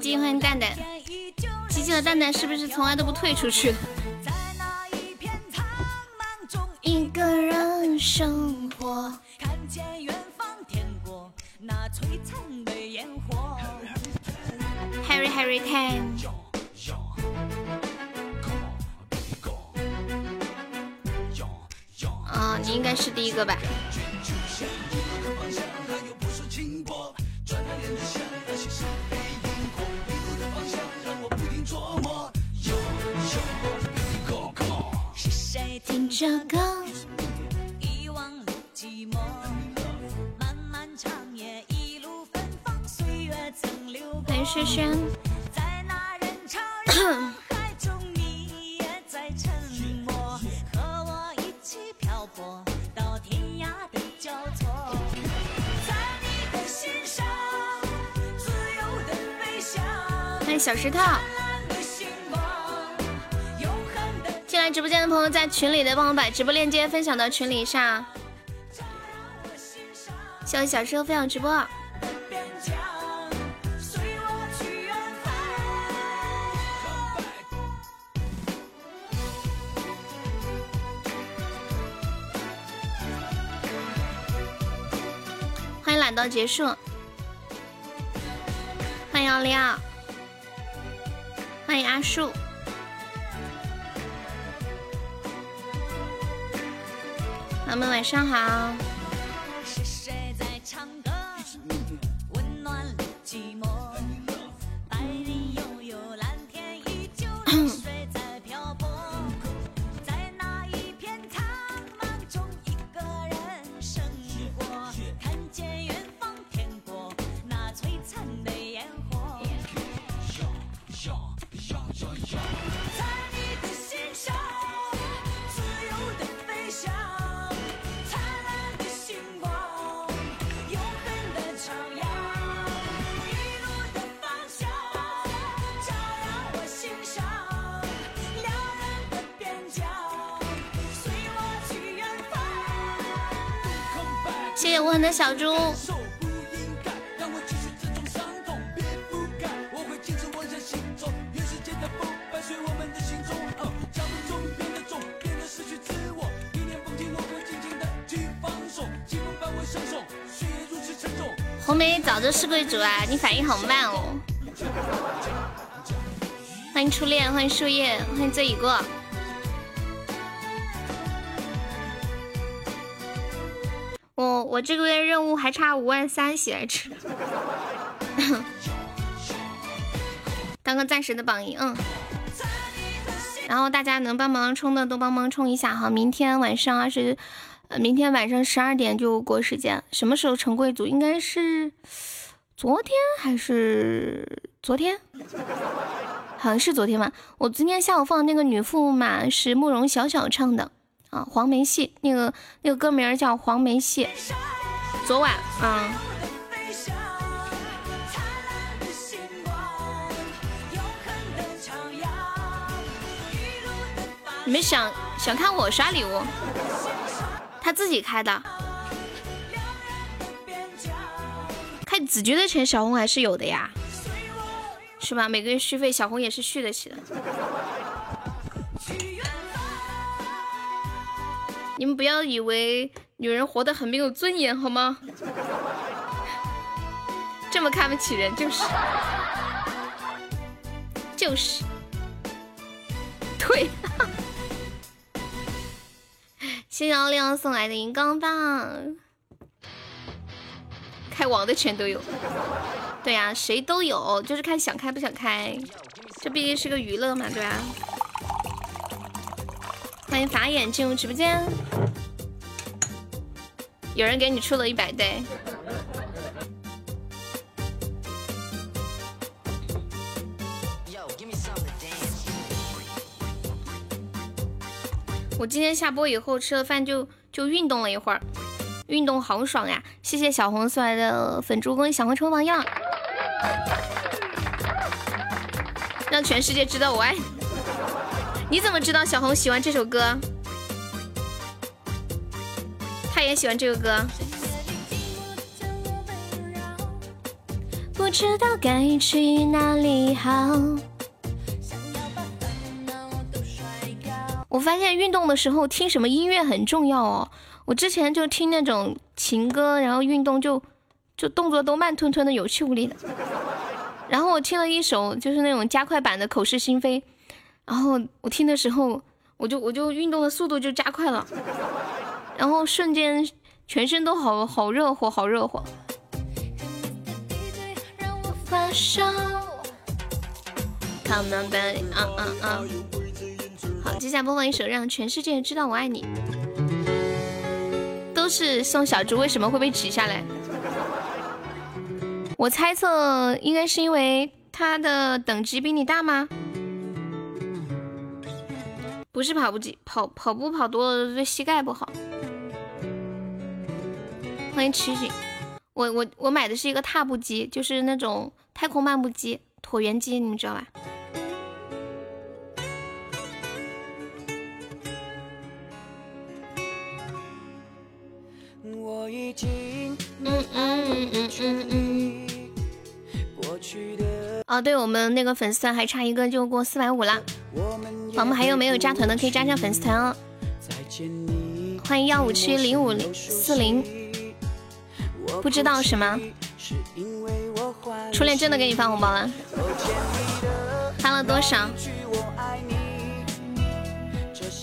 鸡，欢迎蛋蛋。鸡鸡和蛋蛋是不是从来都不退出去？石头，进来。直播间的朋友在群里的，帮我把直播链接分享到群里上。谢谢小师分享直播。欢迎懒到结束。欢迎奥利奥。欢迎阿树。朋友们晚上好。主啊！你反应好慢哦。欢迎初恋，欢迎树叶，欢迎醉已过。我我这个月任务还差五万三喜来吃，当个暂时的榜一，嗯。然后大家能帮忙冲的都帮忙冲一下哈，明天晚上二十，呃，明天晚上十二点就过时间。什么时候成贵族？应该是昨天还是昨天？好像是昨天吧。我今天下午放的那个女驸马是慕容晓晓唱的。啊，黄梅戏那个那个歌名叫《黄梅戏》。昨晚，啊，你们想想看我刷礼物？他自己开的，开子局的钱小红还是有的呀，是吧？每个月续费小红也是续得起的。你们不要以为女人活得很没有尊严，好吗？这么看不起人，就是就是，对。谢谢奥利奥送来的荧光棒，开王的全都有。对呀，谁都有，就是看想开不想开。这毕竟是个娱乐嘛，对吧？欢迎法眼进入直播间，有人给你出了一百对。我今天下播以后吃了饭就就运动了一会儿，运动好爽呀！谢谢小红送来的粉猪公，小红冲榜样，让全世界知道我爱你。你怎么知道小红喜欢这首歌？他也喜欢这个歌。不知道该去哪里好。我发现运动的时候听什么音乐很重要哦。我之前就听那种情歌，然后运动就就动作都慢吞吞的、有气无力的。然后我听了一首就是那种加快版的《口是心非》，然后我听的时候，我就我就运动的速度就加快了，然后瞬间全身都好好热乎，好热乎。Come on baby，啊啊啊！好，接下来播放一首《让全世界知道我爱你》，是送小猪，为什么会被挤下来？我猜测应该是因为他的等级比你大吗？不是跑步机，跑跑步跑多了对膝盖不好。欢迎曲曲，我我我买的是一个踏步机，就是那种太空漫步机，椭圆机，你们知道吧？已经嗯嗯嗯嗯嗯。哦，对我们那个粉丝团还差一个就过四百五了，宝们还有没有加团的可以加上粉丝团哦。欢迎幺五七零五零四零，不知道什么？初恋真的给你发红包了？发了多少？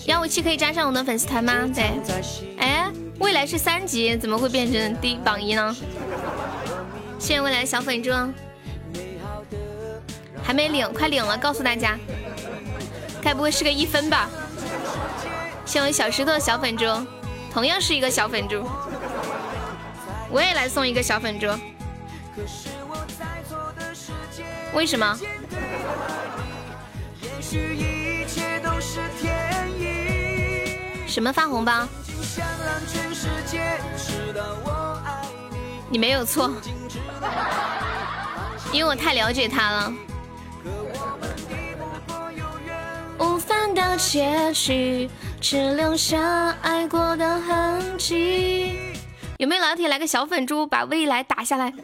幺五七可以加上我的粉丝团吗？对，哎，未来是三级，怎么会变成第榜一呢？谢谢未来小粉猪。还没领，快领了！告诉大家，该不会是个一分吧？谢谢小石头小粉猪，同样是一个小粉猪，我也来送一个小粉猪。为什么？什么发红包？你没有错，因为我太了解他了。无法的结局，只留下爱过的痕迹。有没有老铁来个小粉猪，把未来打下来？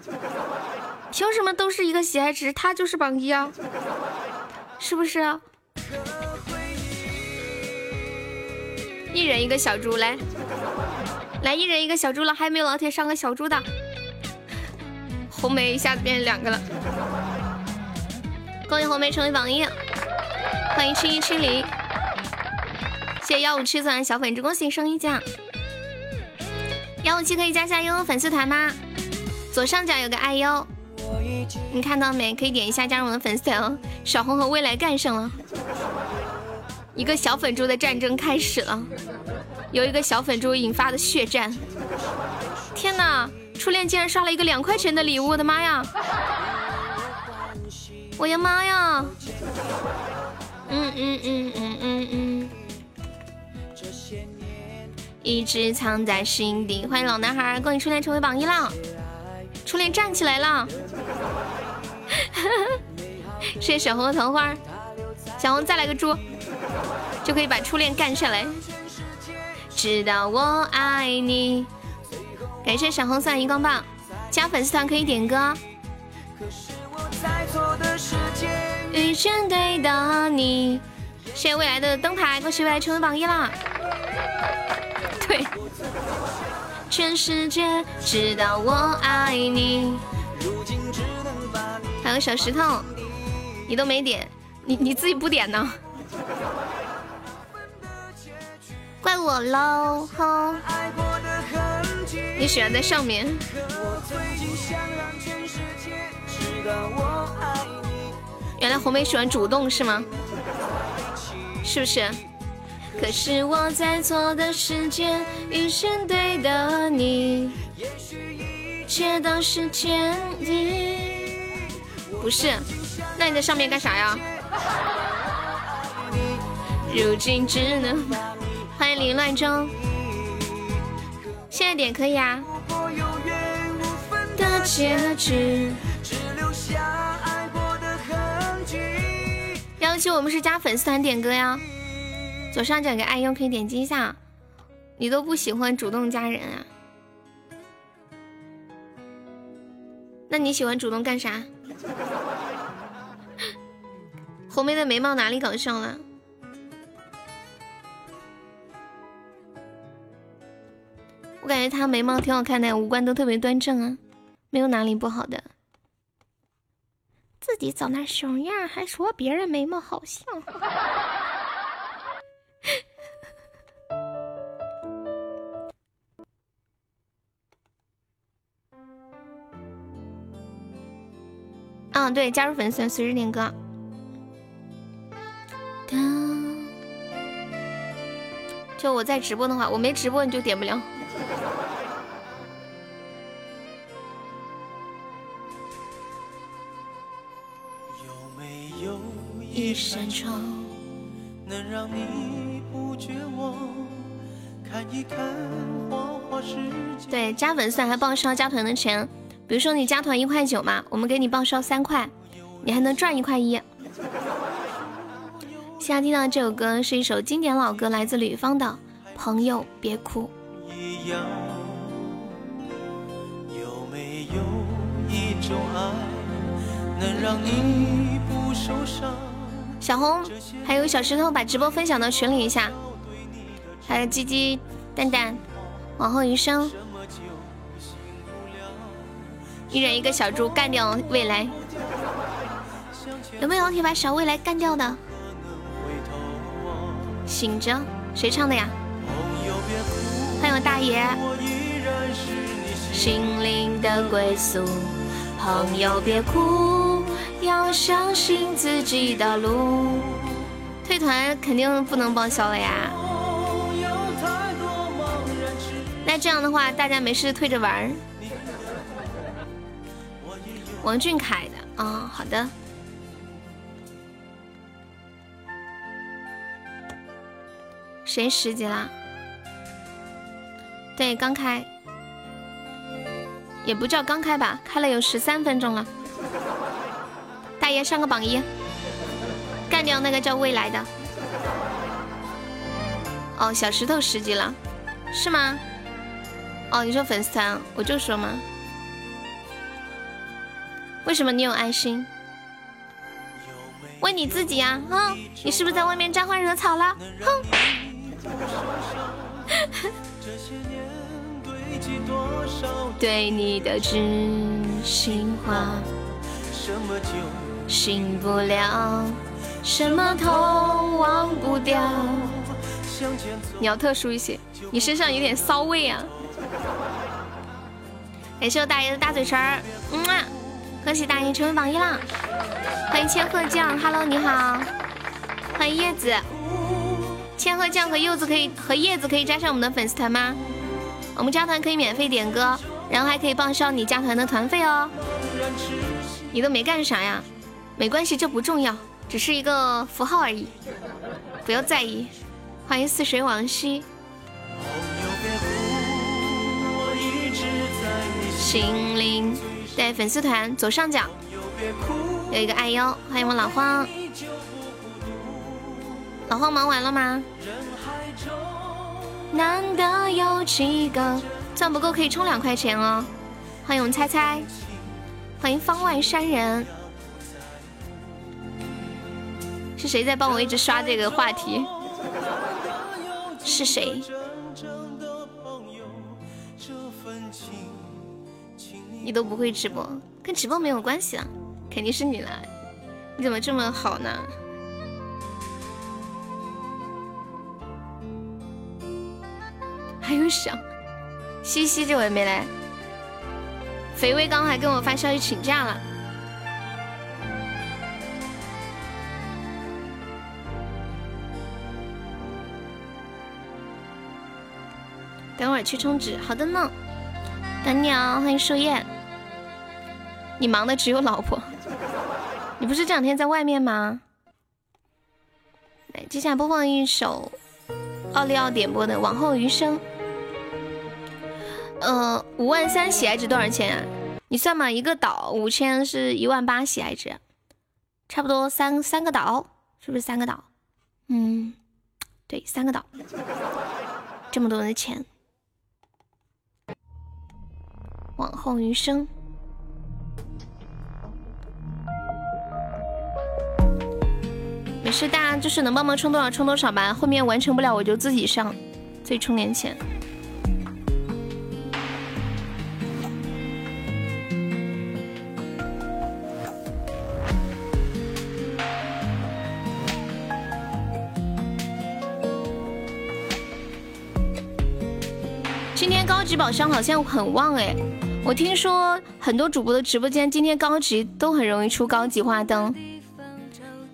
凭什么都是一个喜爱值，他就是榜一啊？是不是？一人一个小猪来，来一人一个小猪了，还有没有老铁上个小猪的？红梅一下子变两个了，恭喜红梅成为榜一。欢迎七一七零，谢谢幺五七送来小粉猪，恭喜升一奖。幺五七可以加下悠悠粉丝团吗？左上角有个爱优，你看到没？可以点一下加入我的粉丝团哦。小红和未来干上了，一个小粉猪的战争开始了，由一个小粉猪引发的血战。天哪，初恋竟然刷了一个两块钱的礼物，我的妈呀！我的妈呀！嗯嗯嗯嗯嗯嗯，一直藏在心底。欢迎老男孩，恭喜初恋成为榜一了，初恋站起来了。谢谢小红的桃花，小红再来个猪，就可以把初恋干下来。知道我爱你，感谢小红送荧光棒，加粉丝团可以点歌。遇见对的你，谢谢未来的灯牌，恭喜未来成为榜一啦！对，全世界知道我爱你。还有小石头，你都没点，你你自己不点呢？怪我喽！吼！你喜欢在上面。原来红梅喜欢主动是吗？是不是？可是我在错的时间遇见对的你，一切都是天意。不是，那你在上面干啥呀？如今只能欢迎凌乱中，现在点可以啊。的结局。幺七，我们是加粉丝团点歌呀，左上角有个爱用，可以点击一下。你都不喜欢主动加人啊？那你喜欢主动干啥？红梅的眉毛哪里搞笑了？我感觉她眉毛挺好看的，五官都特别端正啊，没有哪里不好的。自己长那熊样，还说别人眉毛好像。嗯，对，加入粉丝团随时点歌。就我在直播的话，我没直播你就点不了。一扇窗，能让你不绝望？看一看花花世界。对，加粉丝还报销加团的钱。比如说你加团一块九嘛，我们给你报销三块，你还能赚一块一。现在听到这首歌是一首经典老歌，来自吕方的《朋友别哭》。小红还有小石头把直播分享到群里一下，还有鸡鸡蛋蛋，往后余生。一人一个小猪干掉未来，有没有老铁把小未来干掉的？醒着，谁唱的呀？欢迎大爷。心灵的归宿，朋友别哭，要相信自己的路。退团肯定不能报销了呀。那这样的话，大家没事退着玩。王俊凯的啊，好的。谁十级啦？对，刚开，也不叫刚开吧，开了有十三分钟了。大爷上个榜一，干掉那个叫未来的。哦，小石头十级了，是吗？哦，你说粉丝团，我就说嘛。为什么你有爱心？问你自己呀！哼，你是不是在外面沾花惹草了？哼！对你的真心话，什么酒醒不了，什么痛忘不掉。你要特殊一些，你身上有点骚味啊！感谢我大爷的大嘴唇儿，嗯啊！恭喜大爷成为榜一啦！欢迎千鹤酱，Hello，你好。欢迎叶子，千鹤酱和柚子可以和叶子可以加上我们的粉丝团吗？我们加团可以免费点歌，然后还可以报销你加团的团费哦。你都没干啥呀？没关系，这不重要，只是一个符号而已，不要在意。欢迎似水往昔。心灵。对粉丝团左上角有一个爱优，欢迎我老荒。老荒忙完了吗？难得有几个，钻不够可以充两块钱哦。欢迎我们猜猜，欢迎方外山人。是谁在帮我一直刷这个话题？是谁？你都不会直播，跟直播没有关系啊，肯定是你了。你怎么这么好呢？还有小西西这回没来，肥威刚还跟我发消息请假了。等会儿去充值，好的呢。等你哦，欢迎树叶。你忙的只有老婆，你不是这两天在外面吗？来，接下来播放一首奥利奥点播的《往后余生》。呃，五万三喜爱值多少钱？你算嘛，一个岛五千是一万八喜爱值，差不多三三个岛，是不是三个岛？嗯，对，三个岛，这么多的钱。往后余生没事，大家就是能帮忙充多少充多少吧。后面完成不了，我就自己上，自己充点钱。今天高级宝箱好像很旺哎。我听说很多主播的直播间今天高级都很容易出高级花灯，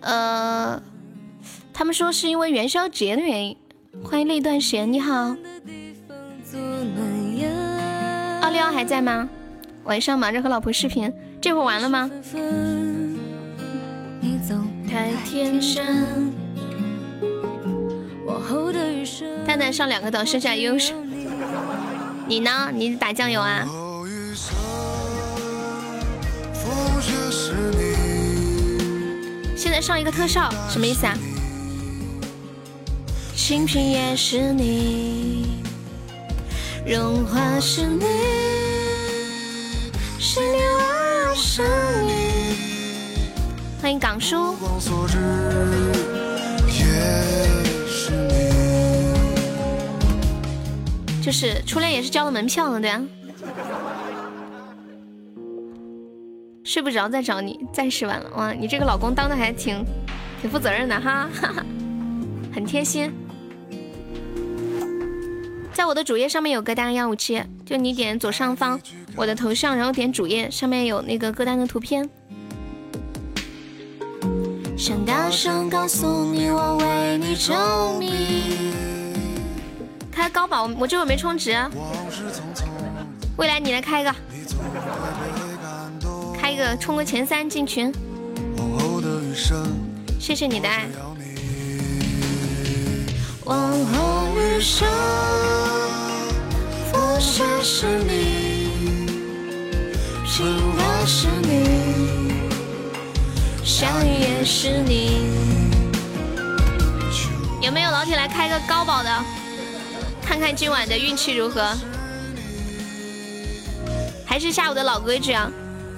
呃，他们说是因为元宵节的原因。欢迎那段时间，你好，奥利奥还在吗？晚上忙着和老婆视频，这会儿完了吗？太天生蛋蛋上两个岛，剩下优势。你呢？你打酱油啊？现在上一个特效，什么意思啊？清贫也是你，荣华是你，十年我是你。欢迎港叔。就是初恋也是交了门票的，对啊。睡不着再找你，暂时晚了哇！你这个老公当的还挺挺负责任的哈，哈哈，很贴心。在我的主页上面有歌单幺五七，就你点左上方我的头像，然后点主页上面有那个歌单的图片。想大声告诉你，我为你着迷。开高保，我这会没充值。未来你来开一个，一个冲个前三进群。谢谢你的爱。往后余生，风雪是你，晴天是你，下雨也是你。有没有老铁来开个高保的？看看今晚的运气如何？还是下午的老规矩啊，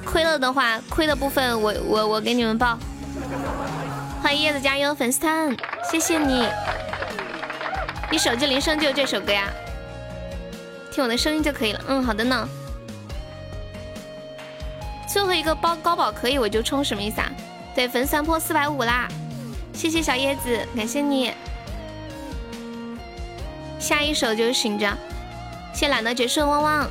亏了的话，亏的部分我我我给你们报。欢迎叶子加油粉丝团，谢谢你。你手机铃声就这首歌呀？听我的声音就可以了。嗯，好的呢。最后一个包高保可以，我就充，什么意思啊？对，粉丝团破四百五啦！谢谢小叶子，感谢你。下一首就醒着，谢懒得结束汪汪。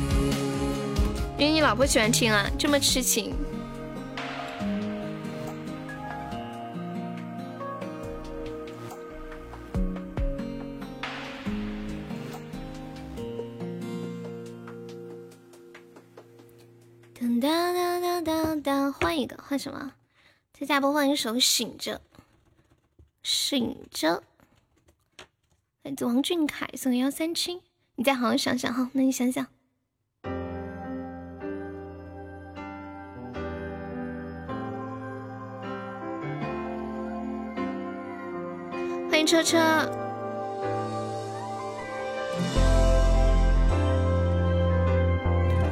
因为你老婆喜欢听啊，这么痴情。噔哒哒哒哒哒，换一个，换什么？再加播放一首《醒着》，醒着。来自王俊凯送幺三七，你再好好想想哈，那你想想。车车，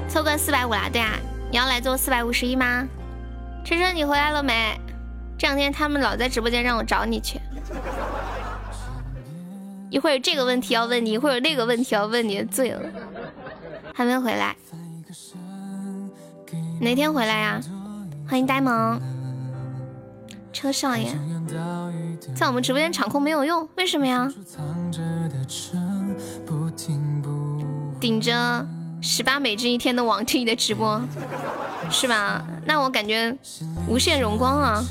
凑够四百五啦，对啊，你要来做四百五十一吗？车车你回来了没？这两天他们老在直播间让我找你去。一会儿有这个问题要问你，一会儿有那个问题要问你，醉了，还没回来，哪天回来呀？欢迎呆萌，车少爷，在我们直播间场控没有用，为什么呀？顶着十八美金一天的网听你的直播，是吧？那我感觉无限荣光啊！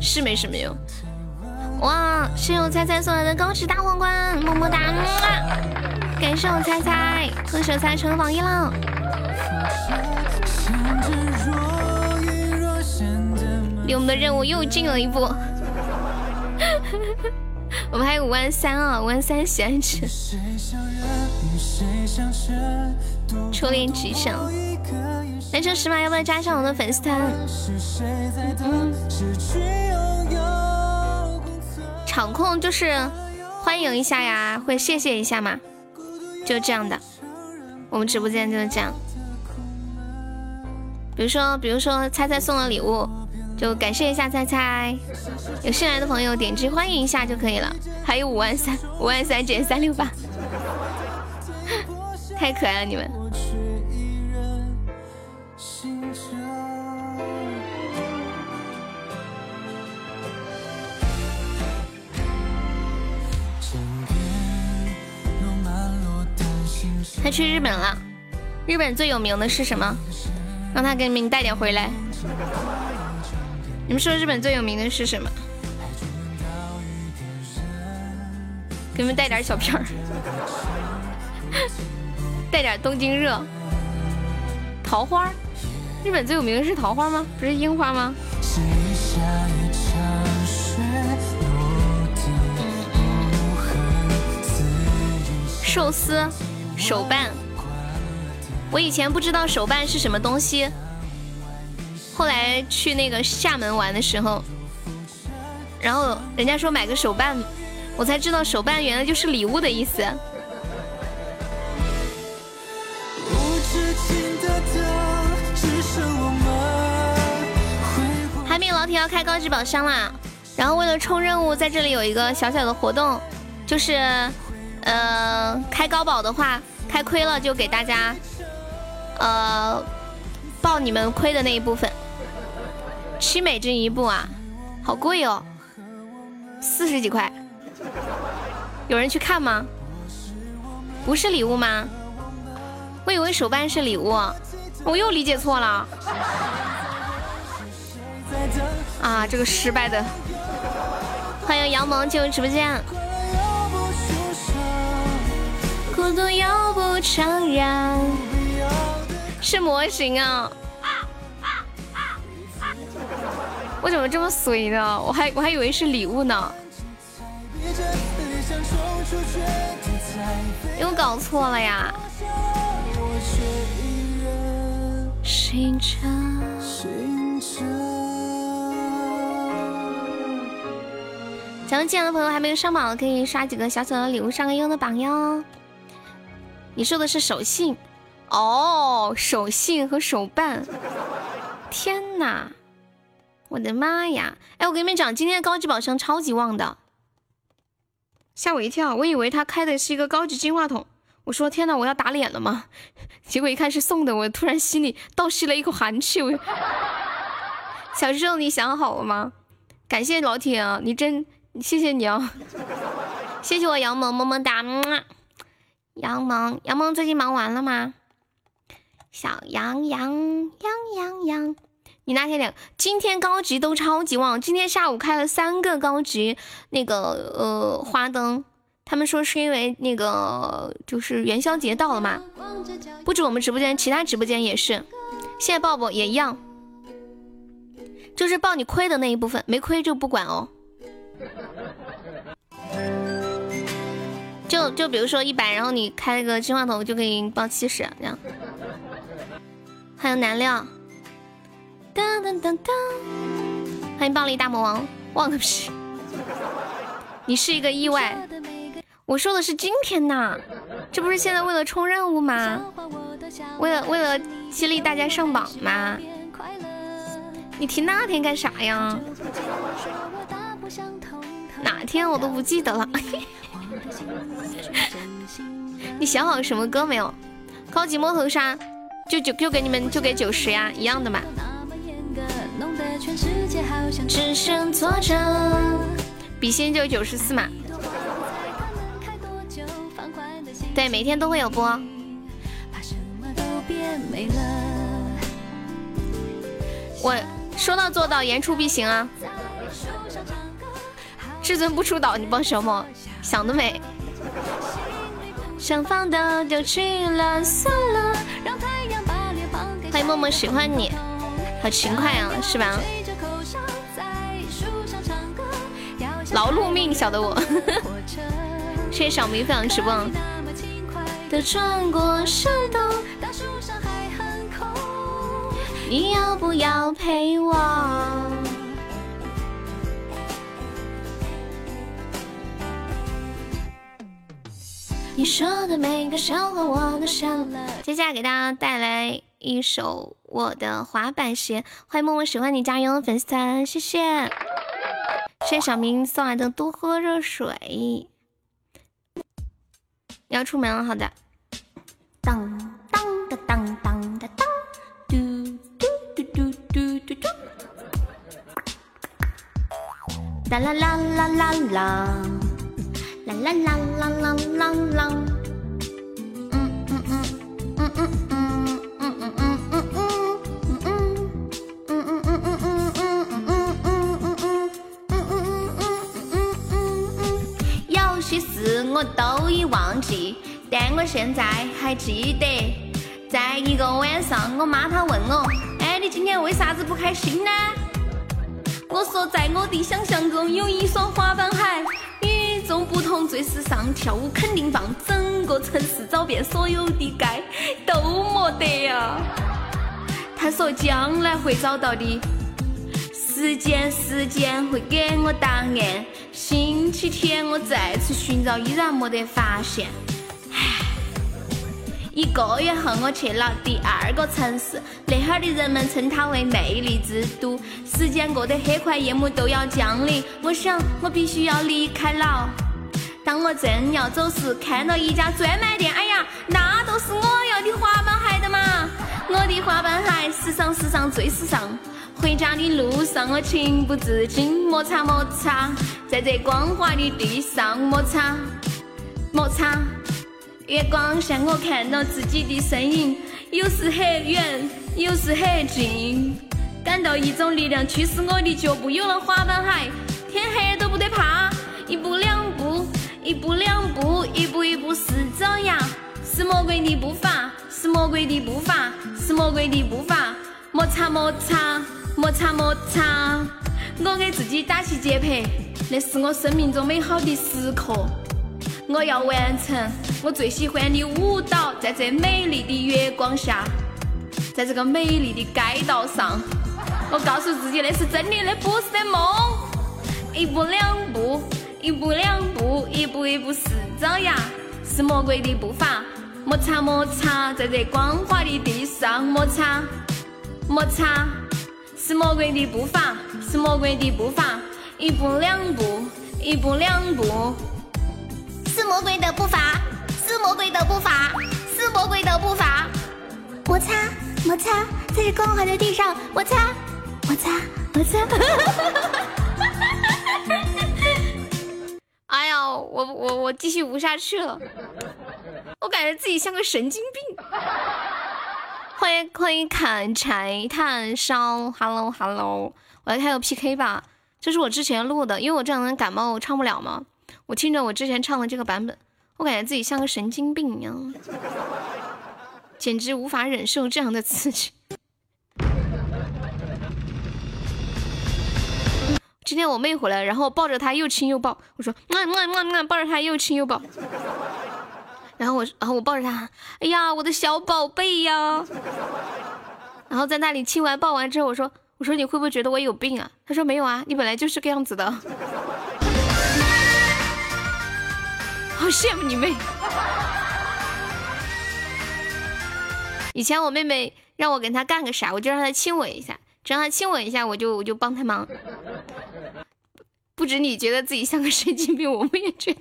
是没什么用。哇！谢谢我猜猜送来的高级大皇冠，么么哒！感谢我猜猜，恭喜我猜成榜一了。离我们的任务又近了一步。我们还有五万三啊，五万三喜爱值。初恋极上，男生十码要不要加上我的粉丝团？场控就是欢迎一下呀，会谢谢一下嘛，就这样的。我们直播间就是这样。比如说，比如说猜猜送了礼物，就感谢一下猜猜。有新来的朋友点击欢迎一下就可以了。还有五万三，五万三减三六八，太可爱了你们。他去日本了，日本最有名的是什么？让他给你们带点回来。你们说日本最有名的是什么？给你们带点小片儿，带点东京热。桃花，日本最有名的是桃花吗？不是樱花吗？寿司。手办，我以前不知道手办是什么东西，后来去那个厦门玩的时候，然后人家说买个手办，我才知道手办原来就是礼物的意思。海绵老铁要开高级宝箱啦，然后为了冲任务，在这里有一个小小的活动，就是。呃，开高宝的话，开亏了就给大家，呃，报你们亏的那一部分。七美金一部啊，好贵哦，四十几块。有人去看吗？不是礼物吗？我以为手办是礼物，我又理解错了。啊，这个失败的。欢迎杨萌进入直播间。孤独又不承认，是模型啊！我怎么这么随呢？我还我还以为是礼物呢，又搞错了呀！咱们进来的朋友还没有上榜的，可以刷几个小小的礼物，上个优的榜哟。你说的是手信哦，手信和手办，天哪，我的妈呀！哎，我跟你们讲，今天的高级宝箱超级旺的，吓我一跳，我以为他开的是一个高级金话筒，我说天哪，我要打脸了吗？结果一看是送的，我突然心里倒吸了一口寒气。我 小师兄，你想好了吗？感谢老铁啊，你真谢谢你啊，谢谢我杨萌，么么哒。杨萌，杨萌最近忙完了吗？小杨杨杨杨杨，你那天两今天高级都超级旺，今天下午开了三个高级那个呃花灯，他们说是因为那个就是元宵节到了嘛，不止我们直播间，其他直播间也是，现在报不也一样，就是报你亏的那一部分，没亏就不管哦。就就比如说一百，然后你开了个金话筒，就可以报七十这样。还有南料，噔噔噔噔，欢迎暴力大魔王，忘个屁！你是一个意外，我说的是今天呐，这不是现在为了冲任务吗？为了为了激励大家上榜吗？你提那天干啥呀？哪天我都不记得了。你想好什么歌没有？高级摸头杀，就就就给你们就给九十呀，一样的嘛。只剩作者，比心就九十四嘛。对，每天都会有播。我说到做到，言出必行啊！至尊不出岛，你帮小猫。想得美，想放的丢去了，算了。欢迎默默喜欢你，好勤快啊，是吧？劳碌命，晓得我。谢谢小明分享直播。你要不要陪我？你说的每个笑话我都笑了。接下来给大家带来一首《我的滑板鞋》，欢迎默默喜欢你加油粉丝团，谢谢，谢小明送来的多喝热水。要出门了，好的。当当当当当的当，嘟嘟嘟嘟嘟嘟嘟。啦啦啦啦啦啦，啦啦啦啦啦啦啦。嗯嗯嗯嗯嗯。嗯嗯我都已忘记但我现在还记得，在一个晚上，我妈她问我：“哎，你今天为啥子不开心呢？”我说：“在我的想象中，有一双滑板鞋，与众不同，最时尚，跳舞肯定棒，整个城市找遍所有的街都没得呀。”她说：“将来会找到的，时间，时间会给我答案。星期天我再次寻找，依然没得发现。”一个月后，我去了第二个城市，那哈儿的人们称它为魅力之都。时间过得很快，夜幕都要降临，我想我必须要离开了。当我正要走时，看到一家专卖店，哎呀，那都是我要的滑板鞋的嘛！我的滑板鞋，时尚时尚最时尚。回家的路上，我情不自禁摩擦摩擦，在这光滑的地上摩擦摩擦。月光下，我看到自己的身影，有时很远，有时很近，感到一种力量驱使我的脚步。有了滑板鞋，天黑都不得怕。一步两步，一步两步，一步一步是爪牙，是魔鬼的步伐，是魔鬼的步伐，是魔鬼的步伐。摩擦摩擦，摩擦摩擦，我给自己打起节拍，那是我生命中美好的时刻。我要完成我最喜欢的舞蹈，在这美丽的月光下，在这个美丽的街道上，我告诉自己那是真的，那不是梦。一步两步，一步两步，一步一步是爪牙，是魔鬼的步伐，摩擦摩擦，在这光滑的地上摩擦摩擦，是魔鬼的步伐，是魔鬼的步伐，一步两步，一步两步。是魔鬼的步伐，是魔鬼的步伐，是魔鬼的步伐。摩擦摩擦，在这光滑的地上摩擦摩擦摩擦。哎呀，我我我继续不下去了，我感觉自己像个神经病。欢迎欢迎砍柴炭烧，Hello Hello，我来开个 PK 吧，这是我之前录的，因为我这两天感冒，我唱不了嘛。我听着我之前唱的这个版本，我感觉自己像个神经病一样，简直无法忍受这样的刺激。今天我妹回来，然后抱着她又亲又抱，我说么么么么，抱着她又亲又抱。然后我，然后我抱着他，哎呀，我的小宝贝呀。然后在那里亲完抱完之后，我说，我说你会不会觉得我有病啊？他说没有啊，你本来就是个样子的。好羡慕你妹！以前我妹妹让我给她干个啥，我就让她亲我一下，只要她亲我一下，我就我就帮她忙。不止你觉得自己像个神经病，我们也觉得。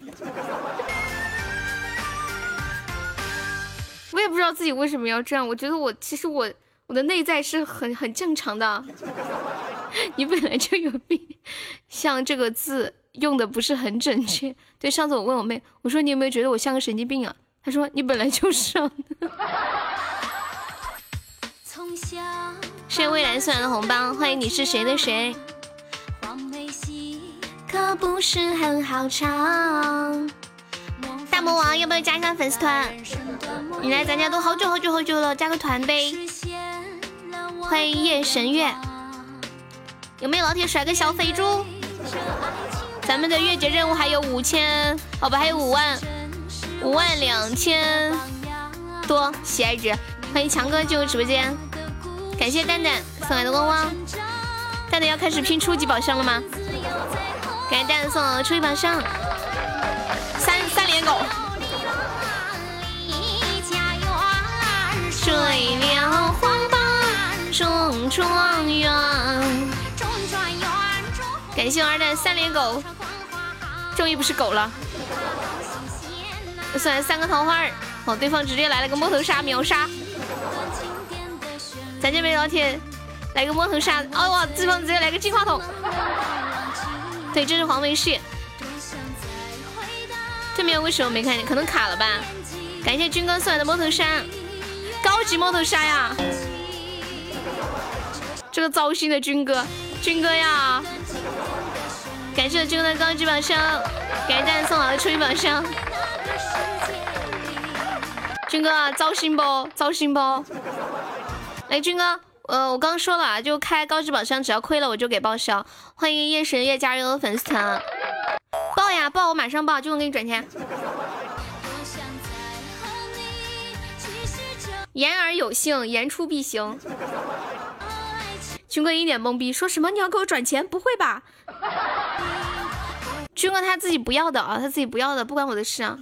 也不知道自己为什么要这样，我觉得我其实我我的内在是很很正常的。你本来就有病，像这个字。用的不是很准确。对，上次我问我妹，我说你有没有觉得我像个神经病啊？她说你本来就 是。谢谢蔚蓝送来的红包，欢迎你是谁的谁？可不是很好唱。大魔王要不要加一下粉丝团？你来咱家都好久好久好久了，加个团呗。欢迎夜神月，有没有老铁甩个小肥猪？咱们的月结任务还有五千，好吧，还有五万，五万两千多喜爱值。欢迎强哥进入直播间，感谢蛋蛋送来的汪汪。蛋蛋要开始拼初级宝箱了吗？感谢蛋蛋送的初级宝箱，榜中状元。感谢我二蛋三连狗，终于不是狗了。送来三个桃花儿，哦，对方直接来了个摸头杀秒杀。咱这边老铁来个摸头杀，哦哇，对方直接来个金话筒。对，这是黄梅市。对面为什么没看见？可能卡了吧。感谢军哥送来的摸头杀。高级摸头杀呀！这个糟心的军哥，军哥呀！感谢军哥的高级宝箱，感谢大家送来的初级宝箱。军哥糟心不？糟心不？哎，军哥，呃，我刚说了，就开高级宝箱，只要亏了我就给报销。欢迎夜神月加入粉丝团，报呀报，我马上报，军哥给你转钱。言而有信，言出必行。军哥一脸懵逼，说什么？你要给我转钱？不会吧？军哥他自己不要的啊，他自己不要的，不关我的事啊。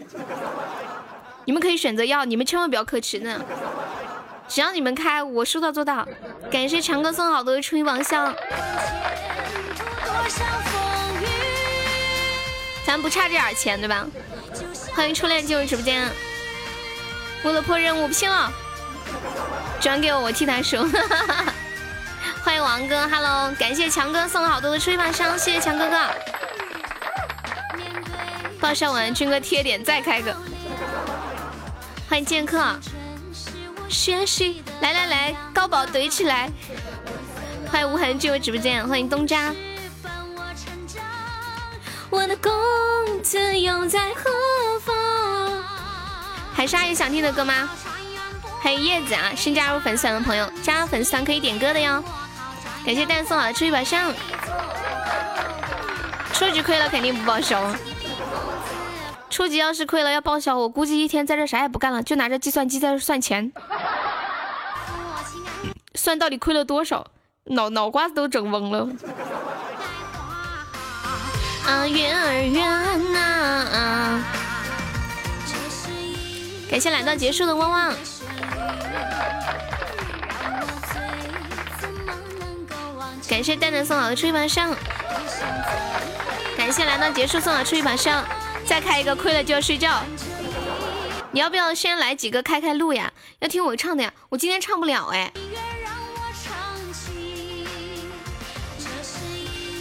你们可以选择要，你们千万不要客气呢。只要你们开，我说到做到。感谢强哥送好多初级宝箱，咱不差这点钱对吧？欢迎初恋进入直播间。为了破任务，拼了！转给我，我替他收。欢迎王哥，Hello，感谢强哥送了好多的吹发箱，谢谢强哥哥。报销完，军哥贴点再开个。欢迎剑客，学习，来来来，高宝怼起来。欢迎无痕进入直播间，欢迎东家。我的公子又在何方？海沙有想听的歌吗？还有叶子啊，新加入粉丝团的朋友，加入粉丝团可以点歌的哟。感谢蛋送好的初级宝箱，初级亏了肯定不报销。初级要是亏了要报销，我估计一天在这啥也不干了，就拿着计算机在这算钱，算到底亏了多少，脑脑瓜子都整懵了。啊，月儿圆呐！感谢来到结束的旺旺。感谢蛋蛋送好的初级宝箱，感谢来到结束送好初级宝箱，再开一个亏了就要睡觉。你要不要先来几个开开路呀？要听我唱的呀？我今天唱不了哎。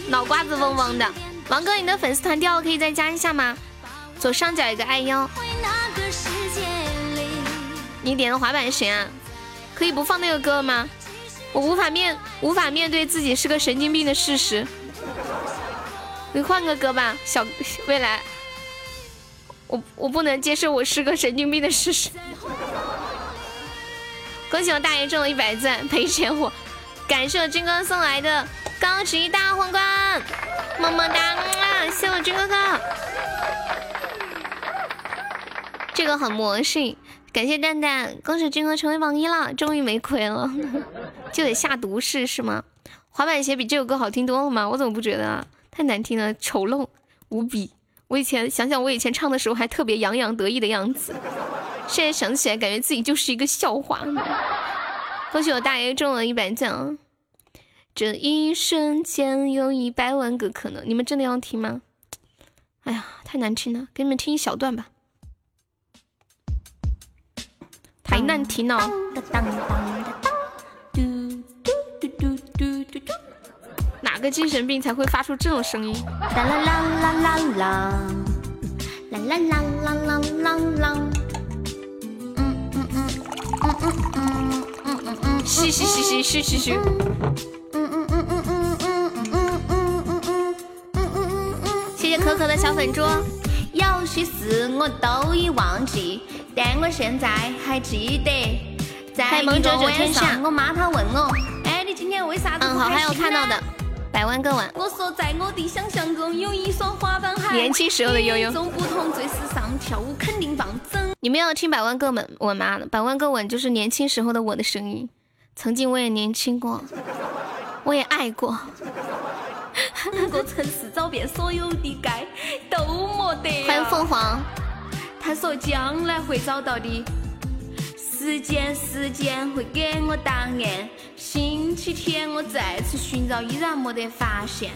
脑瓜子嗡嗡的，王哥你的粉丝团掉了，可以再加一下吗？左上角一个爱腰。你点的滑板谁啊？可以不放那个歌吗？我无法面无法面对自己是个神经病的事实。你换个歌吧，小未来。我我不能接受我是个神经病的事实。恭喜我大爷中了一百钻赔钱货，感谢我军哥送来的高级大皇冠，么么哒啊！谢我军哥哥，这个很魔性。感谢蛋蛋，恭喜军哥成为榜一了，终于没亏了，就得下毒誓是吗？滑板鞋比这首歌好听多了吗？我怎么不觉得啊？太难听了，丑陋无比。我以前想想，我以前唱的时候还特别洋洋得意的样子，现在想起来，感觉自己就是一个笑话。恭喜我大爷中了一百奖，这一瞬间有一百万个可能，你们真的要听吗？哎呀，太难听了，给你们听一小段吧。太难听了。哪个精神病才会发出这种声音？啦啦啦啦啦啦，啦啦啦啦啦啦啦。嗯嗯嗯嗯嗯嗯是是是是是是是。嗯嗯嗯嗯嗯嗯嗯嗯嗯嗯嗯嗯嗯嗯。谢谢可可的小粉猪。有些事我都已忘记，但我现在还记得。在一个晚上，我妈她问我，哎，你今天为啥子不开心？嗯，好，还有看到的。百万个吻。我说在我的想象中有一双滑板鞋，年轻时候的悠悠。种不同最时尚，跳舞肯定棒。真。你们要听百万个吻吻吗？百万个吻就是年轻时候的我的声音。曾经我也年轻过，我也爱过。五个城市找遍所有的街都没得。欢迎凤凰。他说将来会找到的。时间，时间会给我答案。星期天我再次寻找，依然没得发现。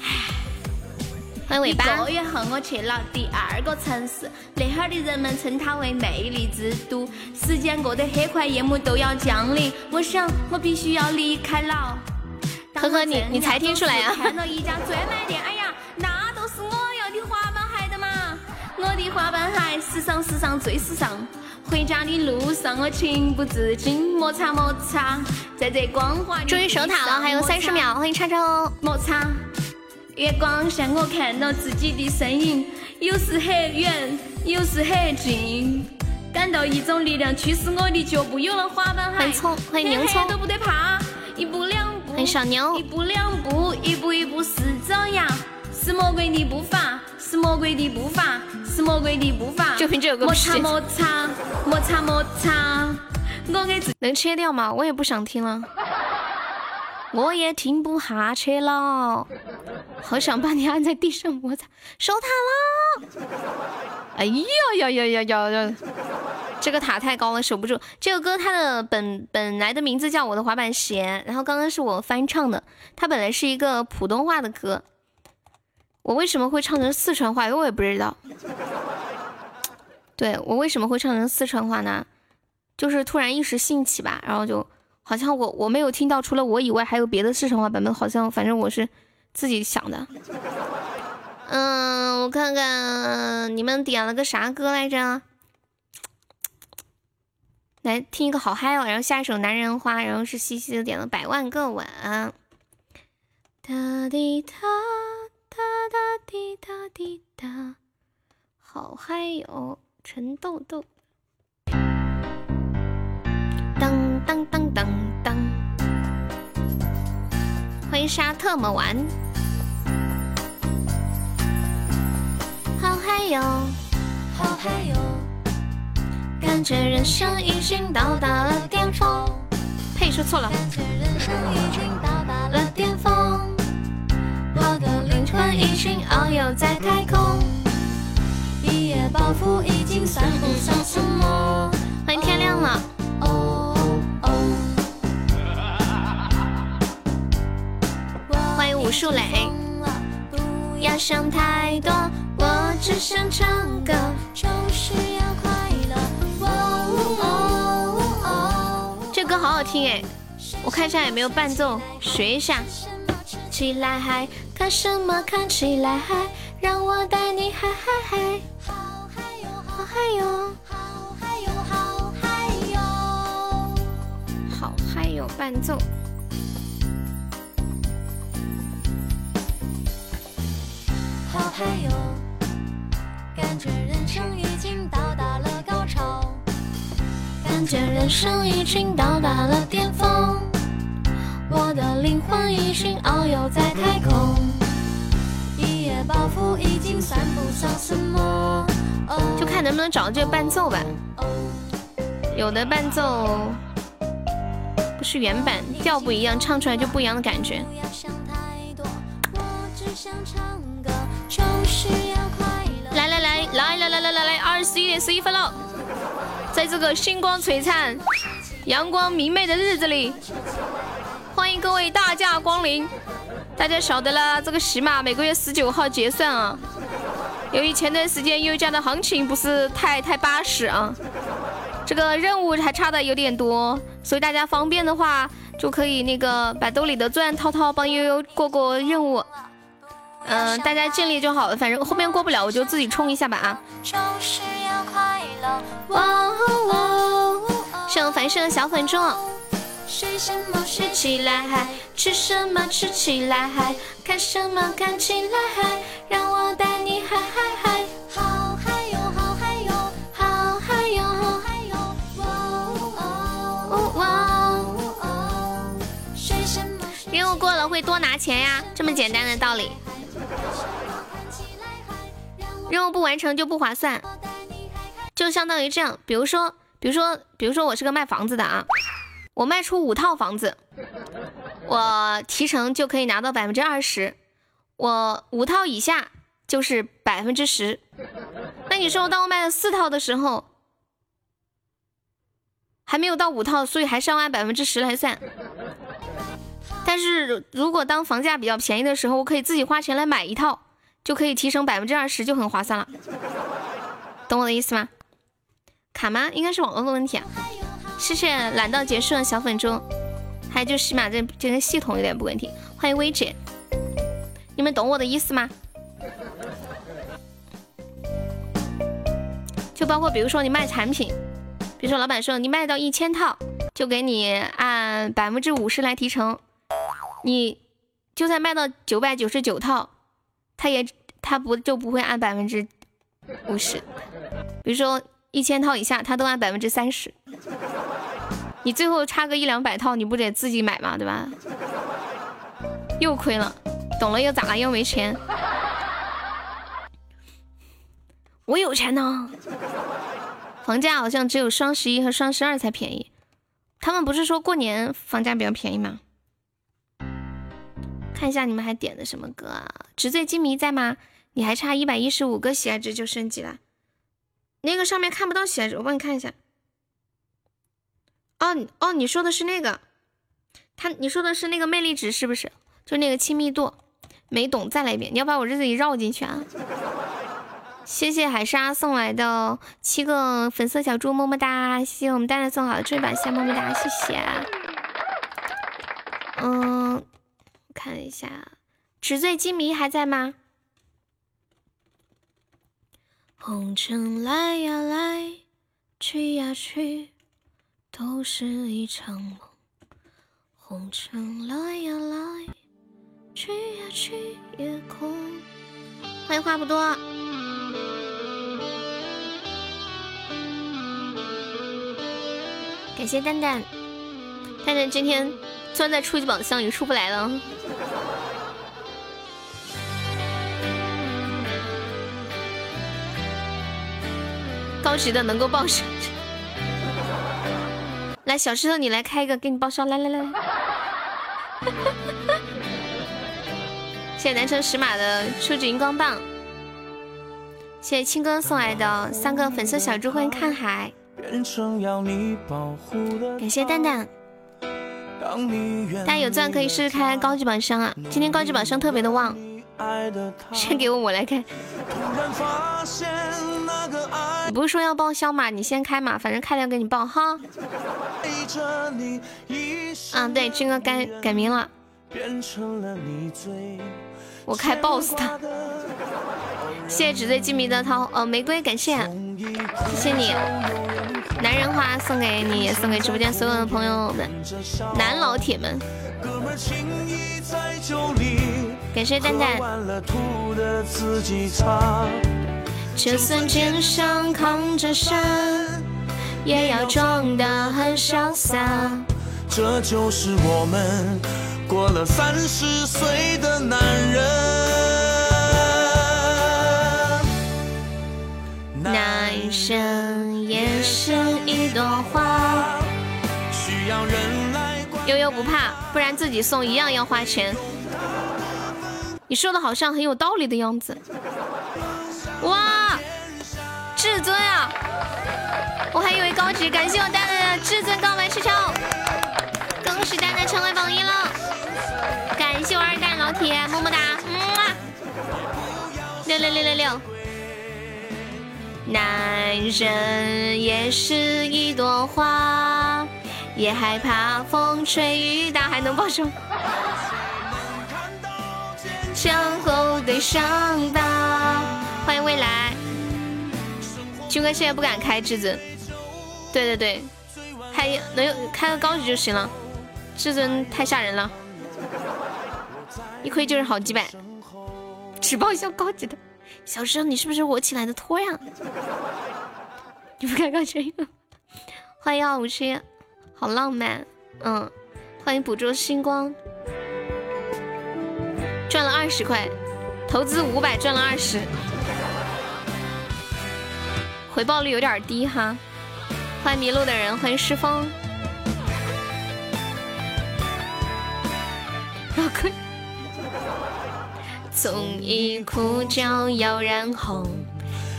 唉，欢迎尾巴。一个月后我去了第二个城市，那哈儿的人们称它为魅力之都。时间过得很快，夜幕都要降临，我想我必须要离开了。呵呵，你你才听出来呀？看到一家专卖店，哎呀，那都是我要的滑板鞋的嘛！我的滑板鞋，时尚时尚最时尚。回家的路上，我情不自禁摩擦摩擦，在这光滑的终于守塔了，还有三十秒，欢迎叉叉哦。摩擦。月光下，我看到自己的身影，有时很远，有时很近，感到一种力量驱使我的脚步。有了滑板鞋，欢迎葱，欢迎牛葱，都不得怕，一步两步，欢迎小牛，一步两步，一步一步是爪牙，是魔鬼的步伐，是魔鬼的步伐。是魔鬼的步伐，就凭这个摩擦摩擦摩擦摩擦，我给自能切掉吗？我也不想听了，我也听不下去了，好想把你按在地上摩擦，守塔了！哎呀呀呀呀呀呀！这个塔太高了，守不住。这个歌它的本本来的名字叫我的滑板鞋，然后刚刚是我翻唱的，它本来是一个普通话的歌。我为什么会唱成四川话？我也不知道。对我为什么会唱成四川话呢？就是突然一时兴起吧，然后就好像我我没有听到除了我以外还有别的四川话版本，好像反正我是自己想的。嗯，我看看你们点了个啥歌来着？来听一个好嗨哦！然后下一首《男人花》，然后是西西的点了《百万个吻》。哒滴哒。哒哒滴答滴答，好嗨哟！陈豆豆，当当当当当，欢迎沙特么玩，好嗨哟，好嗨哟，感觉人生已经到达了巅峰。呸，说错了。感觉人生已经到魂已经遨游在太空，一夜暴富已经算不上什么。欢迎天亮了。哦哦。欢迎武树磊。不要想太多，我只想唱歌，就是要快乐。哦哦。这歌好好听哎，我看一下有没有伴奏，学一下。起来嗨，看什么？看起来嗨，让我带你嗨嗨嗨！好嗨哟，好嗨哟，好嗨哟，好嗨哟，好嗨哟！伴奏。好嗨哟，感觉人生已经到达了高潮，感觉人生已经到达了巅峰。我的灵魂已经遨游在太空，一夜暴富已经算不上什么。就看能不能找到这个伴奏吧。有的伴奏不是原版，调不一样，唱出来就不一样的感觉。来来来来来来来来来，二十一点十一分了，在这个星光璀璨、阳光明媚的日子里。各位大驾光临！大家晓得了，这个喜马每个月十九号结算啊。由于前段时间优家的行情不是太太巴适啊，这个任务还差的有点多，所以大家方便的话就可以那个把兜里的钻掏掏，帮悠悠过过任务。嗯，大家尽力就好了，反正后面过不了我就自己冲一下吧啊。谢谢凡生的小粉猪。睡什么睡起来？嗨，吃什么吃起来？嗨，看什么看起来？嗨，让我带你嗨嗨嗨，好嗨哟好嗨哟好嗨哟好嗨哟，哇哦哦哦哦，睡什么？任务过了会。会多拿钱呀，这么简单的道理。任务不完成就不划算，就相当于这样，比如说，比如说，比如说我是个卖房子的啊，我卖出五套房子，我提成就可以拿到百分之二十，我五套以下就是百分之十。那你说，当我卖了四套的时候，还没有到五套，所以还是要按百分之十来算。但是如果当房价比较便宜的时候，我可以自己花钱来买一套。就可以提成百分之二十，就很划算了，懂我的意思吗？卡吗？应该是网络的问题啊。谢谢懒到结束的小粉猪，还有就起码这这个系统有点不稳定。欢迎薇姐，你们懂我的意思吗？就包括比如说你卖产品，比如说老板说你卖到一千套，就给你按百分之五十来提成，你就算卖到九百九十九套。他也他不就不会按百分之五十，比如说一千套以下，他都按百分之三十。你最后差个一两百套，你不得自己买吗，对吧？又亏了，懂了又咋了？又没钱。我有钱呢。房价好像只有双十一和双十二才便宜，他们不是说过年房价比较便宜吗？看一下你们还点的什么歌啊？纸醉金迷在吗？你还差一百一十五个喜爱值就升级了，那个上面看不到喜爱值，我帮你看一下。哦哦，你说的是那个，他你说的是那个魅力值是不是？就那个亲密度，没懂，再来一遍。你要把我这里绕进去啊！谢谢海沙送来的七个粉色小猪，么么哒！谢谢我们蛋蛋送好的追板谢，么么哒，谢谢。嗯。看一下，纸醉金迷还在吗？红尘来呀来，去呀去，都是一场梦。红尘来呀来，去呀去，夜空。欢迎话不多，感谢蛋蛋，蛋蛋今天。钻在初级宝箱里出不来了，高级的能够报销。来，小石头，你来开一个，给你报销。来来来，谢谢南城石马的初级荧光棒，谢谢青哥送来的三个粉色小猪，欢迎看海，感谢蛋蛋。大家有钻可以试试开高级宝箱啊！今天高级宝箱特别的旺，先给我我来开。你不是说要报销吗？你先开嘛，反正开了给你报哈。嗯，对，军哥改改名了。我开 boss 他。谢谢纸醉金迷的桃呃玫瑰，感谢，谢谢你。男人花送给你，送给直播间所有的朋友们，男老铁们。感谢蛋蛋。就算肩上扛着山，也要装得很潇洒。这就是我们过了三十岁的男人。男生也是一朵花，悠悠不怕，不然自己送一样要花钱。你说的好像很有道理的样子。我还以为高级，感谢我蛋蛋的至尊告白气球，恭喜蛋蛋成为榜一了！感谢我二蛋老铁，么么哒，么六六六六六。男人也是一朵花，也害怕风吹雨打，还能报销。向后的伤疤，欢迎未来。军哥现在不敢开至尊，对对对，还能有开个高级就行了，至尊太吓人了，一亏就是好几百，只报销高级的。小时候你是不是我请来的托呀？你不开高级。欢迎二五七，好浪漫。嗯，欢迎捕捉星光。赚了二十块，投资五百赚了二十，回报率有点低哈。欢迎迷路的人，欢迎诗风。从一哭叫要染红，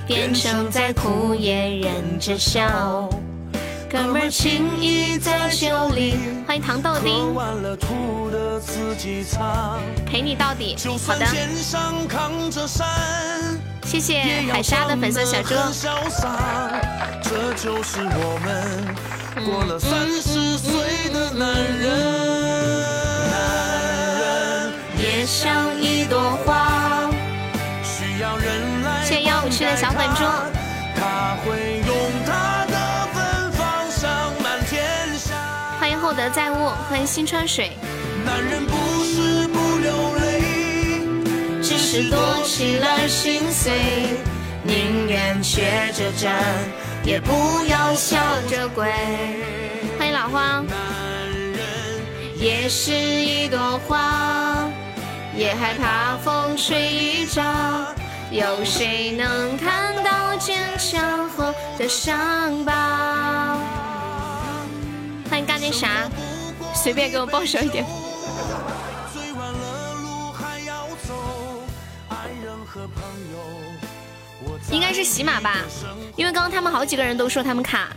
变成再哭也忍着笑。哥们儿情谊在酒里。欢迎糖豆丁。陪你到底。好的。谢谢海沙的粉色小猪。这就是我们过了三十岁的男人。男人也像一朵花，需要人来。谢谢幺五七的小粉猪。他会用他的芬芳香满天下。欢迎厚德载物，欢迎新川水。男人不是是躲起来心碎，宁愿瘸着站。也不要笑着跪。欢迎老花。也是一朵花，也害怕风吹雨打。有谁能看到坚强后的伤疤？欢迎干点啥？随便给我报销一点。应该是喜马吧，因为刚刚他们好几个人都说他们卡。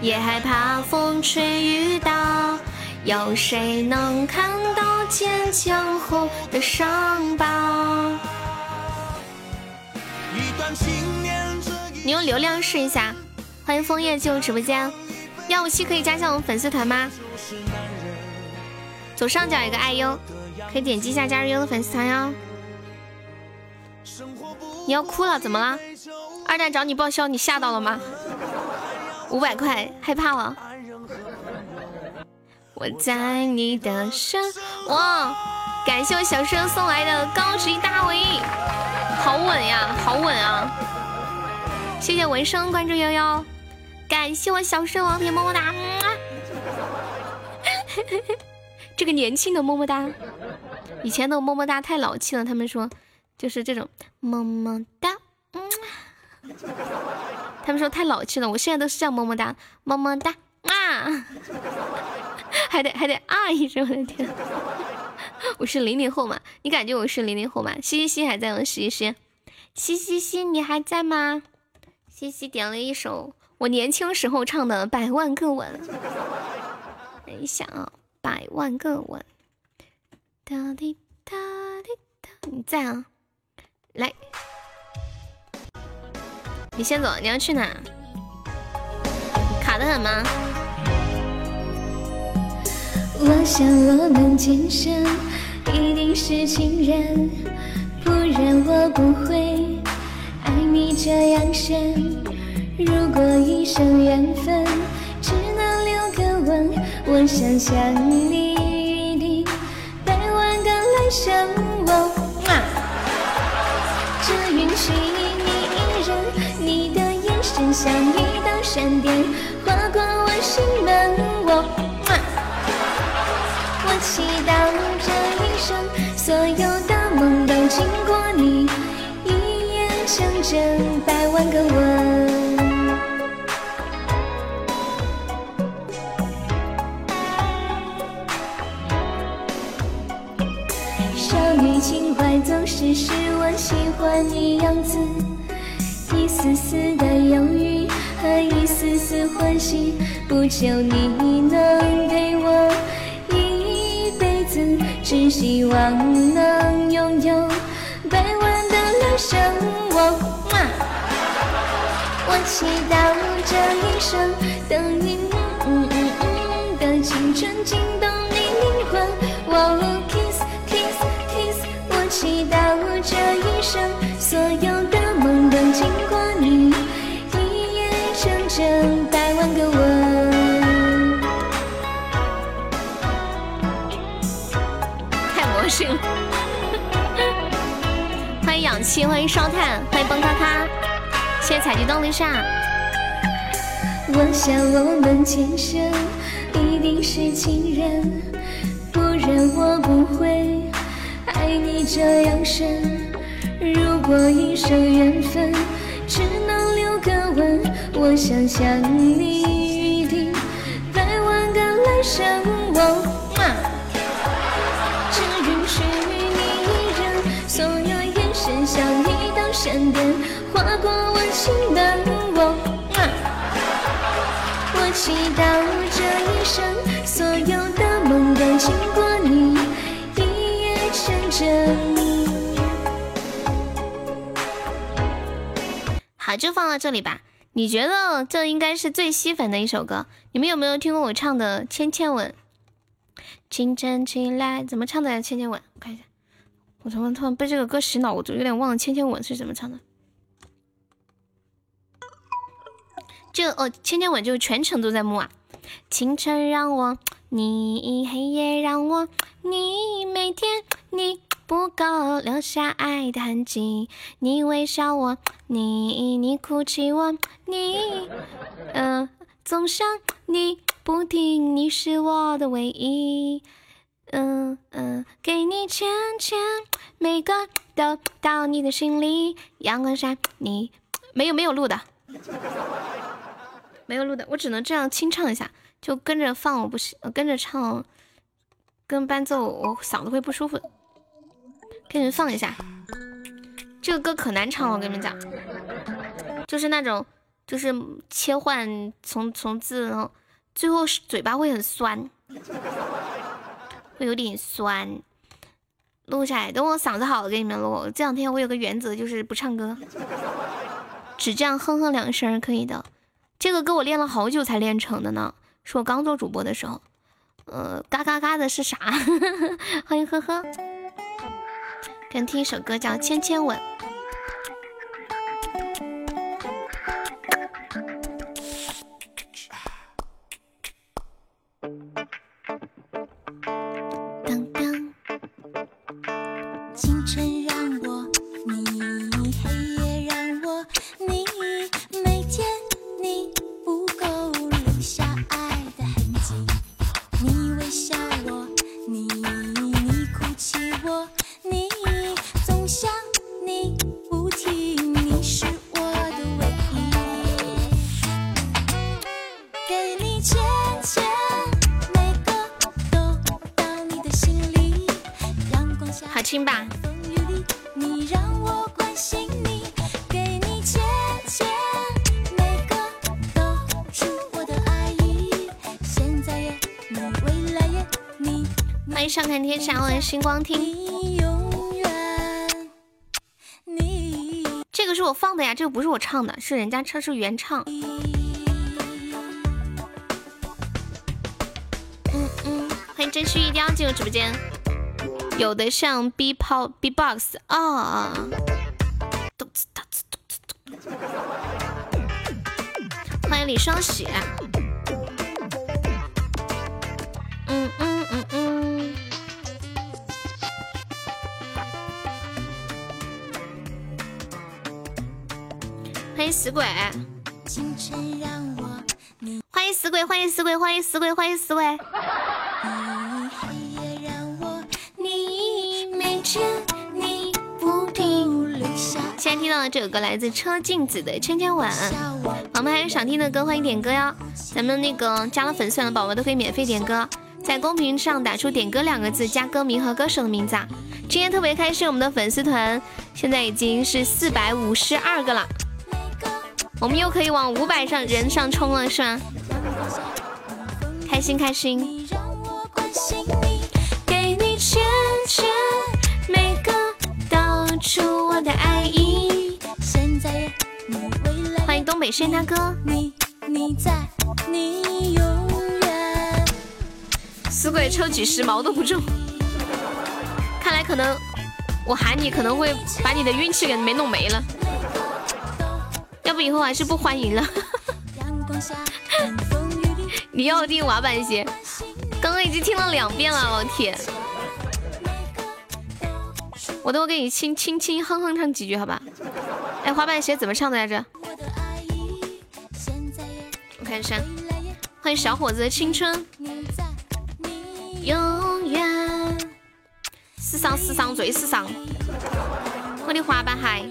也害怕风吹雨打，有谁能看到坚强后的伤疤？你用流量试一下。欢迎枫叶进入直播间，幺五七可以加下我们粉丝团吗？左上角有个爱优。可以点击一下加入优的粉丝团哟。你要哭了？怎么了？二蛋找你报销，你吓到了吗？五百块，害怕了。我在你的身，哇！感谢我小生送来的高级大 V，好稳呀，好稳啊！谢谢文生关注悠悠，感谢我小生王铁么么哒。这个年轻的么么哒，以前的么么哒太老气了。他们说，就是这种么么哒，嗯，他们说太老气了。我现在都是这样么么哒，么么哒啊，还得还得啊一声，我的天！我是零零后嘛？你感觉我是零零后吗？西西西还在吗？西西西西西，你还在吗？西西点了一首我年轻时候唱的《百万个吻》，等一下啊。百万个吻，哒滴哒滴哒，你在啊？来，你先走，你要去哪？卡的很吗？我想我们今生一定是情人，不然我不会爱你这样深。如果一生缘分只能留个吻。我想想你一定百万个来生，我只允许你一人。你的眼神像一道闪电，划过我心门。我我祈祷这一生，所有的梦都经过你一夜成真，百万个吻。怀总是我喜欢你样子，一丝丝的犹豫和一丝丝欢喜，不求你能给我一辈子，只希望能拥有百万的来生。我我祈祷这一生等你嗯嗯嗯的青春惊动你灵魂。我。祈祷这一生，所有的梦都经过你，一夜成真，百万个吻。太魔性了！欢迎氧气，欢迎烧炭，欢迎崩咔咔，谢谢采集动力扇。我想我们前生。一定是情人，不然我不会爱你这样深。如果一生缘分只能留个吻，我想想你一定来万个来生。我只允许你一人，所有眼神像一道闪电划过我心门。我祈祷这一生所有的梦都经过你，好，就放到这里吧。你觉得这应该是最吸粉的一首歌？你们有没有听过我唱的《千千吻》？清晨起来，怎么唱的？《千千吻》，我看一下。我怎么突然被这个歌洗脑？我就有点忘了《千千吻》是怎么唱的。这哦，《千千吻》就全程都在摸啊。清晨让我你，黑夜让我你，每天你。不够留下爱的痕迹，你微笑我，你你哭泣我，你嗯总想你不停，你是我的唯一，嗯嗯给你牵牵，每个都到你的心里，阳光下你没有没有录的，没有录的，我只能这样清唱一下，就跟着放，我不行跟着唱，跟伴奏我嗓子会不舒服。给你们放一下，这个歌可难唱了，我跟你们讲，就是那种，就是切换从从字，最后嘴巴会很酸，会有点酸。录下来，等我嗓子好了给你们录。这两天我有个原则，就是不唱歌，只这样哼哼两声可以的。这个歌我练了好久才练成的呢，是我刚做主播的时候。呃，嘎嘎嘎的是啥？欢迎呵呵。先听一首歌，叫《千千吻》。星光听，这个是我放的呀，这个不是我唱的，是人家唱，是原唱。嗯嗯，欢迎真虚一雕进入直播间，有的像 B 泡 B box 啊，欢迎李双喜。死鬼！欢迎死鬼，欢迎死鬼，欢迎死鬼，欢迎死鬼！现在听到的这首歌来自车镜子的《千千吻》。我们还有想听的歌，欢迎点歌哟！咱们那个加了粉丝团的宝宝都可以免费点歌，在公屏上打出“点歌”两个字，加歌名和歌手的名字啊！今天特别开心，我们的粉丝团现在已经是四百五十二个了。我们又可以往五百上人上冲了，是吗？开心开心。欢迎东北炫大哥。死鬼抽几十毛都不中，看来可能我喊你可能会把你的运气给没弄没了。要不以后还是不欢迎了。你要听滑板鞋，刚刚已经听了两遍了，老铁。我都给你轻轻轻哼哼唱几句，好吧？哎，滑板鞋怎么唱的来着？我看一下。欢迎小伙子的青春，永远时尚时尚最时尚。我的滑板鞋，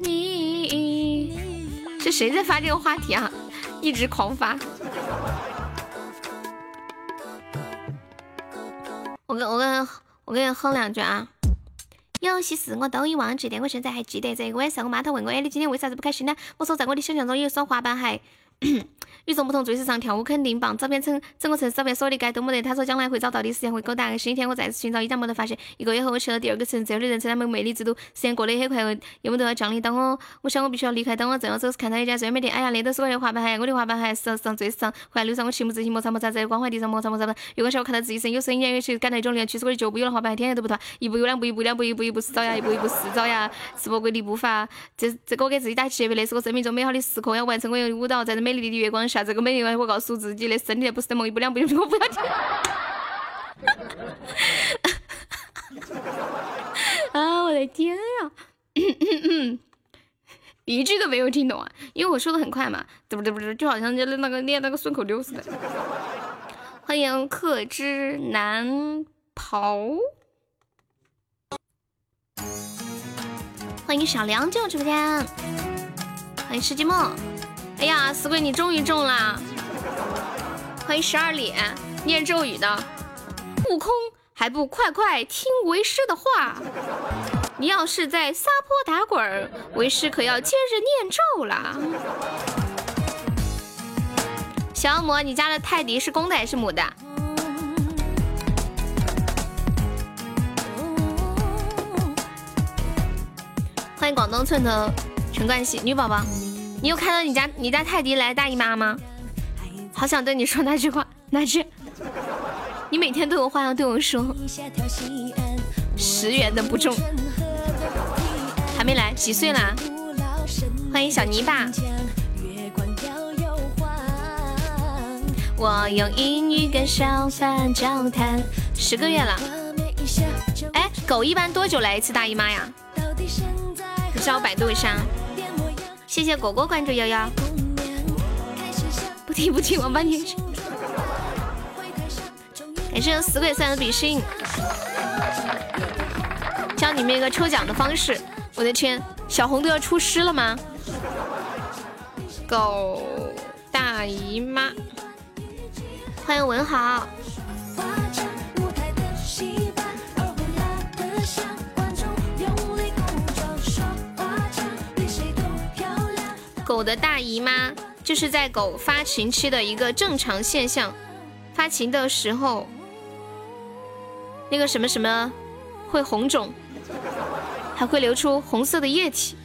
你是谁在发这个话题啊？一直狂发。我跟我跟我跟你哼两句啊。有些事我都已忘记，但我现在还记得。这个晚上，我妈她问我：“哎，你今天为啥子不开心呢？”我说：“在我的想象中，有一双滑板鞋。”与众不同，最时尚，跳舞肯定棒。照片成整个城市照片锁的该都没得。他说将来会找到的，时间会够大。星期天我再次寻找，依然没得发现。一个月后，我去了第二个城市，这儿的人。称他们魅力之都。时间过得很快，又没得要降临。当我我想我必须要离开。当我正要走时，看到一家专卖店。哎呀，那都是我的滑板鞋，我的滑板鞋时尚最时尚。回来路上我情不自禁摩擦摩擦在光滑地上摩擦摩擦的。月光下我看到自己身有声音，有些感到一种连其实我的脚步有了滑板鞋，天天都不脱。一步有两步，一步两步，一步一步是爪牙，一步一步是爪牙。是魔鬼的步伐，这这个我给自己打气，那是我生命中美好的时刻。要完成我的舞蹈，在这美丽的月光下，这个美女我告。诉自己的身体不是梦，一步两步，我不要听。啊！我的天呀！一句都没有听懂啊，因为我说的很快嘛，对不对？不对，就好像就那个念那个顺口溜似的。欢迎克之南袍，欢迎小梁进入直播间，欢迎世纪梦。哎呀，死鬼，你终于中了！欢迎十二脸念咒语的悟空，还不快快听为师的话！你要是在撒泼打滚，为师可要接着念咒了。小恶魔，你家的泰迪是公的还是母的？欢迎广东寸头陈冠希女宝宝，你有看到你家你家泰迪来大姨妈吗？好想对你说那句话，那句，你每天都有话要对我说。十元的不中，还没来，几岁啦？欢迎小泥巴。我用英语跟小贩交谈，十个月了。哎，狗一般多久来一次大姨妈呀？你让我百度一下。谢谢果果关注幺幺。不听不听，王八天。感谢死鬼三的比心，教你们一个抽奖的方式。我的天，小红都要出师了吗？狗大姨妈，欢迎文豪。狗的大姨妈。就是在狗发情期的一个正常现象，发情的时候，那个什么什么会红肿，还会流出红色的液体。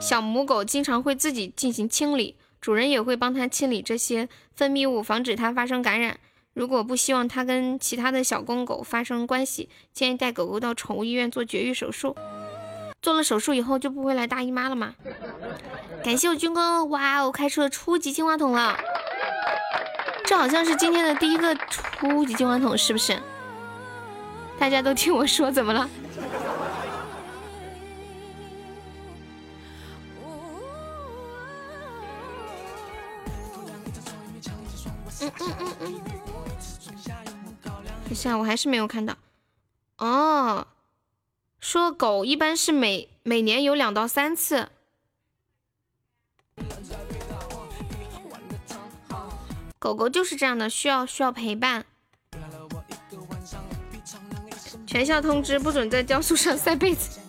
小母狗经常会自己进行清理，主人也会帮它清理这些分泌物，防止它发生感染。如果不希望它跟其他的小公狗发生关系，建议带狗狗到宠物医院做绝育手术。做了手术以后就不会来大姨妈了吗？感谢我军哥，哇哦，开出了初级净化桶了，这好像是今天的第一个初级净化桶，是不是？大家都听我说，怎么了？嗯嗯嗯嗯，等下我还是没有看到，哦。说狗一般是每每年有两到三次，狗狗就是这样的，需要需要陪伴。全校通知不准在雕塑上晒被子。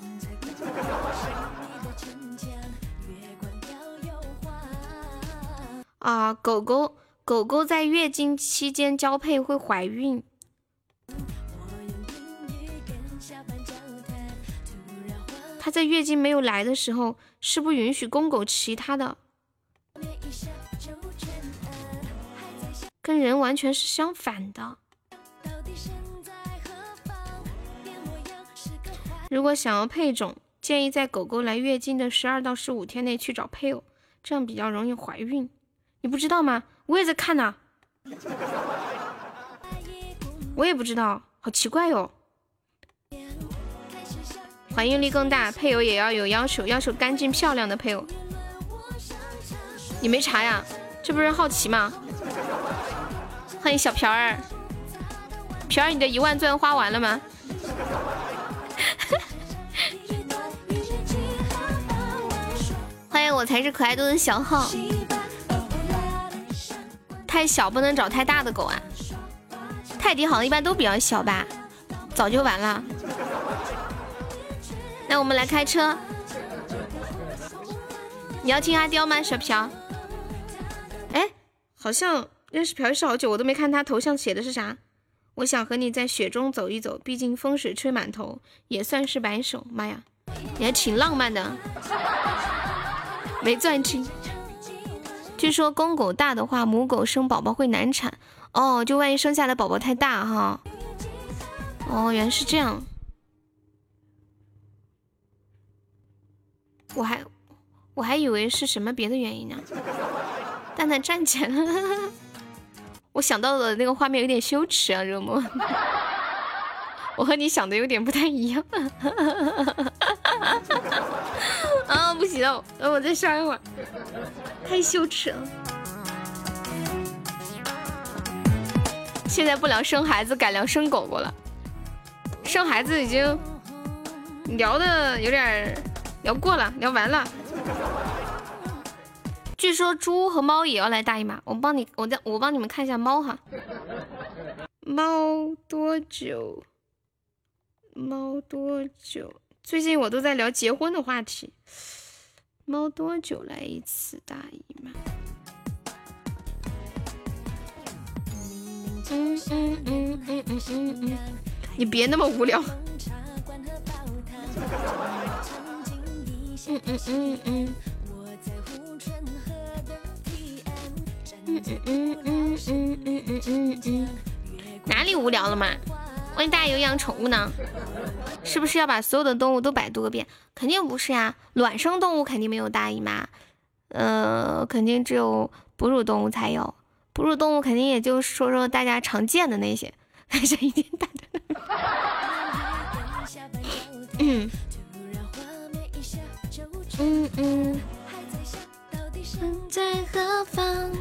啊，狗狗狗狗在月经期间交配会怀孕。在月经没有来的时候是不允许公狗骑它的，跟人完全是相反的。如果想要配种，建议在狗狗来月经的十二到十五天内去找配偶，这样比较容易怀孕。你不知道吗？我也在看呢，我也不知道，好奇怪哟。怀孕力更大，配偶也要有要求，要求干净漂亮的配偶。你没查呀？这不是好奇吗？欢迎小瓢儿，瓢儿，你的一万钻花完了吗？欢迎我才是可爱多的小号。太小不能找太大的狗啊！泰迪好像一般都比较小吧，早就完了。那我们来开车。你要听阿刁吗，小朴？哎，好像认识朴是好久，我都没看他头像写的是啥。我想和你在雪中走一走，毕竟风水吹满头，也算是白首。妈呀，你还挺浪漫的。没钻进。据说公狗大的话，母狗生宝宝会难产。哦，就万一生下来宝宝太大哈。哦，原来是这样。我还。我还以为是什么别的原因呢。蛋蛋站起来了，我想到的那个画面有点羞耻啊，热莫。我和你想的有点不太一样。啊，不行，让我再刷一会儿，太羞耻了。现在不聊生孩子，改聊生狗狗了。生孩子已经聊的有点聊过了，聊完了。据说猪和猫也要来大姨妈，我帮你，我再我帮你们看一下猫哈。猫多久？猫多久？最近我都在聊结婚的话题。猫多久来一次大姨妈？你别那么无聊。嗯嗯嗯嗯。嗯嗯嗯嗯嗯嗯嗯嗯，哪里无聊了嘛？万一大家有养宠物呢？是不是要把所有的动物都百度个遍？肯定不是呀，卵生动物肯定没有大姨妈，呃，肯定只有哺乳动物才有。哺乳动物肯定也就说说大家常见的那些，还是一点大的。嗯嗯嗯。在何方？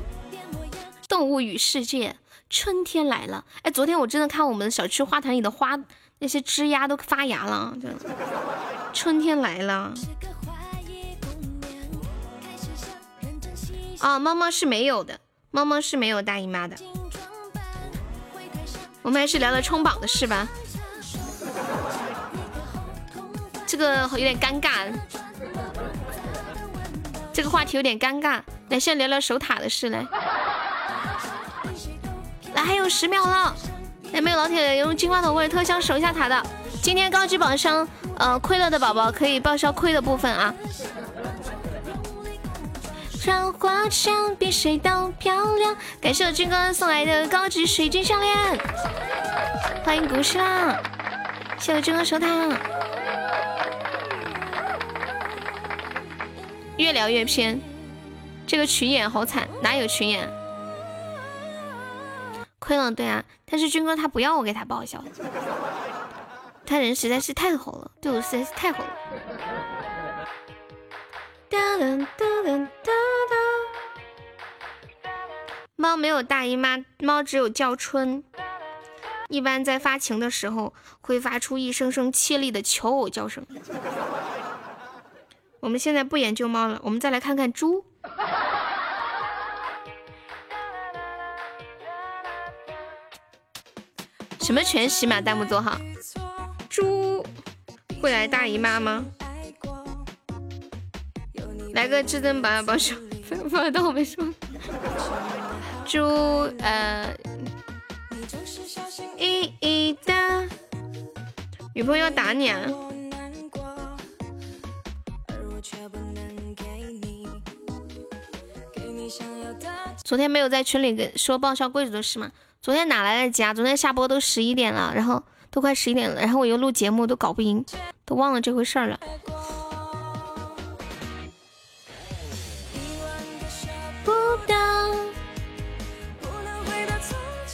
动物与世界，春天来了。哎，昨天我真的看我们小区花坛里的花，那些枝丫都发芽了。春天来了。啊，猫猫是没有的，猫猫是没有大姨妈的。我们还是聊聊冲榜的事吧。这个有点尴尬，这个话题有点尴尬。来，先聊聊守塔的事来。来，还有十秒了，有没有老铁用金话筒或者特效守一下塔的？今天高级榜上，呃，亏了的宝宝可以报销亏的部分啊。让花香比谁都漂亮。感谢我军哥送来的高级水晶项链，欢迎古诗浪，谢我军哥守塔。越聊越偏，这个群演好惨，哪有群演？亏了，对啊，但是军哥他不要我给他报销，他人实在是太好了，对我实在是太好了。猫没有大姨妈，猫只有叫春，一般在发情的时候会发出一声声凄厉的求偶叫声。我们现在不研究猫了，我们再来看看猪。什么全息嘛？弹幕做好。猪会来大姨妈吗？来个至尊宝宝手，放到后面说。猪呃，一一的女朋友打你啊！昨天没有在群里跟说报销柜子的事吗？昨天哪来得及啊？昨天下播都十一点了，然后都快十一点了，然后我又录节目，都搞不赢，都忘了这回事儿了。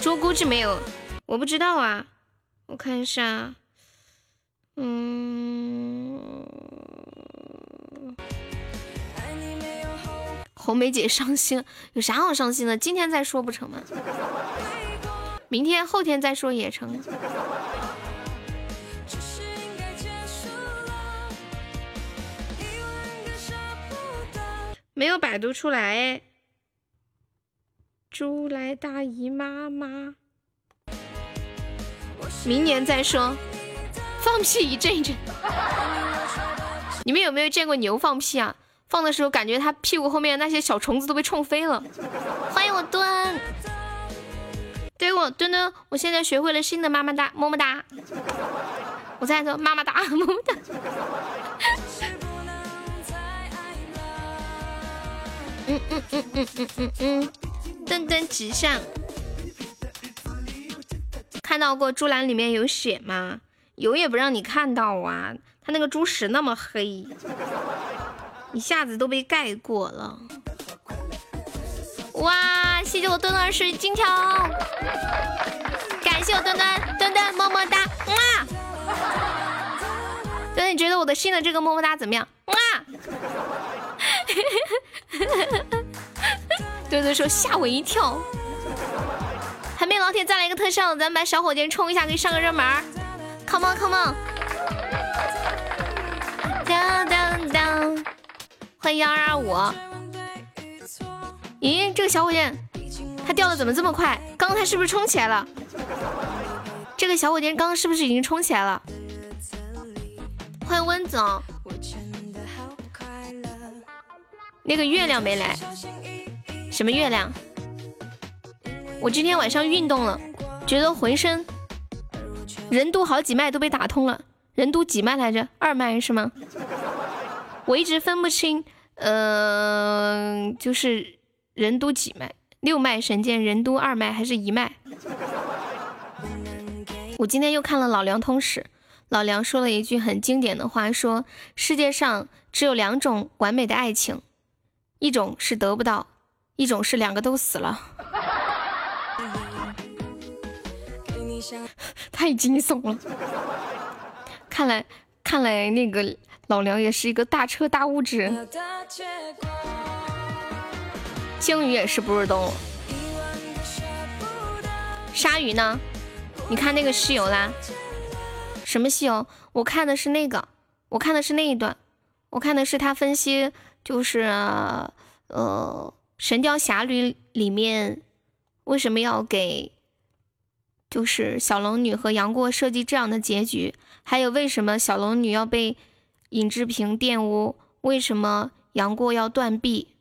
猪估计没有，我不知道啊，我看一下，嗯，红梅姐伤心，有啥好伤心的？今天再说不成吗？明天、后天再说也成。没有百度出来。猪来大姨妈妈，明年再说。放屁一阵一阵。你们有没有见过牛放屁啊？放的时候感觉他屁股后面那些小虫子都被冲飞了。欢迎我墩，对我墩墩，我现在学会了新的么么哒，么么哒。我在说么么哒，么么哒。嗯嗯嗯嗯嗯嗯嗯，墩墩吉祥。看到过猪栏里面有血吗？有也不让你看到啊。他那个猪屎那么黑，一下子都被盖过了。哇，谢谢我墩墩是金条，感谢我墩墩墩墩么么哒，啊！墩墩，你觉得我的新的这个么么哒怎么样？啊！墩墩说吓我一跳。还没老铁再来一个特效，咱们把小火箭冲一下，可以上个热门。Come on come on。当当当！欢迎幺二二五。咦，这个小火箭它掉的怎么这么快？刚刚它是不是冲起来了？这个小火箭刚刚是不是已经冲起来了？欢迎温总。那个月亮没来。什么月亮？我今天晚上运动了，觉得浑身人都好几脉都被打通了。人都几脉来着？二脉是吗？我一直分不清，嗯，就是任督几脉，六脉神剑，任督二脉还是一脉？我今天又看了老梁通史，老梁说了一句很经典的话，说世界上只有两种完美的爱情，一种是得不到，一种是两个都死了。太惊悚了。看来，看来那个老梁也是一个大彻大悟之人。鲸鱼也是不是动物？鲨鱼呢？你看那个西游啦？什么西游？我看的是那个，我看的是那一段，我看的是他分析，就是呃《神雕侠侣》里面为什么要给。就是小龙女和杨过设计这样的结局，还有为什么小龙女要被尹志平玷污？为什么杨过要断臂？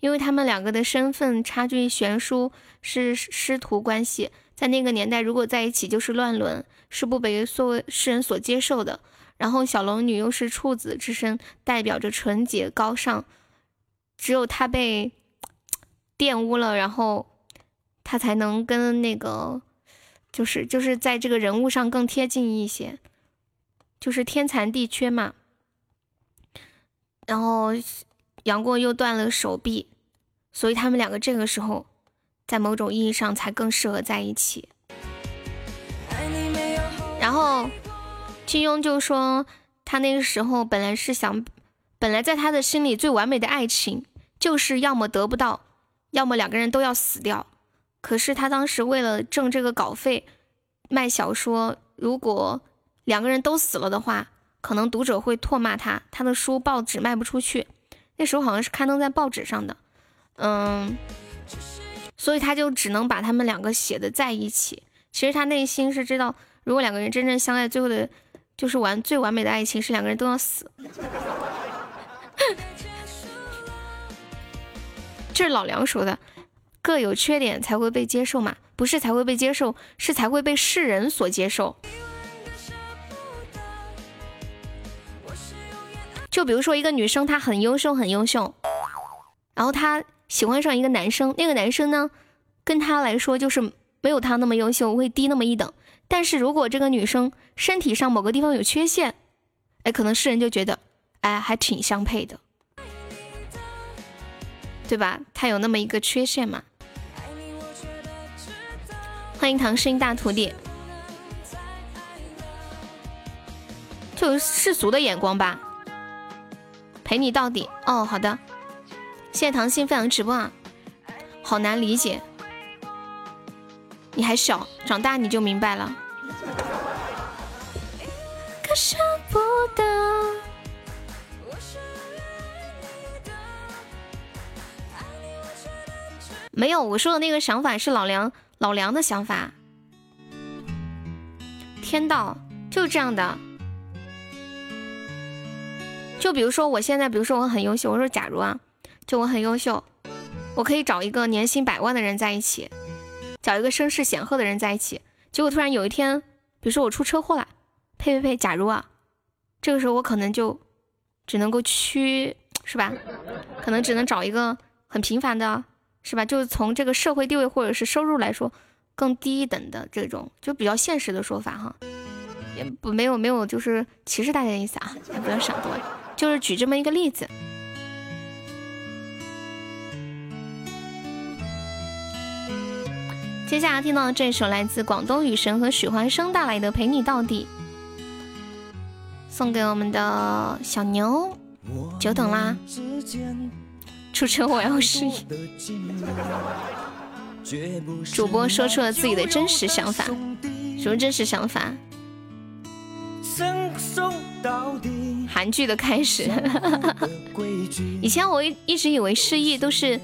因为他们两个的身份差距悬殊，是师徒关系，在那个年代，如果在一起就是乱伦，是不被所世人所接受的。然后小龙女又是处子之身，代表着纯洁高尚，只有她被 玷污了，然后她才能跟那个。就是就是在这个人物上更贴近一些，就是天残地缺嘛。然后杨过又断了手臂，所以他们两个这个时候在某种意义上才更适合在一起。然后金庸就说，他那个时候本来是想，本来在他的心里最完美的爱情就是要么得不到，要么两个人都要死掉。可是他当时为了挣这个稿费卖小说，如果两个人都死了的话，可能读者会唾骂他，他的书报纸卖不出去。那时候好像是刊登在报纸上的，嗯，所以他就只能把他们两个写的在一起。其实他内心是知道，如果两个人真正相爱，最后的就是完最完美的爱情是两个人都要死。这是老梁说的。各有缺点才会被接受嘛？不是才会被接受，是才会被世人所接受。就比如说一个女生，她很优秀，很优秀，然后她喜欢上一个男生，那个男生呢，跟她来说就是没有她那么优秀，会低那么一等。但是如果这个女生身体上某个地方有缺陷，哎，可能世人就觉得，哎，还挺相配的，对吧？她有那么一个缺陷嘛。欢迎唐诗音大徒弟，就世俗的眼光吧，陪你到底。哦，好的，谢谢糖心分享直播啊，好难理解。你还小，长大你就明白了。可舍不得。没有，我说的那个想法是老梁老梁的想法。天道就是这样的。就比如说，我现在，比如说我很优秀，我说假如啊，就我很优秀，我可以找一个年薪百万的人在一起，找一个声势显赫的人在一起，结果突然有一天，比如说我出车祸了，呸呸呸，假如啊，这个时候我可能就只能够屈，是吧？可能只能找一个很平凡的，是吧？就是从这个社会地位或者是收入来说更低一等的这种，就比较现实的说法哈，也不没有没有就是歧视大家的意思啊，也不要想多了。就是举这么一个例子。接下来听到这首来自广东雨神和许怀生带来的《陪你到底》，送给我们的小牛，久等啦！出车祸要失忆，主播说出了自己的真实想法，什么真实想法？韩剧的开始。以前我一一直以为失忆都是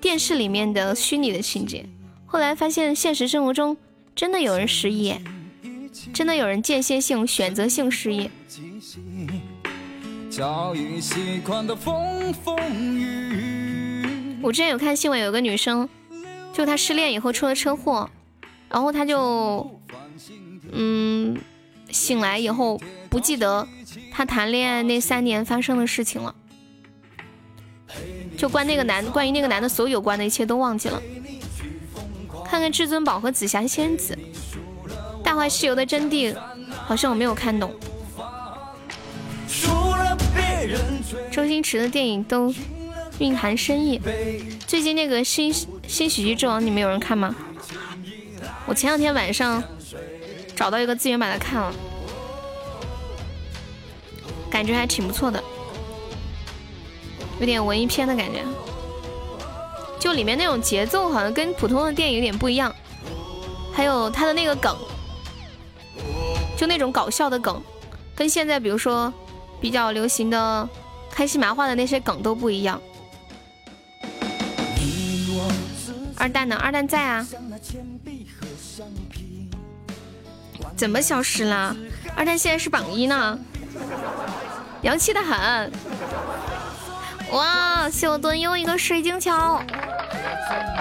电视里面的虚拟的情节，后来发现现实生活中真的有人失忆，真的有人间歇性、选择性失忆。我之前有看新闻，有个女生，就她失恋以后出了车祸，然后她就，嗯。醒来以后不记得他谈恋爱那三年发生的事情了，就关那个男关于那个男的所有有关的一切都忘记了。看看至尊宝和紫霞仙子，大话西游的真谛好像我没有看懂。周星驰的电影都蕴含深意。最近那个新新喜剧之王你们有人看吗？我前两天晚上。找到一个资源把它看了，感觉还挺不错的，有点文艺片的感觉。就里面那种节奏好像跟普通的电影有点不一样，还有他的那个梗，就那种搞笑的梗，跟现在比如说比较流行的开心麻花的那些梗都不一样。二蛋呢？二蛋在啊。怎么消失了？二蛋现在是榜一呢，洋气的很。哇，小墩又一个水晶球，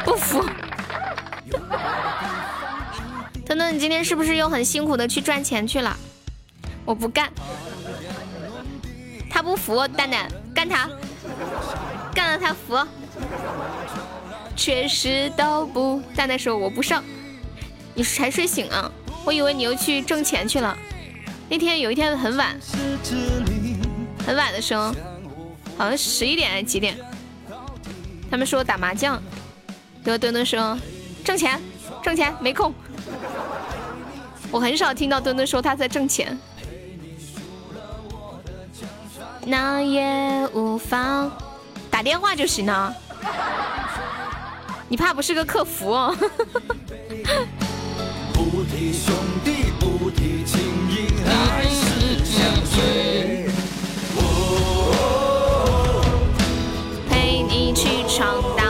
不服。等等，你今天是不是又很辛苦的去赚钱去了？我不干。他不服，蛋蛋干他，干了他服。确实都不，蛋蛋说我不上，你才睡醒啊？我以为你又去挣钱去了。那天有一天很晚，很晚的时候，好像十一点还是几点？他们说打麻将，然后墩墩说挣钱，挣钱没空。我很少听到墩墩说他在挣钱。那也无妨，打电话就行了。你怕不是个客服哦？不提兄弟，闯荡。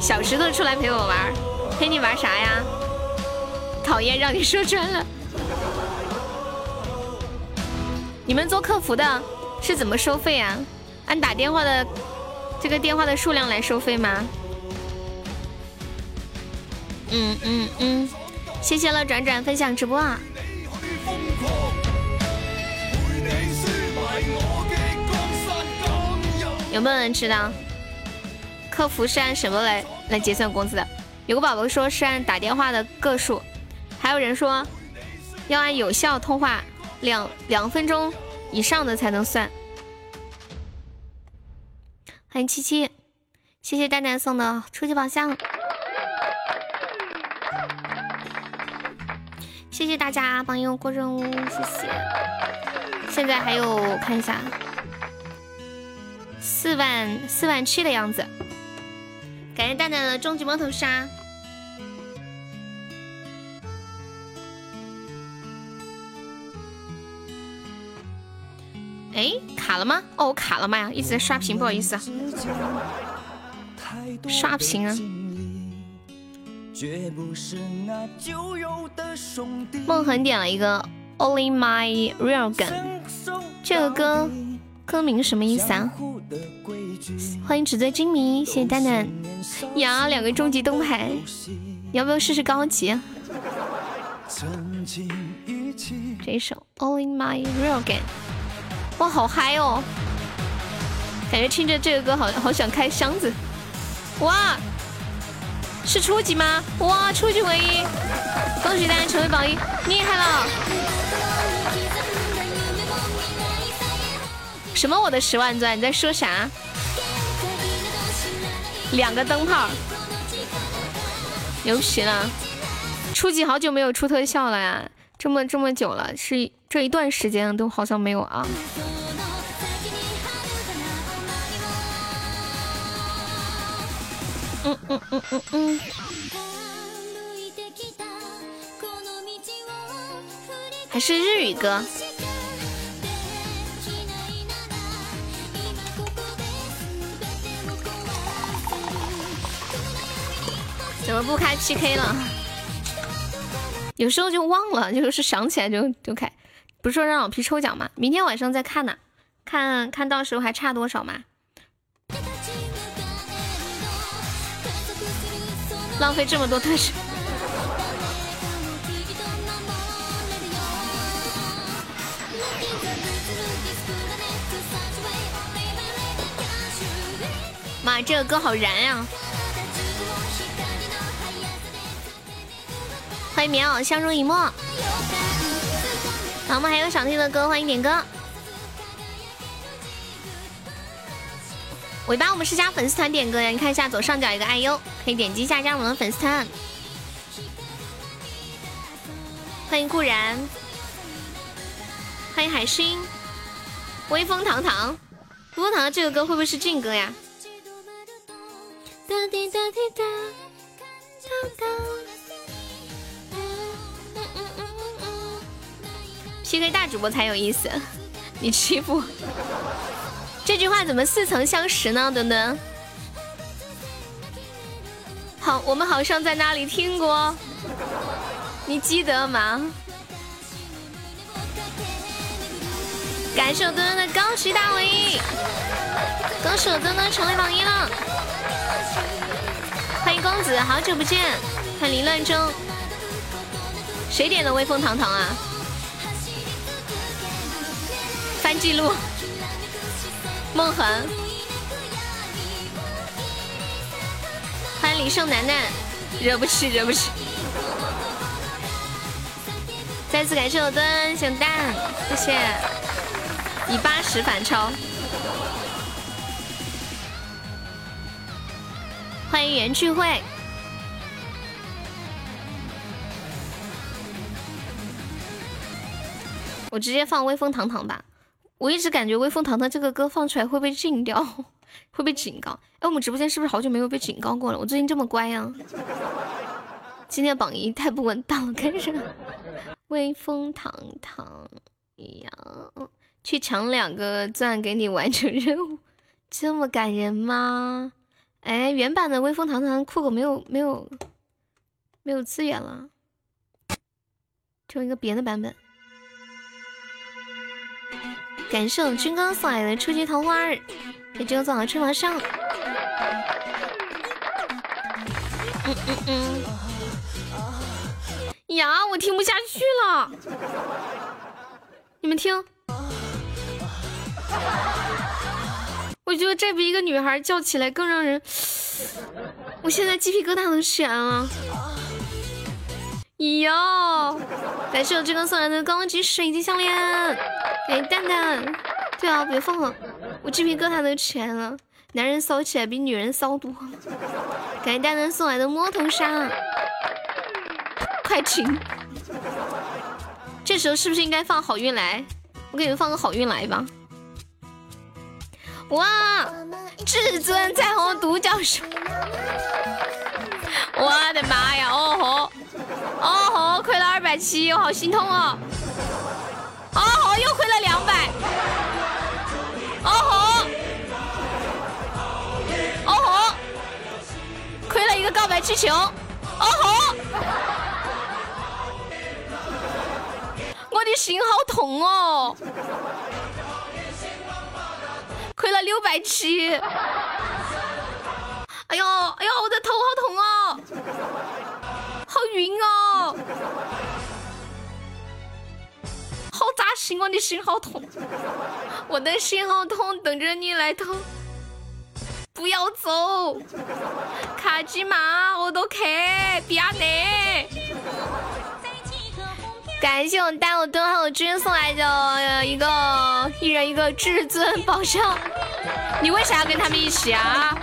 小石头出来陪我玩，陪你玩啥呀？讨厌，让你说穿了。你们做客服的是怎么收费啊？按打电话的这个电话的数量来收费吗？嗯嗯嗯，谢谢了转转分享直播啊！有没有人知道客服是按什么来来结算工资的？有个宝宝说是按打电话的个数，还有人说要按有效通话两两分钟以上的才能算。欢迎七七，谢谢蛋蛋送的初级宝箱。谢谢大家帮佑过任务，谢谢。现在还有看一下，四万四万七的样子。感谢蛋蛋的终极摸头杀。哎，卡了吗？哦，我卡了吗呀？一直在刷屏，不好意思。啊刷屏啊！梦恒点了一个 Only My Real Gun，这个歌歌名什么意思啊？欢迎纸醉金迷，谢谢蛋蛋呀，两个终极灯牌，要不要试试高级？这一首 All in My Real Game 哇，好嗨哦！感觉听着这个歌，好好想开箱子。哇，是初级吗？哇，初级唯一，恭喜大家成为榜一，厉害了！什么？我的十万钻？你在说啥？两个灯泡，牛皮了！初级好久没有出特效了呀，这么这么久了，是这一段时间都好像没有啊。嗯嗯嗯嗯嗯，还是日语歌。怎么不开 PK 了？有时候就忘了，就是想起来就就开。不是说让老皮抽奖吗？明天晚上再看呢，看看到时候还差多少嘛。浪费这么多特效，妈，这个歌好燃呀！欢迎棉袄相濡以沫。好，我们还有想听的歌，欢迎点歌。尾巴，我们是加粉丝团点歌呀，你看一下左上角一个爱优，可以点击一下加入我们的粉丝团。欢迎固然，欢迎海星，威风堂堂，威风堂堂这个歌会不会是劲歌呀？哒滴哒滴哒，哒哒。PK 大主播才有意思，你欺负。这句话怎么似曾相识呢？等等，好，我们好像在哪里听过，你记得吗？感谢我墩墩的高级大尾，恭喜我墩墩成为榜一了！欢迎公子，好久不见！欢迎凌乱中，谁点的威风堂堂啊？翻记录。梦痕，欢迎李胜楠楠，惹不起，惹不起。再次感谢我的小蛋，谢谢，以八十反超。欢迎原聚会，我直接放威风堂堂吧。我一直感觉《威风堂堂》这个歌放出来会被禁掉，会被警告。哎，我们直播间是不是好久没有被警告过了？我最近这么乖呀。今天榜一太不稳当了，开始。威风堂堂呀，去抢两个钻给你完成任务，这么感人吗？哎，原版的《威风堂堂》酷狗没有没有没有资源了，就一个别的版本。感谢我军哥送来的初级桃花儿，给军哥送好吹毛上。嗯嗯嗯。呀，我听不下去了，你们听。我觉得这比一个女孩叫起来更让人，我现在鸡皮疙瘩都起来了。哟，感谢我军哥送来的高级水晶项链。给蛋蛋，对啊，别放了，我鸡皮疙瘩都起来了。男人骚起来比女人骚多。感谢蛋蛋送来的摸头杀，快停！这时候是不是应该放好运来？我给你们放个好运来吧。哇，至尊彩虹独角兽！我的妈呀！哦吼，哦吼，亏了二百七，我好心痛哦！哦吼，又亏了两百！哦吼，哦吼，亏了一个告白气球！哦吼，我的心好痛哦！亏了六百七，哎呦哎呦，我的头好痛哦，好晕哦，好扎心，我的心好痛，我的心好痛，等着你来痛，不要走，卡机嘛，我都开，比亚迪。感谢我带我蹲号君送来的一个一人一个至尊宝箱，你为啥要跟他们一起啊？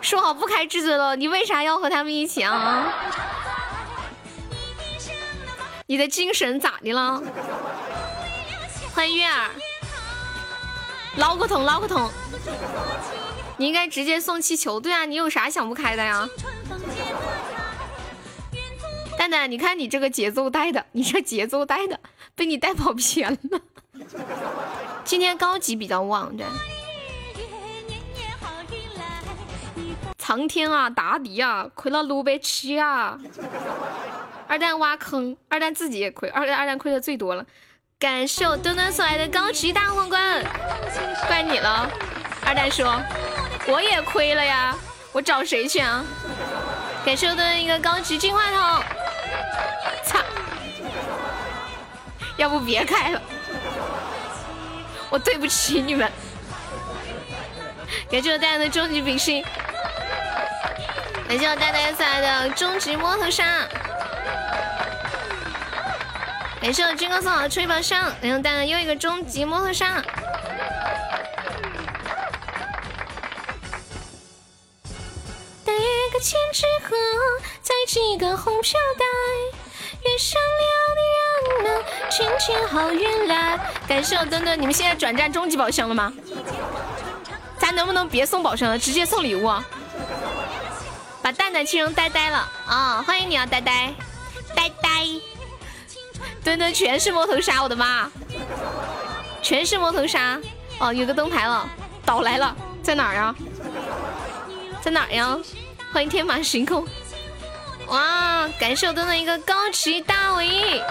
说好不开至尊了，你为啥要和他们一起啊？你的精神咋的了？欢迎月儿，捞个桶捞个桶，你应该直接送气球，对啊，你有啥想不开的呀？蛋蛋，你看你这个节奏带的，你这节奏带的被你带跑偏了。今天高级比较旺，对。苍天啊，大地啊，亏了六百七啊！二蛋挖坑，二蛋自己也亏，二蛋二蛋亏的最多了。感谢我墩墩送来的高级大皇冠，怪你了。二蛋说，我也亏了呀，我找谁去啊？感谢我的一个高级净化筒。操！要不别开了，我对不起你们。感谢我带来的终极比心，感谢我带带送来的终极摩托沙，感谢我军哥送好的吹宝箱，然后带来又一个终极摩托沙。带一个千纸鹤，再系个红飘带。愿善良的人们天天好运来。感谢我墩墩，你们现在转战终极宝箱了吗？咱能不能别送宝箱了，直接送礼物？蛋蛋气成呆呆了啊！欢迎你啊，呆呆，呆呆。墩墩全是摸头杀，我的妈！全是摸头杀。哦，有个灯牌了，岛来了，在哪儿呀？在哪儿呀？欢迎天马行空。哇！感谢我的一个高级大 V，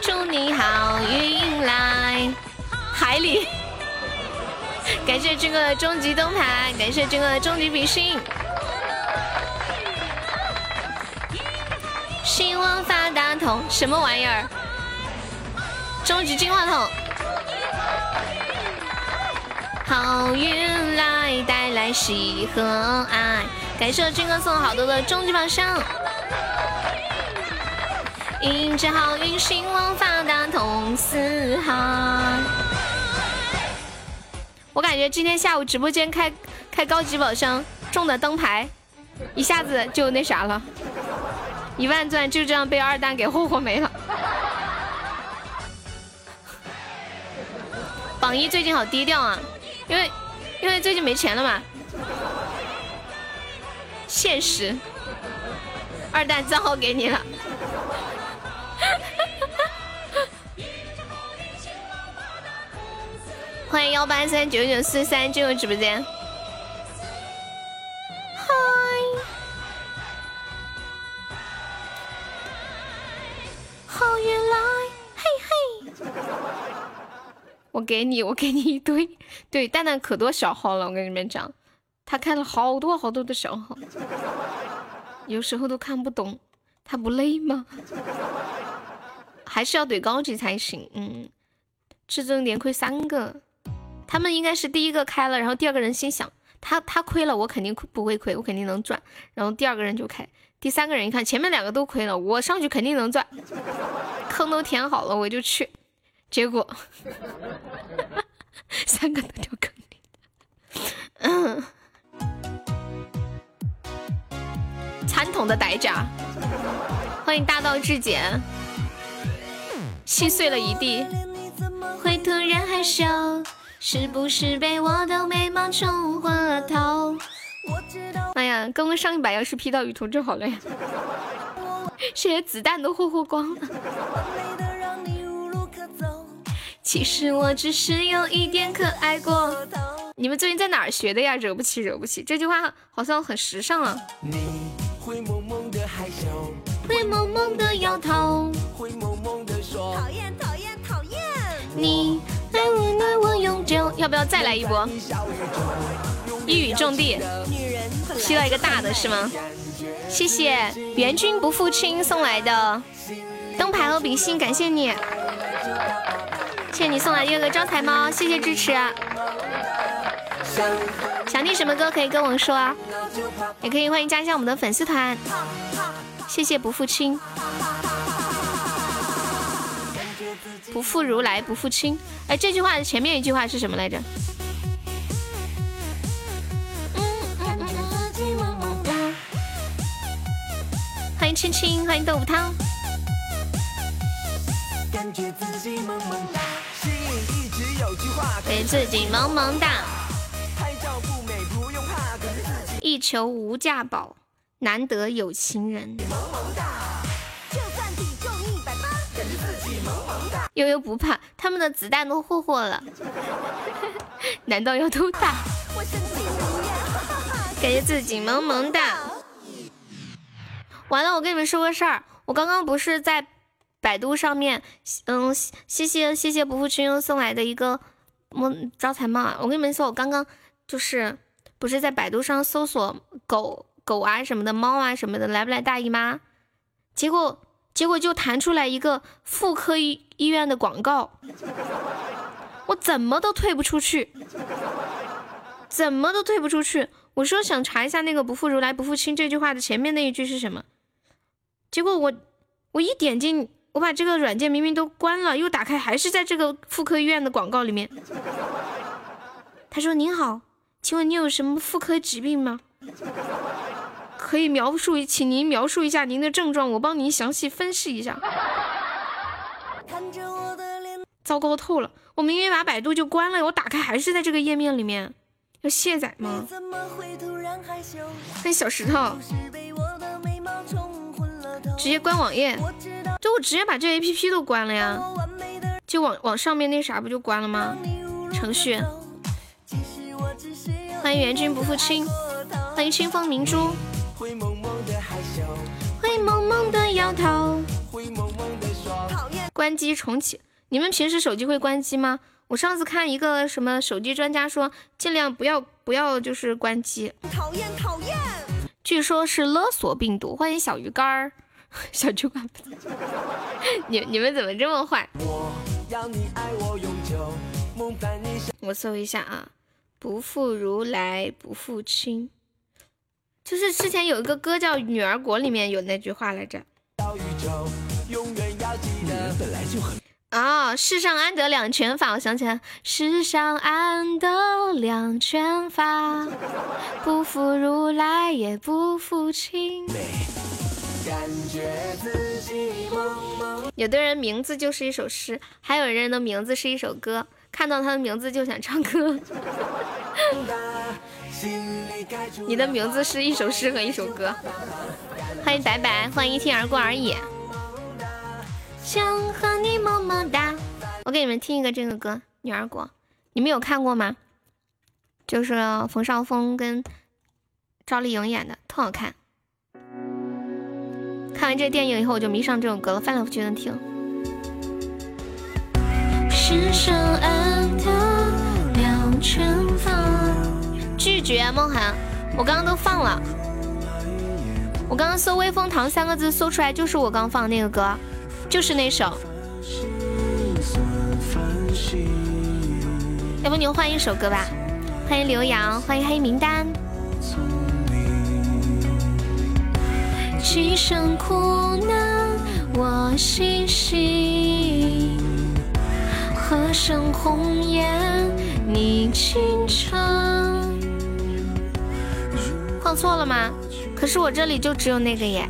祝你好运来海里。感谢军哥的终极灯牌，感谢军哥的终极比心。希望发大筒，什么玩意儿？终极金话筒，好运来带来喜和爱。感谢我军哥送好多的终极宝箱，迎着好运，兴旺发达通四海。我感觉今天下午直播间开开高级宝箱中的灯牌，一下子就那啥了，一万钻就这样被二蛋给霍霍没了。榜一最近好低调啊，因为因为最近没钱了嘛。现实，二蛋账号给你了。欢迎幺八三九九四三进入直播间。嗨，好运来，嘿嘿。我给你，我给你一堆。对，蛋蛋可多小号了，我跟你们讲。他开了好多好多的小号，有时候都看不懂，他不累吗？还是要怼高级才行。嗯，至尊连亏三个，他们应该是第一个开了，然后第二个人心想他他亏了，我肯定不会亏，我肯定能赚。然后第二个人就开，第三个人一看前面两个都亏了，我上去肯定能赚，坑都填好了，我就去，结果三个都掉坑里。嗯。传统的代价，欢迎大道至简，心碎了一地。会突然害羞？是不是被我的美貌冲昏了头？哎呀，刚刚上一把要是 P 到雨桐就好了呀，这些子弹都霍霍光了。其实我只是有一点可爱过。你们最近在哪儿学的呀？惹不起，惹不起，这句话好像很时尚啊。会萌萌的害羞，会萌萌的摇头，会萌萌的说讨厌讨厌讨厌。你要不要再来一波？一语中的，吸到一个大的是吗？谢谢援军不负卿送来的灯牌和比心，感谢你，谢谢你送来的一个招财猫，谢谢支持。想听什么歌可以跟我说，也可以欢迎加一下我们的粉丝团。谢谢不负卿，不负如来不负卿。哎，这句话前面一句话是什么来着？欢迎青青，欢迎豆腐汤。给自己萌萌哒。拍照不美不用怕，给自己一求无价宝，难得有情人。萌萌哒悠悠不怕，他们的子弹都霍霍了，难道要偷大？感觉自己萌萌哒。完了，我跟你们说个事儿，我刚刚不是在百度上面，嗯，谢谢谢谢不负君又送来的一个摸招财猫。我跟你们说，我刚刚就是。不是在百度上搜索狗狗啊什么的，猫啊什么的，来不来大姨妈？结果结果就弹出来一个妇科医医院的广告，我怎么都退不出去，怎么都退不出去。我说想查一下那个“不负如来不负卿”这句话的前面那一句是什么，结果我我一点进，我把这个软件明明都关了，又打开，还是在这个妇科医院的广告里面。他说：“您好。”请问你有什么妇科疾病吗？可以描述，请您描述一下您的症状，我帮您详细分析一下。糟糕透了，我明明把百度就关了，我打开还是在这个页面里面，要卸载吗？欢迎小石头，直接关网页，就我直接把这 A P P 都关了呀，就往往上面那啥不就关了吗？程序。欢迎援军不负卿，欢迎清风明珠，会萌萌的摇头，灰蒙蒙的说讨厌关机重启。你们平时手机会关机吗？我上次看一个什么手机专家说，尽量不要不要就是关机。讨厌讨厌，据说是勒索病毒。欢迎小鱼干儿，小酒馆。你你们怎么这么坏？我搜一下啊。不负如来不负卿，就是之前有一个歌叫《女儿国》，里面有那句话来着。啊，世上安得两全法，我想起来，世上安得两全法，不负如来也不负卿。有的人名字就是一首诗，还有人的名字是一首歌。看到他的名字就想唱歌。你的名字是一首诗和一首歌。欢迎白白，欢迎一听而过而已。想和你么么哒。我给你们听一个这个歌《女儿国》，你们有看过吗？就是冯绍峰跟赵丽颖演的，特好看。看完这电影以后，我就迷上这首歌了，翻来覆去的听。世上安得两全法。拒绝梦涵，我刚刚都放了。我刚刚搜“微风堂”三个字，搜出来就是我刚放的那个歌，就是那首。要不你换一首歌吧？欢迎刘洋，欢迎黑名单。几声苦难，我细细。何生红颜你倾城？放错了吗？可是我这里就只有那个耶。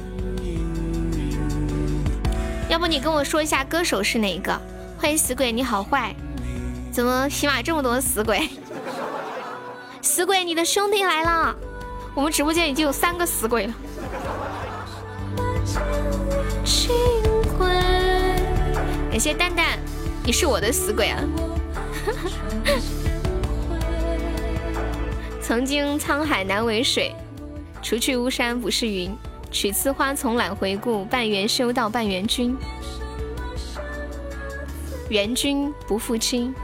要不你跟我说一下歌手是哪一个？欢迎死鬼，你好坏。怎么起码这么多死鬼？死鬼，你的兄弟来了！我们直播间已经有三个死鬼了。感谢蛋蛋，你是我的死鬼啊！曾经沧海难为水，除去巫山不是云。取次花丛懒回顾，半缘修道半缘君。缘君不负卿。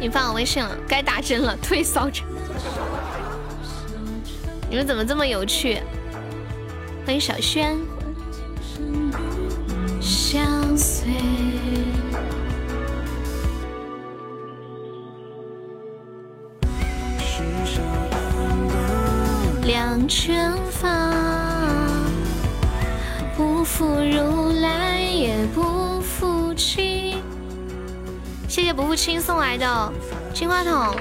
你发我微信了，该打针了，退烧针。你们怎么这么有趣？欢迎小轩。相随。两全法，不负如来也不负卿。谢谢不负卿送来的金话筒。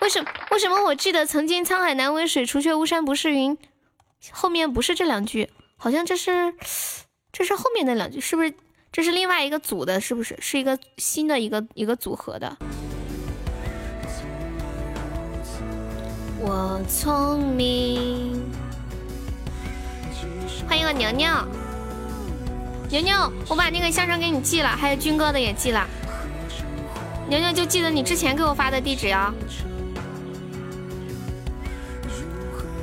为什么？为什么我记得曾经沧海难为水，除却巫山不是云，后面不是这两句，好像这是这是后面的两句，是不是？这是另外一个组的，是不是？是一个新的一个一个组合的。我聪明。欢迎我牛牛，牛牛，我把那个相声给你寄了，还有军哥的也寄了。牛牛就记得你之前给我发的地址哟。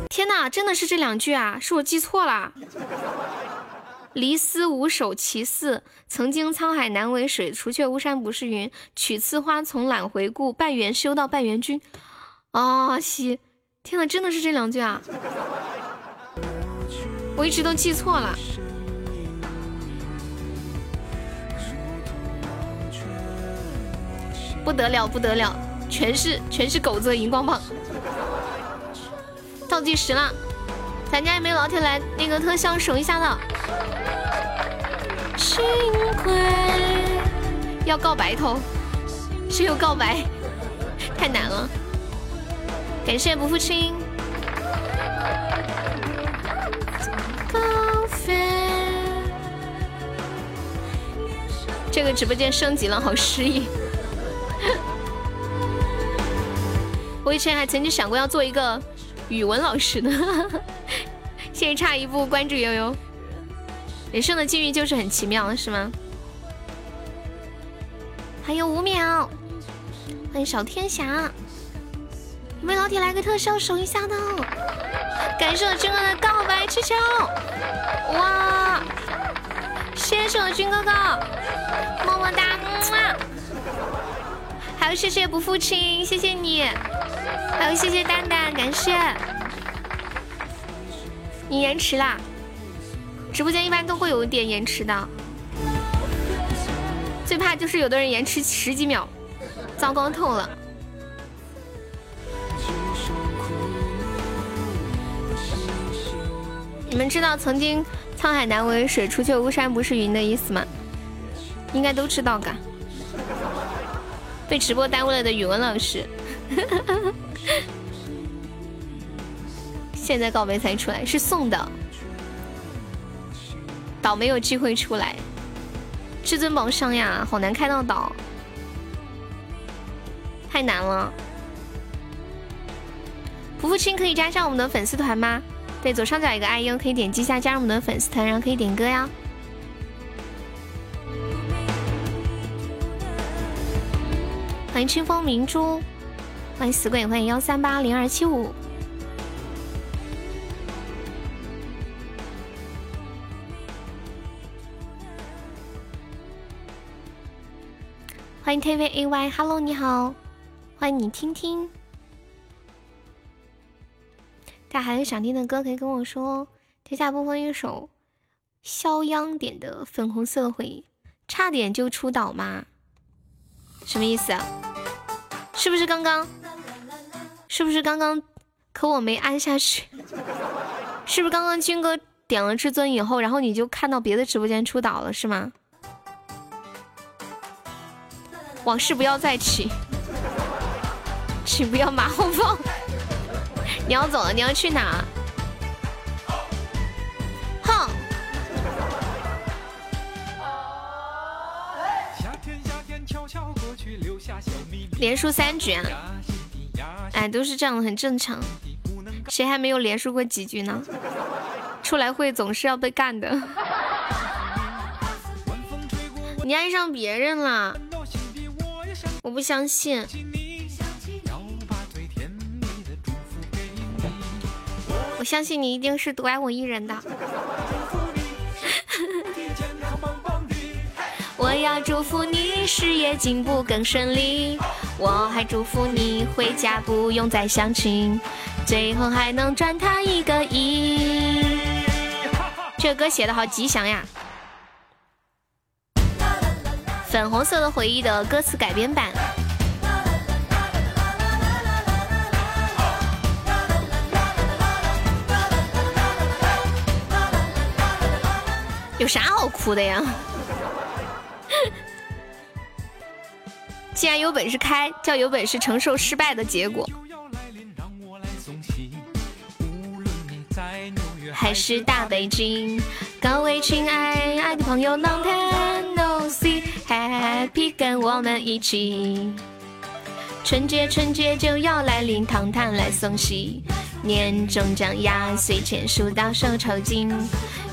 天哪，真的是这两句啊！是我记错了。离思无首其四，曾经沧海难为水，除却巫山不是云。取次花丛懒回顾，半缘修道半缘君。啊西，天哪，真的是这两句啊！我一直都记错了。不得了，不得了，全是全是狗子的荧光棒。倒计时了，咱家有没有老铁来那个特效守一下的？幸亏要告白头，谁有告白，太难了。感谢不负卿。这个直播间升级了，好诗意。我以前还曾经想过要做一个。语文老师呢？谢谢差一步关注悠悠。人生的境遇就是很奇妙，是吗？还有五秒，欢迎小天霞。有没有老铁来个特效守一下的？感谢我军哥的告白气球，哇！谢谢我军哥哥，么么哒，么。还有谢谢不负卿，谢谢你。还有谢谢蛋蛋，感谢你延迟啦！直播间一般都会有一点延迟的，最怕就是有的人延迟十几秒，糟糕透了。你们知道曾经沧海难为水，除却巫山不是云的意思吗？应该都知道噶。被直播耽误了的语文老师。现在告白才出来，是送的，岛没有机会出来，至尊宝上呀，好难开到岛，太难了。不父亲可以加上我们的粉丝团吗？对，左上角一个爱优，可以点击一下加入我们的粉丝团，然后可以点歌呀。欢迎清风明珠。欢迎死鬼，欢迎幺三八零二七五，欢迎 T V A Y，Hello，你好，欢迎你听听。大家还有想听的歌可以跟我说哦，接下来播放一首肖央点的《粉红色的回忆》，差点就出岛吗？什么意思啊？是不是刚刚？是不是刚刚？可我没按下去。是不是刚刚军哥点了至尊以后，然后你就看到别的直播间出岛了，是吗？往事不要再起，请不要马后炮。你要走了，你要去哪？哼！连输三局啊！哎，都是这样，很正常。谁还没有连输过几局呢？出来混总是要被干的。你爱上别人了？我不相信。我相信你一定是独爱我一人的。我要祝福你事业进步更顺利，我还祝福你回家不用再相亲，最后还能赚他一个亿。这歌写的好吉祥呀！粉红色的回忆的歌词改编版，有啥好哭的呀？既然有本事开，叫有本事承受失败的结果。还是大北京，各位亲爱爱的朋友，Long time no see，Happy 跟我们一起。春节春节就要来临，糖糖来送喜，年终奖压岁钱数到手抽筋，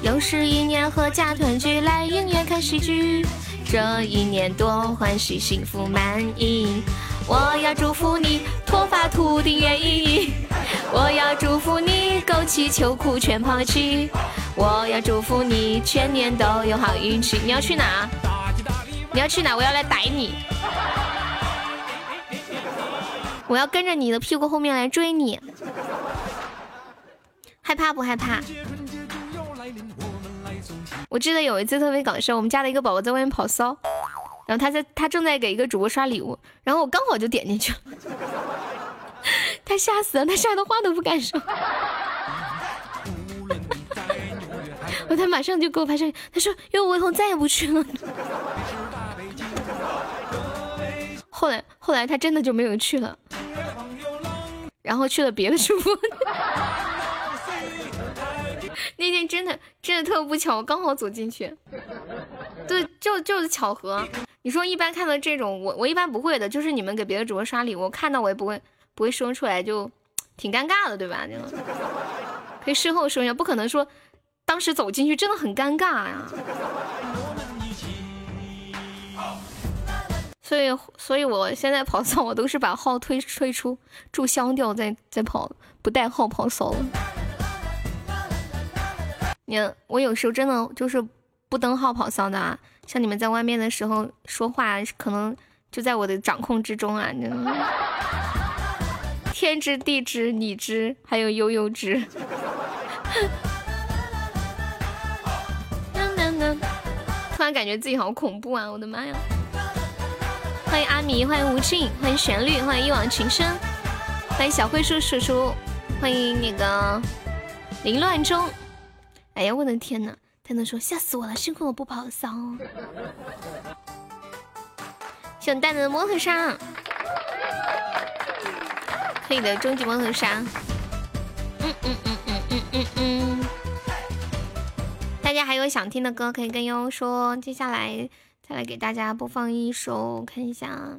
又是一年阖家团聚，来影院看喜剧。这一年多欢喜，幸福满意。我要祝福你脱发秃顶愿意。我要祝福你枸杞秋裤全抛弃。我要祝福你全年都有好运气。你要去哪？你要去哪？我要来逮你。我要跟着你的屁股后面来追你。害怕不害怕？我记得有一次特别搞笑，我们家的一个宝宝在外面跑骚，然后他在他正在给一个主播刷礼物，然后我刚好就点进去了，他吓死了，他吓得话都不敢说，我他马上就给我拍照，他说因为我以后再也不去了。后来后来他真的就没有去了，然后去了别的主播。那天真的真的特不巧，刚好走进去，对，就就是巧合。你说一般看到这种，我我一般不会的，就是你们给别的主播刷礼物，看到我也不会不会说出来，就挺尴尬的，对吧？可以事后说一下，不可能说当时走进去真的很尴尬呀。所以所以我现在跑骚，我都是把号推推出注销掉再再跑，不带号跑骚了。你我有时候真的就是不登号跑骚的啊，像你们在外面的时候说话，可能就在我的掌控之中啊。天知地知你知，还有悠悠知。突然感觉自己好恐怖啊！我的妈呀！欢迎阿米，欢迎吴静，欢迎旋律，欢迎一往情深，欢迎小灰叔叔叔，欢迎那个凌乱中。哎呀，我的天呐！他能说吓死我了，幸亏我不跑骚。小蛋蛋的摩托沙，可以的，终极摩托沙。嗯嗯嗯嗯嗯嗯嗯。大家还有想听的歌，可以跟悠悠说。接下来再来给大家播放一首，看一下，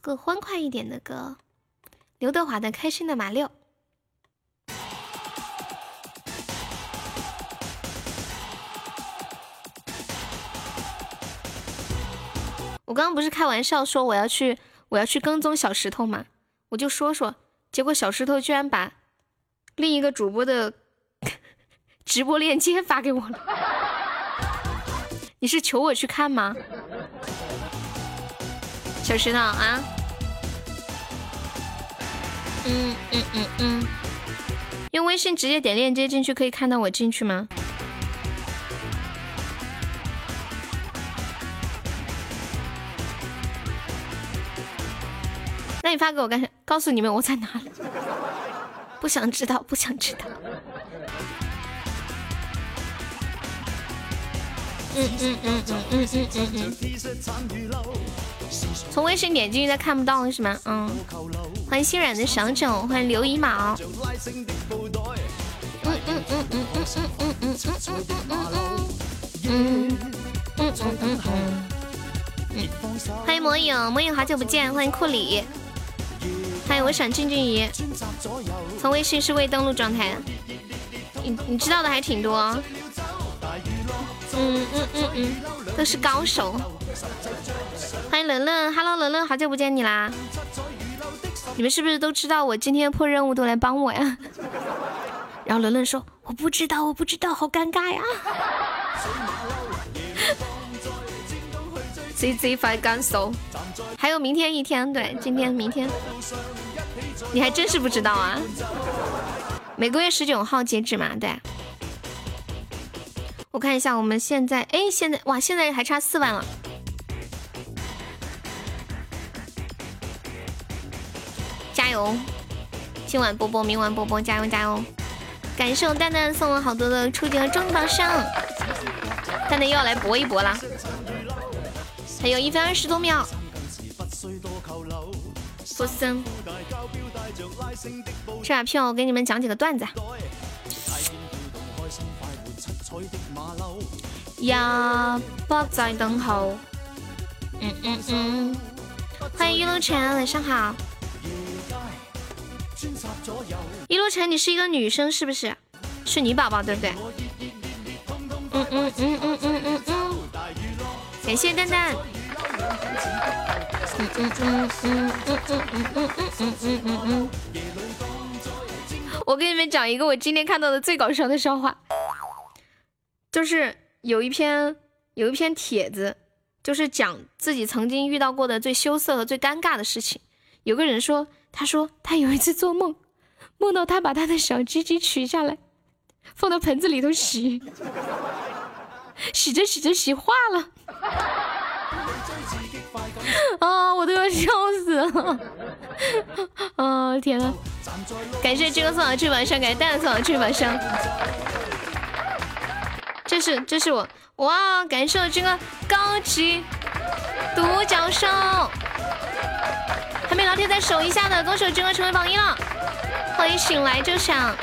个欢快一点的歌，刘德华的《开心的马六》。我刚刚不是开玩笑说我要去我要去跟踪小石头吗？我就说说，结果小石头居然把另一个主播的 直播链接发给我了。你是求我去看吗？小石头啊？嗯嗯嗯嗯，用微信直接点链接进去可以看到我进去吗？那你发给我干啥？告诉你们我在哪里？不想知道，不想知道。嗯嗯嗯嗯嗯嗯嗯嗯。从微信点进去再看不到是吗？嗯。欢迎心软的小九，欢迎刘一毛。嗯嗯嗯嗯嗯嗯嗯嗯嗯嗯嗯嗯嗯嗯嗯嗯。欢迎魔影，魔影好久不见，欢迎库里，欢迎我想俊俊怡，从微信是未登录状态，你你知道的还挺多，嗯嗯嗯嗯，都是高手。欢迎伦伦，Hello 伦伦，好久不见你啦！你们是不是都知道我今天破任务都来帮我呀？然后伦伦说我不知道，我不知道，好尴尬呀。Z Z 发感受，还有明天一天，对，今天明天，你还真是不知道啊。每个月十九号截止嘛，对。我看一下，我们现在，哎，现在哇，现在还差四万了。加油！今晚波波，明晚波波，加油加油！感谢我蛋蛋送了好多的初级和中级宝箱，蛋蛋又要来搏一搏啦！还有一分二十多秒，福森，这把票我给你们讲几个段子。呀，不在等候。嗯嗯嗯，欢迎一路晨，晚上好。一路晨，你是一个女生是不是？是女宝宝对不对？嗯嗯嗯嗯嗯嗯嗯，感谢蛋蛋。嗯嗯嗯嗯嗯嗯嗯嗯嗯嗯嗯嗯。我给你们讲一个我今天看到的最搞笑的笑话，就是有一篇有一篇帖子，就是讲自己曾经遇到过的最羞涩和最尴尬的事情。有个人说。他说他有一次做梦，梦到他把他的小鸡鸡取下来，放到盆子里头洗，洗着洗着洗化了，啊，我都要笑死了，啊天呐！感谢这个送的这把香，感谢蛋送的这把香，这是这是我哇！感谢我军哥高级独角兽。还没老铁再守一下的，恭喜我军哥成为榜一了！欢迎醒来就想，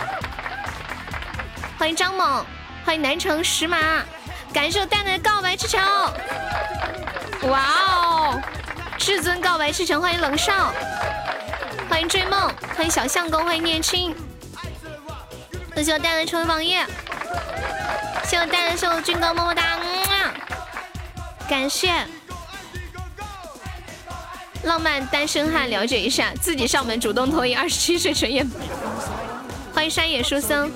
欢迎张猛，欢迎南城石马，感谢我蛋蛋的告白之桥！哇哦，至尊告白之城，欢迎冷少，欢迎追梦，欢迎小相公，欢迎念青，恭喜我蛋蛋成为榜一！谢我蛋蛋送军哥么么哒，感谢。浪漫单身汉了解一下，自己上门主动投影。二十七岁纯爷们，欢迎山野书生。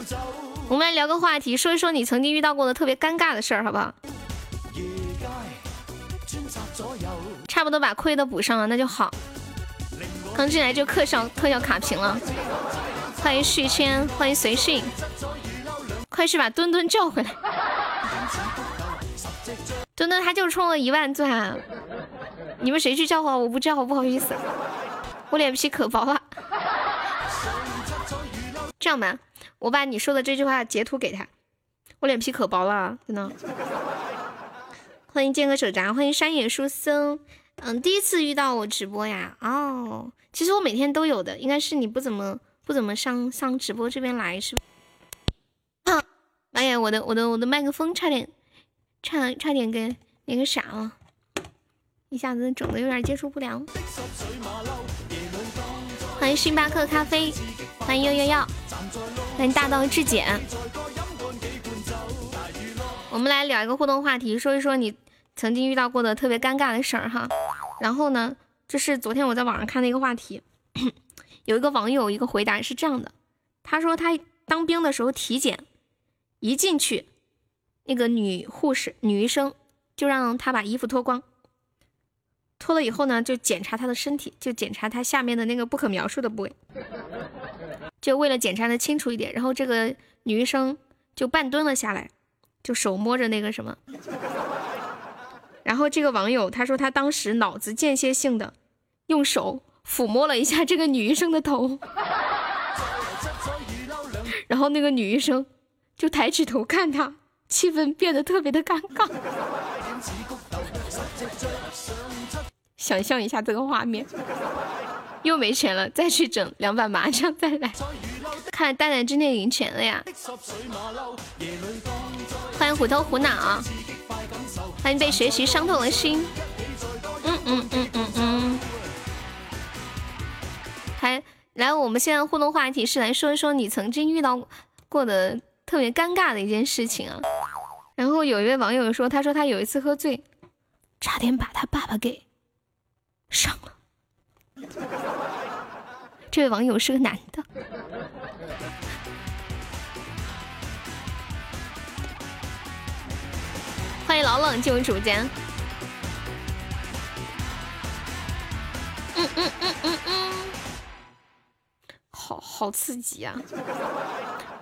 我们来聊个话题，说一说你曾经遇到过的特别尴尬的事儿，好不好？差不多把亏的补上了，那就好。刚进来就特效特效卡屏了。欢迎续签，欢迎随性。快去把墩墩叫回来。墩墩他就充了一万钻。你们谁去叫唤？我不叫，不好意思，我脸皮可薄了。这样吧，我把你说的这句话截图给他。我脸皮可薄了，真的。欢迎剑哥手札，欢迎山野书生。嗯，第一次遇到我直播呀？哦，其实我每天都有的，应该是你不怎么不怎么上上直播这边来是吧？哎呀，我的我的我的麦克风差点差差点给那个啥了。一下子整的有点接触不良。欢迎星巴克咖啡，欢迎幺幺幺，欢迎大道至简。我们来聊一个互动话题，说一说你曾经遇到过的特别尴尬的事儿哈。然后呢，这是昨天我在网上看的一个话题，有一个网友一个回答是这样的，他说他当兵的时候体检，一进去，那个女护士、女医生就让他把衣服脱光。脱了以后呢，就检查他的身体，就检查他下面的那个不可描述的部位，就为了检查的清楚一点。然后这个女医生就半蹲了下来，就手摸着那个什么。然后这个网友他说他当时脑子间歇性的用手抚摸了一下这个女医生的头，然后那个女医生就抬起头看他，气氛变得特别的尴尬。想象一下这个画面，又没钱了，再去整两把麻将再来。看来蛋蛋今天赢钱了呀！欢迎虎头虎脑，欢迎被学习伤透了心。嗯嗯嗯嗯嗯。还来，我们现在互动话题是来说一说你曾经遇到过的特别尴尬的一件事情啊。然后有一位网友说，他说他有一次喝醉，差点把他爸爸给伤了。这位网友是个男的。欢迎老冷进入直播间。嗯嗯嗯嗯嗯，好好刺激啊！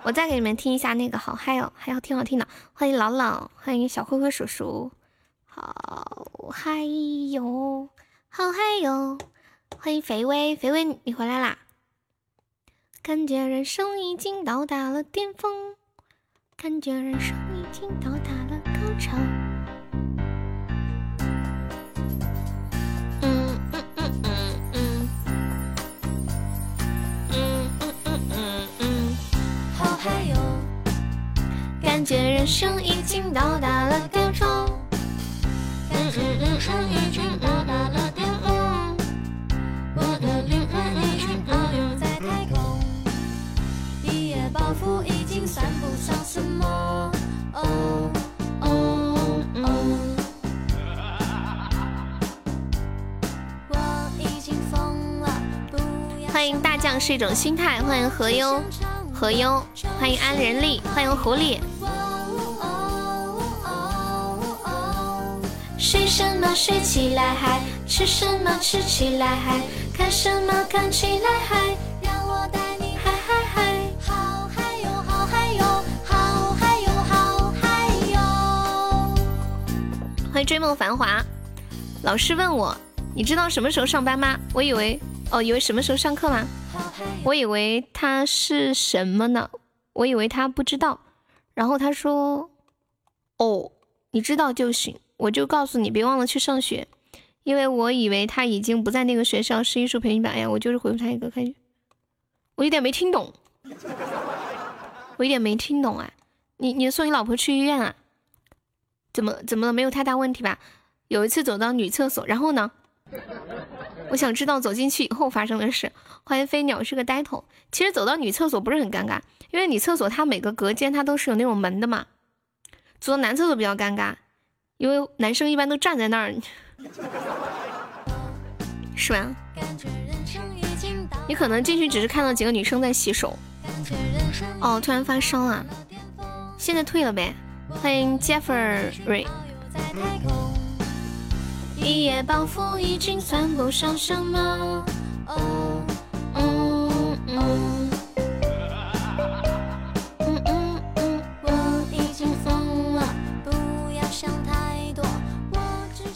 我再给你们听一下那个，好嗨哦，还要挺好听的。欢迎老冷，欢迎小灰灰叔叔，好嗨哟，好嗨哟！欢迎肥威，肥威你回来啦！感觉人生已经到达了巅峰，感觉人生已经到达了高潮。感觉人生已经到达了巅峰，感觉人生已经到达了巅峰，我的灵魂已经遨游在太空，一夜暴富已经算不上什么。哦哦哦，我已经疯了。欢迎大将是一种心态，欢迎何优何优，欢迎安仁丽，欢迎狐狸。睡什么睡起来嗨，吃什么吃起来嗨，看什么看起来嗨，让我带你嗨嗨嗨，好嗨哟好嗨哟，好嗨哟好嗨哟。欢迎追梦繁华，老师问我，你知道什么时候上班吗？我以为哦，以为什么时候上课吗？我以为他是什么呢？我以为他不知道，然后他说，哦，你知道就行。我就告诉你，别忘了去上学，因为我以为他已经不在那个学校是艺术培训班哎呀。我就是回复他一个，开始，我有点没听懂，我有点没听懂啊。你你送你老婆去医院啊？怎么怎么了？没有太大问题吧？有一次走到女厕所，然后呢？我想知道走进去以后发生的事。欢迎飞鸟是个呆头。其实走到女厕所不是很尴尬，因为女厕所它每个隔间它都是有那种门的嘛。走到男厕所比较尴尬。因为男生一般都站在那儿，是吧？你可能进去只是看到几个女生在洗手。哦，突然发烧了，现在退了呗。欢迎 Jeffrey。一夜暴富已经算不上什么。嗯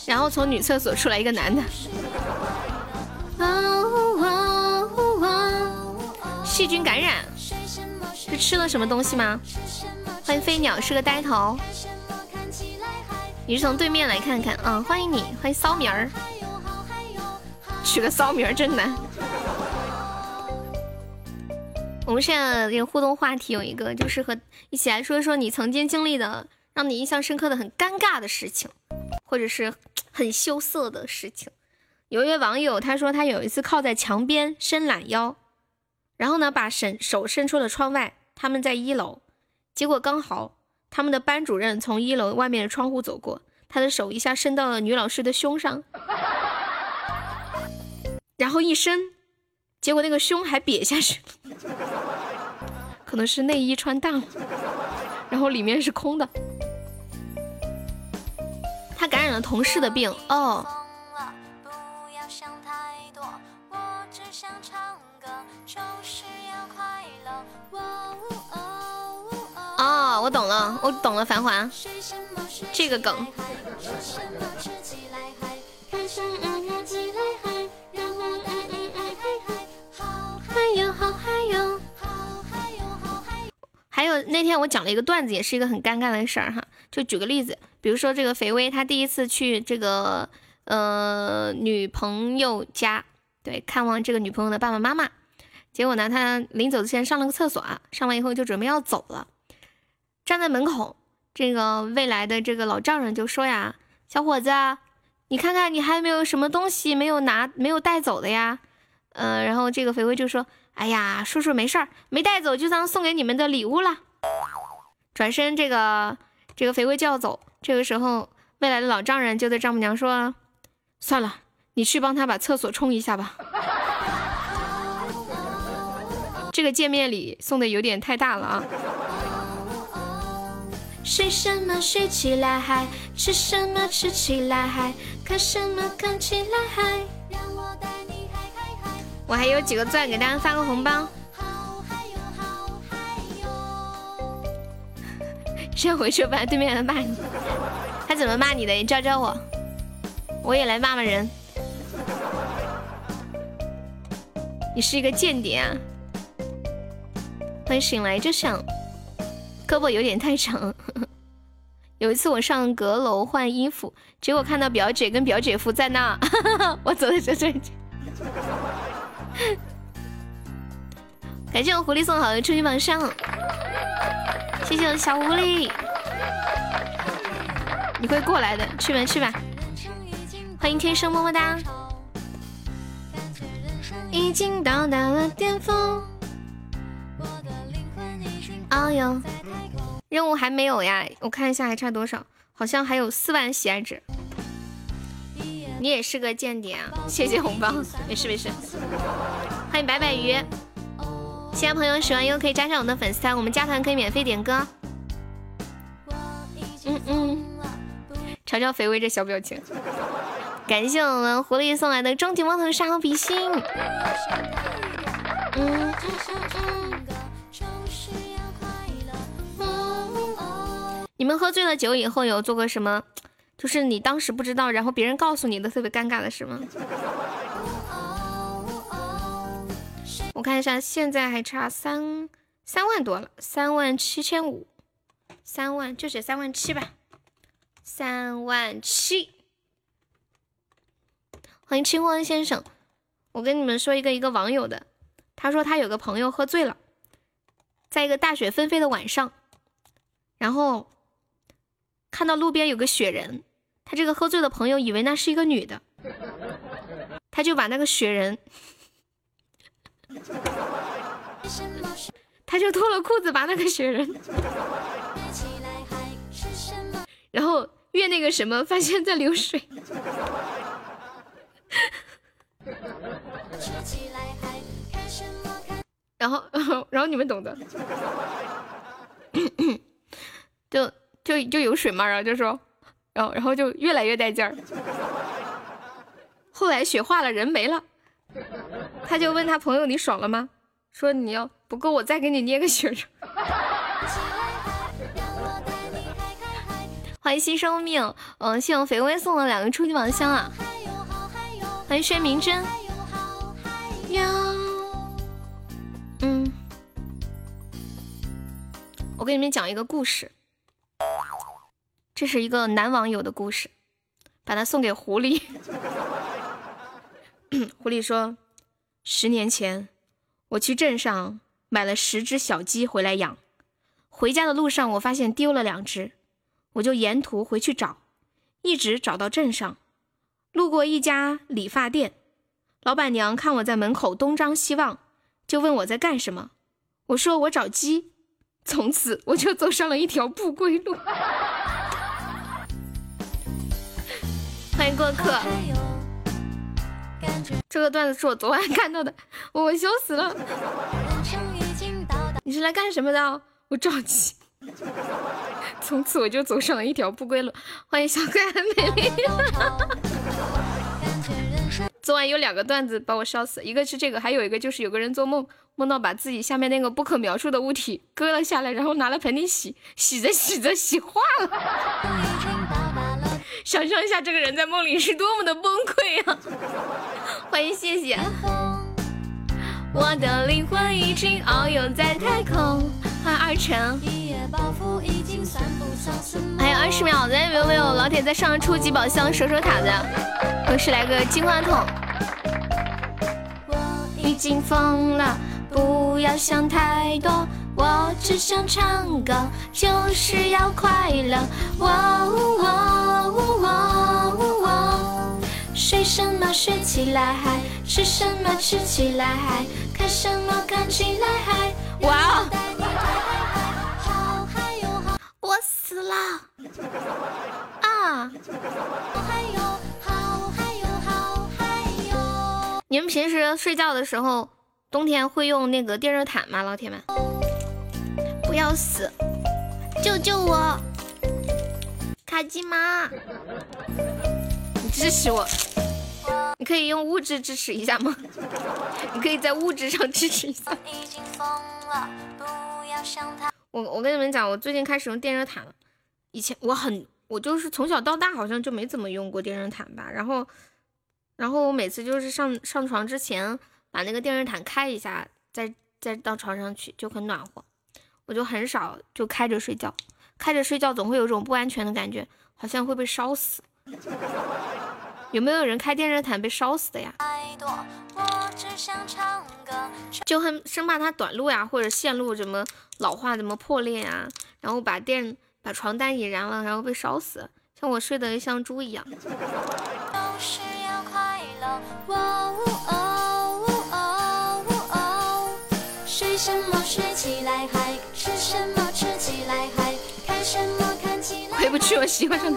然后从女厕所出来一个男的，细菌感染，是吃了什么东西吗？欢迎飞鸟是个呆头，你是从对面来看看，嗯，欢迎你，欢迎骚名儿，取个骚名儿真难。我们现在这个互动话题有一个，就是和一起来说一说你曾经经历的让你印象深刻的很尴尬的事情，或者是。很羞涩的事情。有一位网友，他说他有一次靠在墙边伸懒腰，然后呢把伸手伸出了窗外。他们在一楼，结果刚好他们的班主任从一楼外面的窗户走过，他的手一下伸到了女老师的胸上，然后一伸，结果那个胸还瘪下去，可能是内衣穿大了，然后里面是空的。他感染了同事的病哦。哦，我懂了，我懂了，繁华，这个梗。还有那天我讲了一个段子，也是一个很尴尬的事儿哈。就举个例子，比如说这个肥威，他第一次去这个呃女朋友家，对，看望这个女朋友的爸爸妈妈。结果呢，他临走之前上了个厕所啊，上完以后就准备要走了，站在门口，这个未来的这个老丈人就说呀：“小伙子，你看看你还有没有什么东西没有拿没有带走的呀？嗯，然后这个肥威就说：“哎呀，叔叔没事儿，没带走就当送给你们的礼物了。”转身，这个这个肥肥就要走，这个时候未来的老丈人就对丈母娘说：“算了，你去帮他把厕所冲一下吧。”这个见面礼送的有点太大了啊！睡什么睡起来嗨，吃什么吃起来嗨，看什么看起来嗨。我还有几个钻，给大家发个红包。先回去不然对面人骂你。他怎么骂你的？你教教我，我也来骂骂人。你是一个间谍啊！欢迎醒来就想，胳膊有点太长。有一次我上阁楼换衣服，结果看到表姐跟表姐夫在那，我走的这这。感谢我狐狸送好的初级榜上，谢谢我小狐狸，你会过来的，去吧去吧。欢迎天生么么哒。已经到达了巅峰。哎呦，任务还没有呀，我看一下还差多少，好像还有四万喜爱值。你也是个间谍啊！谢谢红包，没事没事。欢迎白白鱼，其他朋友喜欢又可以加上我的粉丝团，我们加团可以免费点歌。嗯嗯，瞧瞧肥威这小表情。感谢我们狐狸送来的终极猫头杀比心。嗯。你们喝醉了酒以后有做过什么？就是你当时不知道，然后别人告诉你的特别尴尬的事吗？我看一下，现在还差三三万多了，三万七千五，三万就写三万七吧，三万七。欢迎清欢先生，我跟你们说一个一个网友的，他说他有个朋友喝醉了，在一个大雪纷飞的晚上，然后。看到路边有个雪人，他这个喝醉的朋友以为那是一个女的，他就把那个雪人，他就脱了裤子把那个雪人，然后越那个什么，发现在流水，然后 然后你们懂的，就。就就有水嘛，然后就说，然后然后就越来越带劲儿。后来雪化了，人没了，他就问他朋友：“你爽了吗？”说：“你要不够，我再给你捏个雪人。”欢迎新生命，嗯，谢我肥威送了两个初级宝箱啊！欢迎薛明真，嗯，我给你们讲一个故事。这是一个男网友的故事，把它送给狐狸。狐狸说：“十年前，我去镇上买了十只小鸡回来养，回家的路上我发现丢了两只，我就沿途回去找，一直找到镇上，路过一家理发店，老板娘看我在门口东张西望，就问我在干什么，我说我找鸡，从此我就走上了一条不归路。”欢迎过客，这个段子是我昨晚看到的，我笑死了。你是来干什么的？我着急。从此我就走上了一条不归路。欢迎小可爱美丽。昨晚有两个段子把我笑死，一个是这个，还有一个就是有个人做梦，梦到把自己下面那个不可描述的物体割了下来，然后拿了盆里洗，洗着洗着洗化了。想象一下，这个人在梦里是多么的崩溃啊！欢迎，谢谢。我的灵魂已经遨游在太空。欢迎二晨。还有二十秒，咱有没有老铁在上初级宝箱守守塔的？我是来个金话筒。我已经疯了，不要想太多。我只想唱歌，就是要快乐。哇呜哇呜哇呜哇。睡起来嗨，吃什么吃起来嗨，看什么看起来嗨。哇！我死了啊！好嗨哟，好嗨哟，好嗨哟你们平时睡觉的时候，冬天会用那个电热毯吗，老铁们？要死，救救我！卡基玛，你支持我，你可以用物质支持一下吗？你可以在物质上支持一下。我我跟你们讲，我最近开始用电热毯了。以前我很，我就是从小到大好像就没怎么用过电热毯吧。然后，然后我每次就是上上床之前把那个电热毯开一下，再再到床上去就很暖和。我就很少就开着睡觉，开着睡觉总会有种不安全的感觉，好像会被烧死。有没有人开电热毯被烧死的呀？就很生怕它短路呀，或者线路怎么老化、怎么破裂呀，然后把电把床单引燃了，然后被烧死。像我睡得像猪一样。需要快乐我去，我喜欢上你。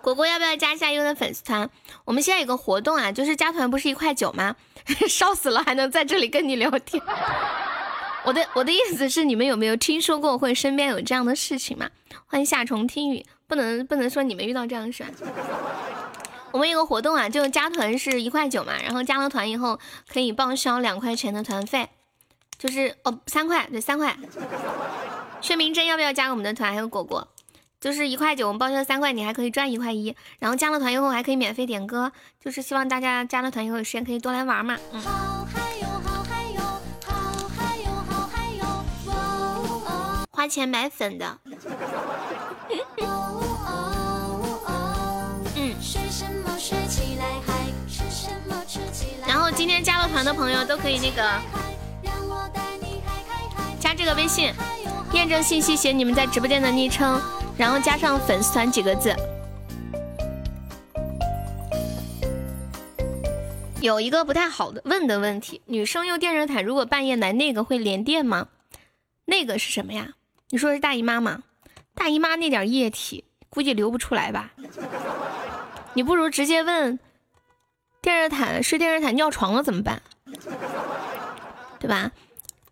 果果要不要加一下优的粉丝团？我们现在有个活动啊，就是加团不是一块九吗？烧死了还能在这里跟你聊天。我的我的意思是，你们有没有听说过或者身边有这样的事情吗？欢迎夏虫听雨，不能不能说你们遇到这样的事。我们有个活动啊，就加团是一块九嘛，然后加了团以后可以报销两块钱的团费，就是哦三块对三块。薛明真要不要加我们的团？还有果果。就是一块九，我们报销三块，你还可以赚一块一。然后加了团以后还可以免费点歌，就是希望大家加了团以后有时间可以多来玩嘛。嗯。花钱买粉的。嗯。然后今天加了团的朋友都可以那个加这个微信，验证信息写你们在直播间的昵称。然后加上粉丝团几个字。有一个不太好的问的问题：女生用电热毯，如果半夜来那个会连电吗？那个是什么呀？你说是大姨妈吗？大姨妈那点液体估计流不出来吧？你不如直接问电热毯，睡电热毯尿床了怎么办？对吧？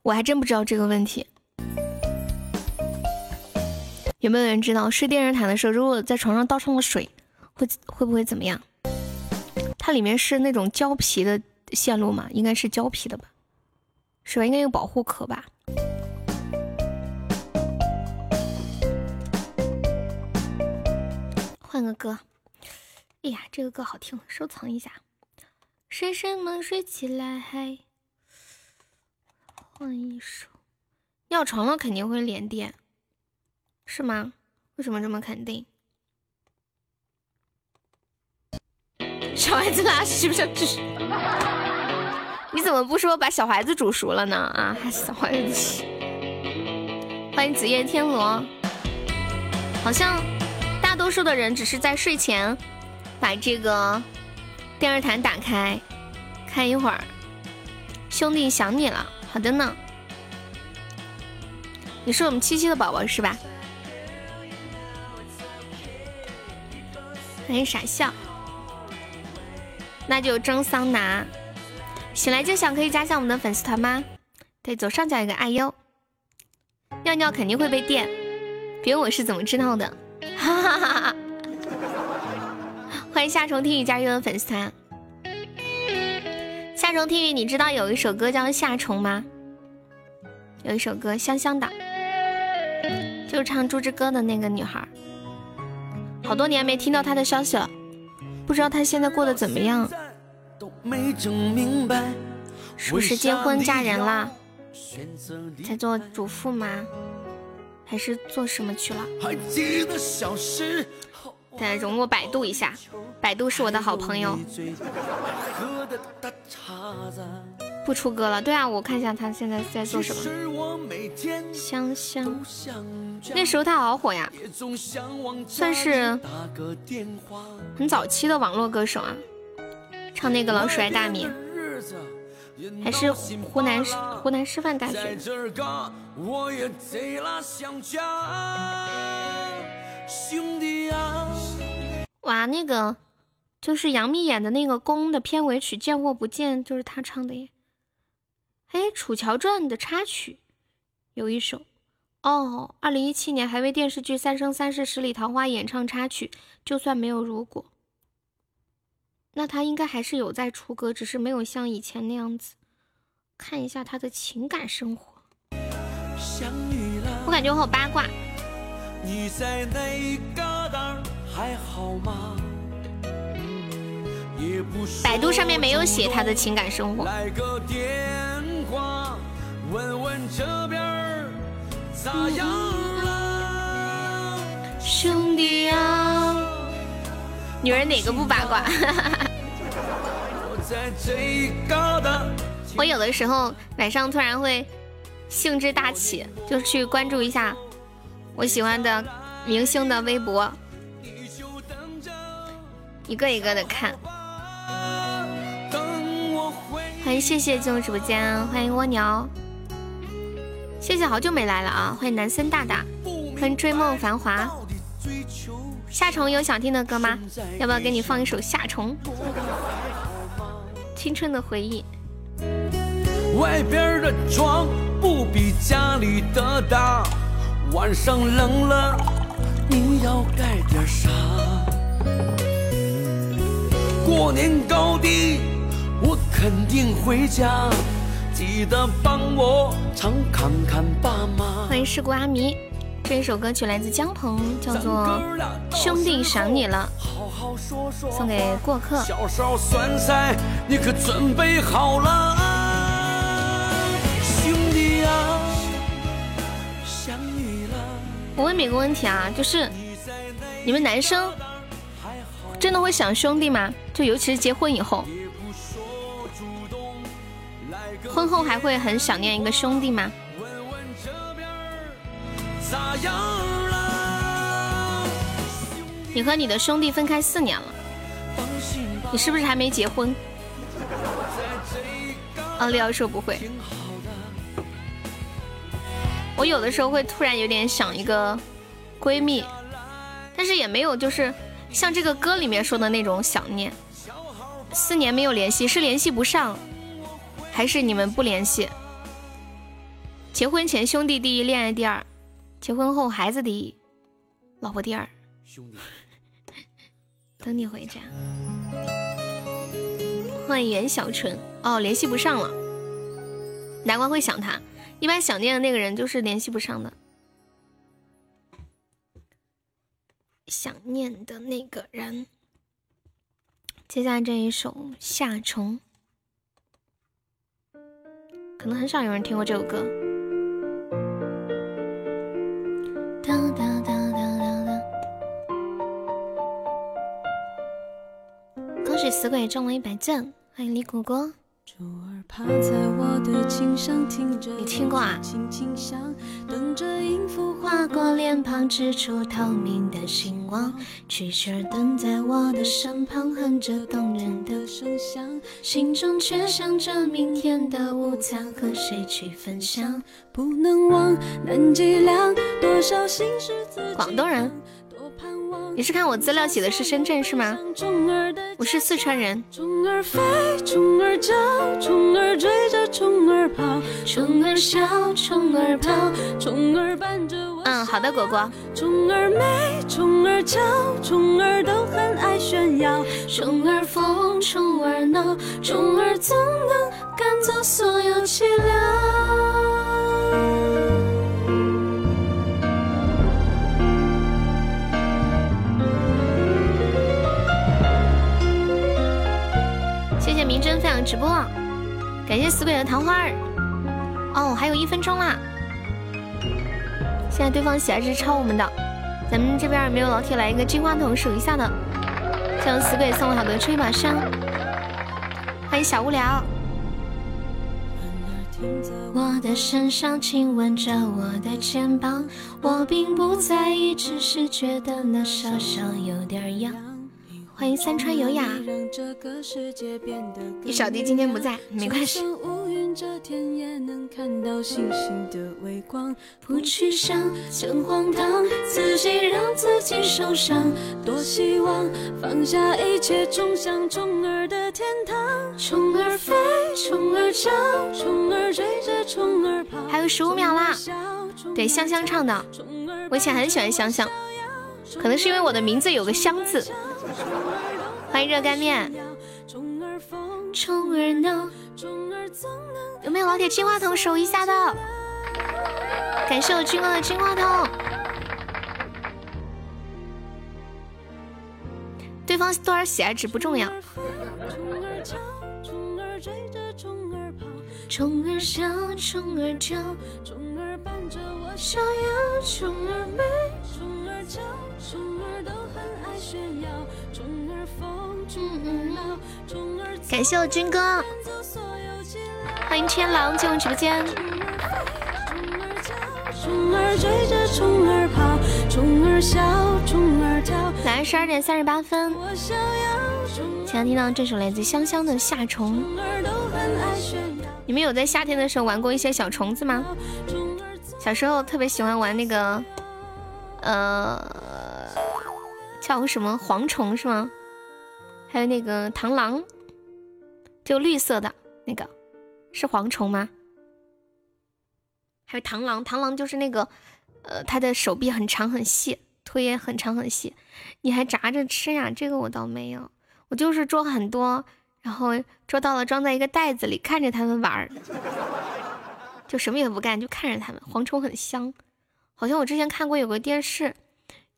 我还真不知道这个问题。有没有人知道睡电热毯的时候，如果在床上倒上了水，会会不会怎么样？它里面是那种胶皮的线路吗？应该是胶皮的吧，是吧？应该有保护壳吧。换个歌，哎呀，这个歌好听，收藏一下。睡什么睡起来嗨？换一首。尿床了肯定会连电。是吗？为什么这么肯定？小孩子拉稀不是吃？你怎么不说把小孩子煮熟了呢？啊，还是小孩子？欢迎紫夜天罗。好像大多数的人只是在睡前把这个电热毯打开，看一会儿。兄弟想你了，好的呢。你是我们七七的宝宝是吧？欢迎傻笑，那就蒸桑拿。醒来就想可以加下我们的粉丝团吗？对，左上角有个爱哟。尿尿肯定会被电，别问我是怎么知道的。哈哈哈哈！欢迎夏虫听雨加入我的粉丝团。夏虫听雨，你知道有一首歌叫夏虫吗？有一首歌香香的，就是唱《猪之歌》的那个女孩。好多年没听到她的消息了，不知道她现在过得怎么样。是不是结婚嫁人啦？在做主妇吗？还是做什么去了？等容我百度一下，百度是我的好朋友。不出歌了，对啊，我看一下他现在在做什么。香香，那时候他好火呀，算是很早期的网络歌手啊。唱那个老鼠爱大米，还是湖南湖南师范大学。兄弟啊哇，那个就是杨幂演的那个《宫》的片尾曲《见或不见》，就是她唱的耶。哎，《楚乔传》的插曲有一首哦。二零一七年还为电视剧《三生三世十里桃花》演唱插曲，就算没有如果。那他应该还是有在出歌，只是没有像以前那样子。看一下他的情感生活，我感觉我好八卦。百度上面没有写他的情感生活。兄弟啊，女人哪个不八卦？我有的时候晚上突然会兴致大起，就去关注一下我喜欢的明星的微博，一个一个的看。欢迎谢谢进入直播间，欢迎蜗牛，谢谢好久没来了啊！欢迎南森大大，欢迎追梦繁华。夏虫有想听的歌吗？要不要给你放一首夏虫？青春的回忆。外边的床不比家里的大，晚上冷了你要盖点啥？过年高低我肯定回家，记得帮我常看看爸妈。欢迎事故阿迷。这一首歌曲来自江鹏，叫做《兄弟想你了》，送给过客。我问你个问题啊，就是你们男生真的会想兄弟吗？就尤其是结婚以后，婚后还会很想念一个兄弟吗？你和你的兄弟分开四年了，你是不是还没结婚？奥利奥说不会。我有的时候会突然有点想一个闺蜜，但是也没有就是像这个歌里面说的那种想念。四年没有联系，是联系不上，还是你们不联系？结婚前兄弟第一，恋爱第二。结婚后孩子第一，老婆第二，兄弟，等你回家。欢迎袁小纯，哦，联系不上了，难怪会想他。一般想念的那个人就是联系不上的，想念的那个人。接下来这一首《夏虫》，可能很少有人听过这首歌。哒哒哒哒哒哒！恭喜死鬼中了一百钻，欢迎李果果。你听过啊？划过脸庞，织出透明的星光。蛐蛐儿蹲在我的身旁，哼着动人的声响，心中却想着明天的午餐和谁去分享。不能忘，难计量，多少心事自己。广东人。你是看我资料写的是深圳是吗？我是四川人。嗯，好的，果果。虫儿美，虫儿俏，虫儿都很爱炫耀。虫儿疯，虫儿闹，虫儿总能赶走所有凄凉。直播，感谢死鬼的桃花儿。哦，还有一分钟啦！现在对方喜爱是超我们的，咱们这边没有老铁来一个金话筒数一下的。向死鬼送了好多吹马声，欢迎小无聊。我的身上亲吻着我的肩膀，我并不在意，只是觉得那稍稍有点痒。欢迎三川有雅。你小弟今天不在，没关系。不去想，真荒唐，自己让自己受伤。多希望放下一切，冲向虫儿的天堂。虫儿飞，虫儿叫，虫儿追着虫儿跑。还有十五秒啦！对，香香唱的，我以前很喜欢香香，可能是因为我的名字有个香字。欢迎热干面。有没有老铁金话筒守一下的？感谢我军哥的金话筒。对方多少喜爱值不重要。虫儿笑，虫儿叫，虫儿伴着我逍遥，虫儿美，虫儿儿都很爱感谢我军哥，欢迎天狼进入直播间。来，十二点三十八分。想要听到这首来自香香的《夏虫》。你们有在夏天的时候玩过一些小虫子吗？小时候特别喜欢玩那个，呃，叫什么蝗虫是吗？还有那个螳螂，就绿色的那个，是蝗虫吗？还有螳螂，螳螂就是那个，呃，它的手臂很长很细，腿也很长很细，你还炸着吃呀？这个我倒没有，我就是捉很多。然后捉到了，装在一个袋子里，看着他们玩儿，就什么也不干，就看着他们。蝗虫很香，好像我之前看过有个电视，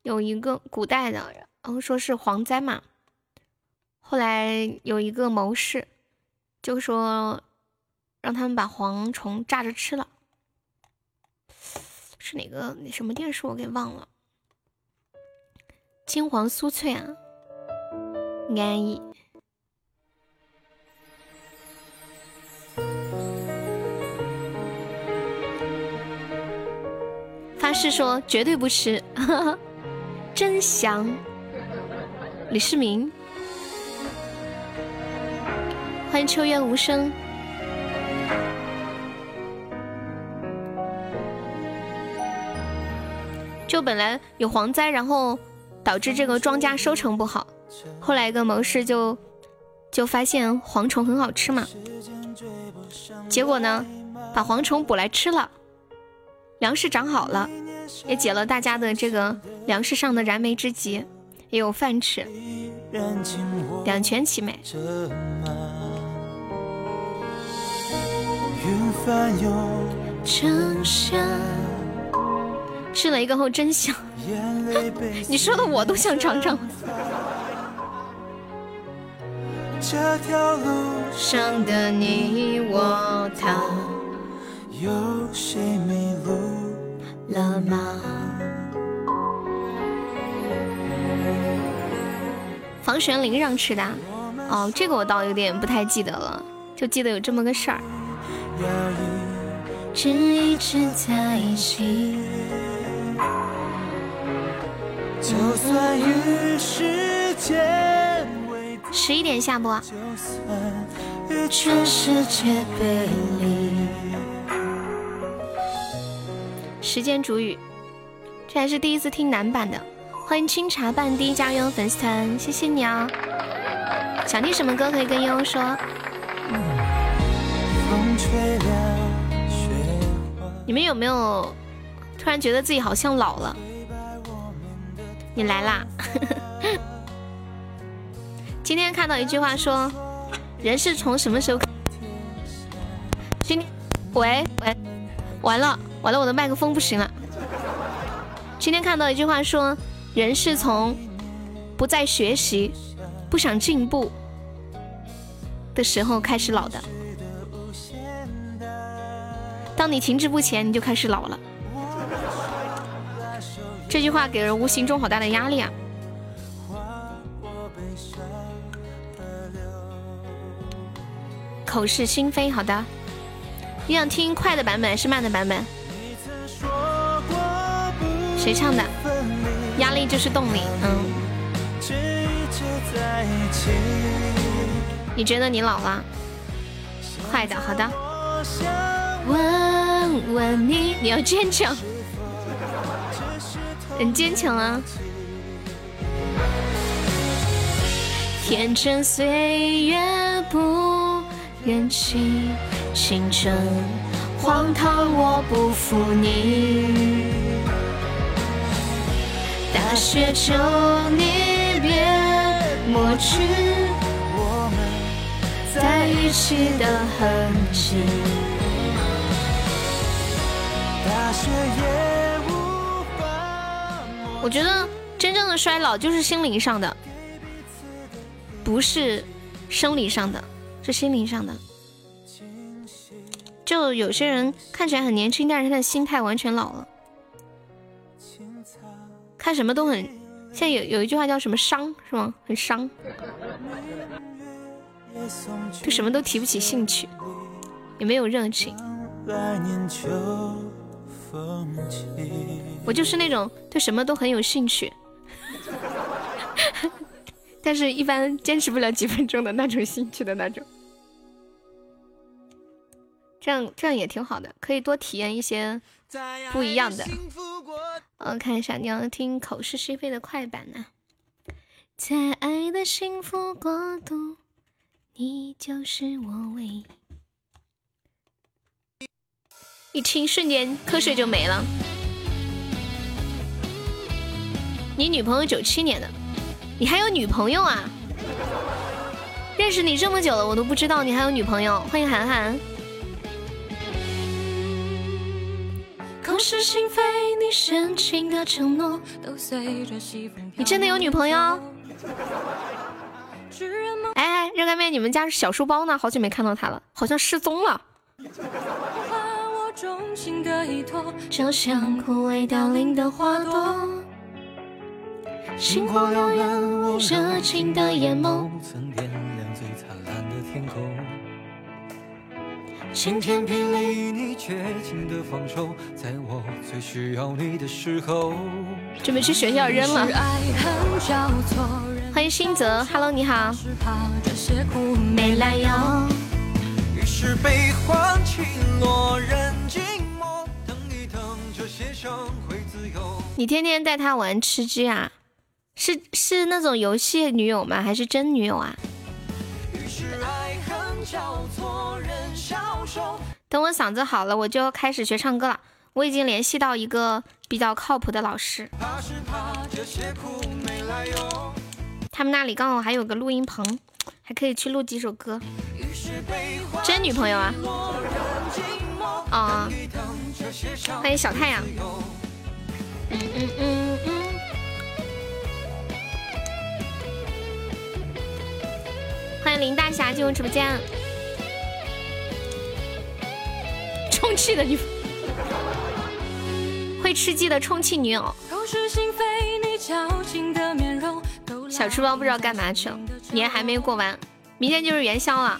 有一个古代的，然后说是蝗灾嘛。后来有一个谋士，就说让他们把蝗虫炸着吃了。是哪个那什么电视我给忘了？金黄酥脆啊，安逸。发誓说绝对不吃，真香！李世民，欢迎秋月无声。就本来有蝗灾，然后导致这个庄稼收成不好，后来一个谋士就就发现蝗虫很好吃嘛，结果呢，把蝗虫捕来吃了。粮食长好了，也解了大家的这个粮食上的燃眉之急，也有饭吃，两全其美。吃了一个后真香，你说的我都想尝尝。这条路上的你我他。有谁迷路了吗？房玄龄让吃的哦，这个我倒有点不太记得了，就记得有这么个事儿。十一点下播。时间煮雨，这还是第一次听男版的。欢迎清茶半滴加入粉丝团，谢谢你啊！想听什么歌可以跟悠悠说。你们有没有突然觉得自己好像老了？你来啦！今天看到一句话说，人是从什么时候？今天，喂喂，完了。完了，我的麦克风不行了。今天看到一句话说，人是从不再学习、不想进步的时候开始老的。当你停滞不前，你就开始老了。这句话给人无形中好大的压力啊！口是心非，好的。你想听快的版本还是慢的版本？谁唱的？压力就是动力。嗯。你觉得你老了？快的，好的。问问你，你要坚强，很坚强啊！天真岁月不忍心，青春荒唐我不负你。雪求你别抹去我们在一起的痕迹。我觉得真正的衰老就是心灵上的，不是生理上的，是心灵上的。就有些人看起来很年轻，但是他的心态完全老了。看什么都很，现在有有一句话叫什么伤是吗？很伤，对什么都提不起兴趣，也没有热情。我就是那种对什么都很有兴趣，但是一般坚持不了几分钟的那种兴趣的那种。这样这样也挺好的，可以多体验一些不一样的。我看一下，你要听口是心非的快版呢。在爱的幸福国度，你就是我唯一。一听瞬间瞌睡就没了。你女朋友九七年的，你还有女朋友啊？认识你这么久了，我都不知道你还有女朋友。欢迎涵涵。你真的有女朋友？哎，热干面，你们家小书包呢？好久没看到他了，好像失踪了。就像枯萎凋零的花朵，星火燎原，热情的眼眸。晴天霹雳，你绝情的放手，在我最需要你的时候。准备去学校扔了。欢迎新泽，Hello，你好。没来由。于是悲欢起落，人寂寞，等一等，这些伤会自由。你天天带他玩吃鸡啊？是是那种游戏女友吗？还是真女友啊？等我嗓子好了，我就开始学唱歌了。我已经联系到一个比较靠谱的老师，他们那里刚好还有个录音棚，还可以去录几首歌。真女朋友啊？啊！欢迎小太阳。嗯嗯嗯嗯。欢迎林大侠进入直播间。充气的女，会吃鸡的充气女友。小书包不知道干嘛去了，年还没过完，明天就是元宵了，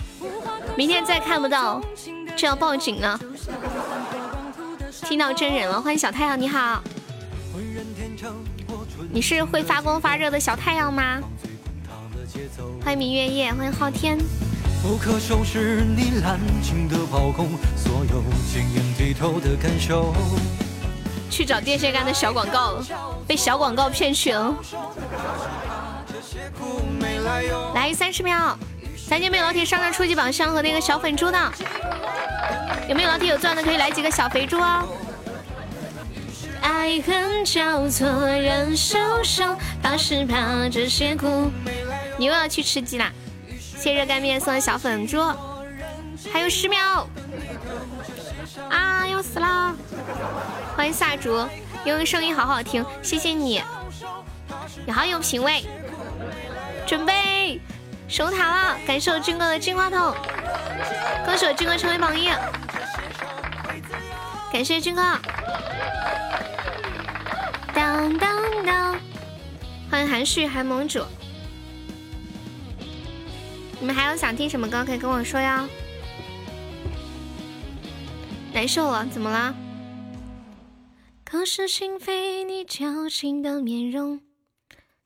明天再看不到就要报警了。听到真人了，欢迎小太阳，你好，你是会发光发热的小太阳吗？欢迎明月夜，欢迎昊天。不可收拾你滥情的炮轰，所有晶莹剔透的感受。去找电线杆的小广告了，被小广告骗去了。来三十秒，咱家没有老铁上上初级宝箱和那个小粉猪的，有没有老铁有钻的可以来几个小肥猪哦。爱恨交错，人受伤，怕是怕这些苦。你又要去吃鸡啦？谢热干面送的小粉猪，还有十秒啊！要死了！欢迎萨竹，因为声音好好听，谢谢你，你好有品味。准备守塔了，感谢我军哥的金话筒，恭喜我军哥成为榜一，感谢军哥。当当当！欢迎韩旭，韩盟主。你们还有想听什么歌可以跟我说呀？难受了，怎么了？口是心扉，你矫情的面容。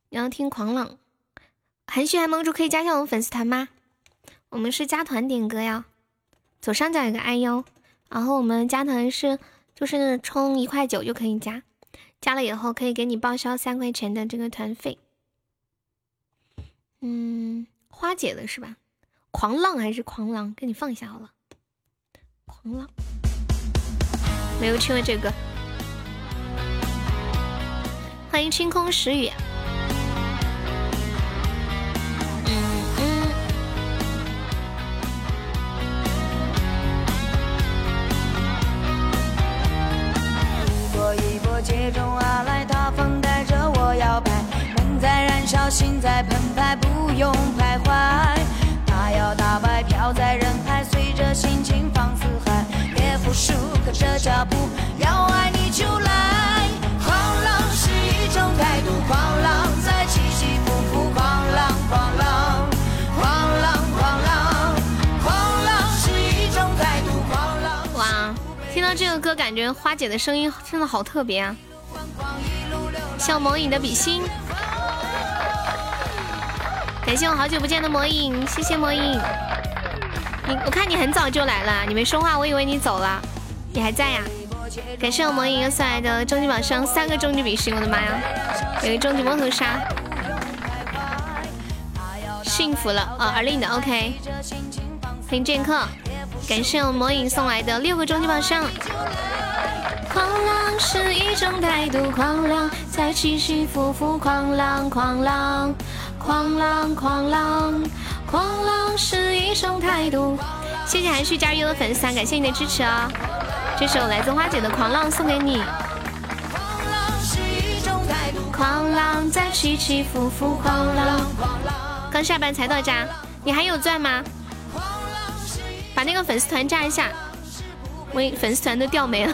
你要听狂浪，韩旭还盟主可以加一下我们粉丝团吗？我们是加团点歌呀，左上角有个爱哟，然后我们加团是就是充一块九就可以加，加了以后可以给你报销三块钱的这个团费。嗯，花姐的是吧？狂浪还是狂浪？给你放一下好了。狂浪，没有听过这个。欢迎清空时雨。一波一波接踵而来，大风，在燃烧，心在澎湃，不用徘徊。大摇大摆飘在人海，随着心情放四海，别服输，跟着脚步，要爱你就来。狂浪是一种态度，狂浪在起起伏伏，狂浪狂浪，狂浪狂浪，狂浪是一种态度，狂浪。哇！听到这个歌，感觉花姐的声音真的好特别啊！像魔影的比心，感谢我好久不见的魔影，谢谢魔影。你我看你很早就来了，你没说话，我以为你走了，你还在呀？感谢我魔影又送来的终极宝箱，三个终极比心，我的妈呀！有一终极摩头杀，幸福了啊！而令的 OK，欢迎剑客。感谢我魔影送来的六个终极宝箱。狂浪是一种态度，狂浪在起起伏伏，狂浪狂浪，狂浪狂浪，狂浪是一种态度。谢谢韩旭加入的粉丝团，感谢你的支持啊！这首来自花姐的《狂浪》送给你。狂浪是一种态度，狂浪在起起伏伏，狂浪狂浪。刚下班才到家，你还有钻吗？把那个粉丝团炸一下，我粉丝团都掉没了，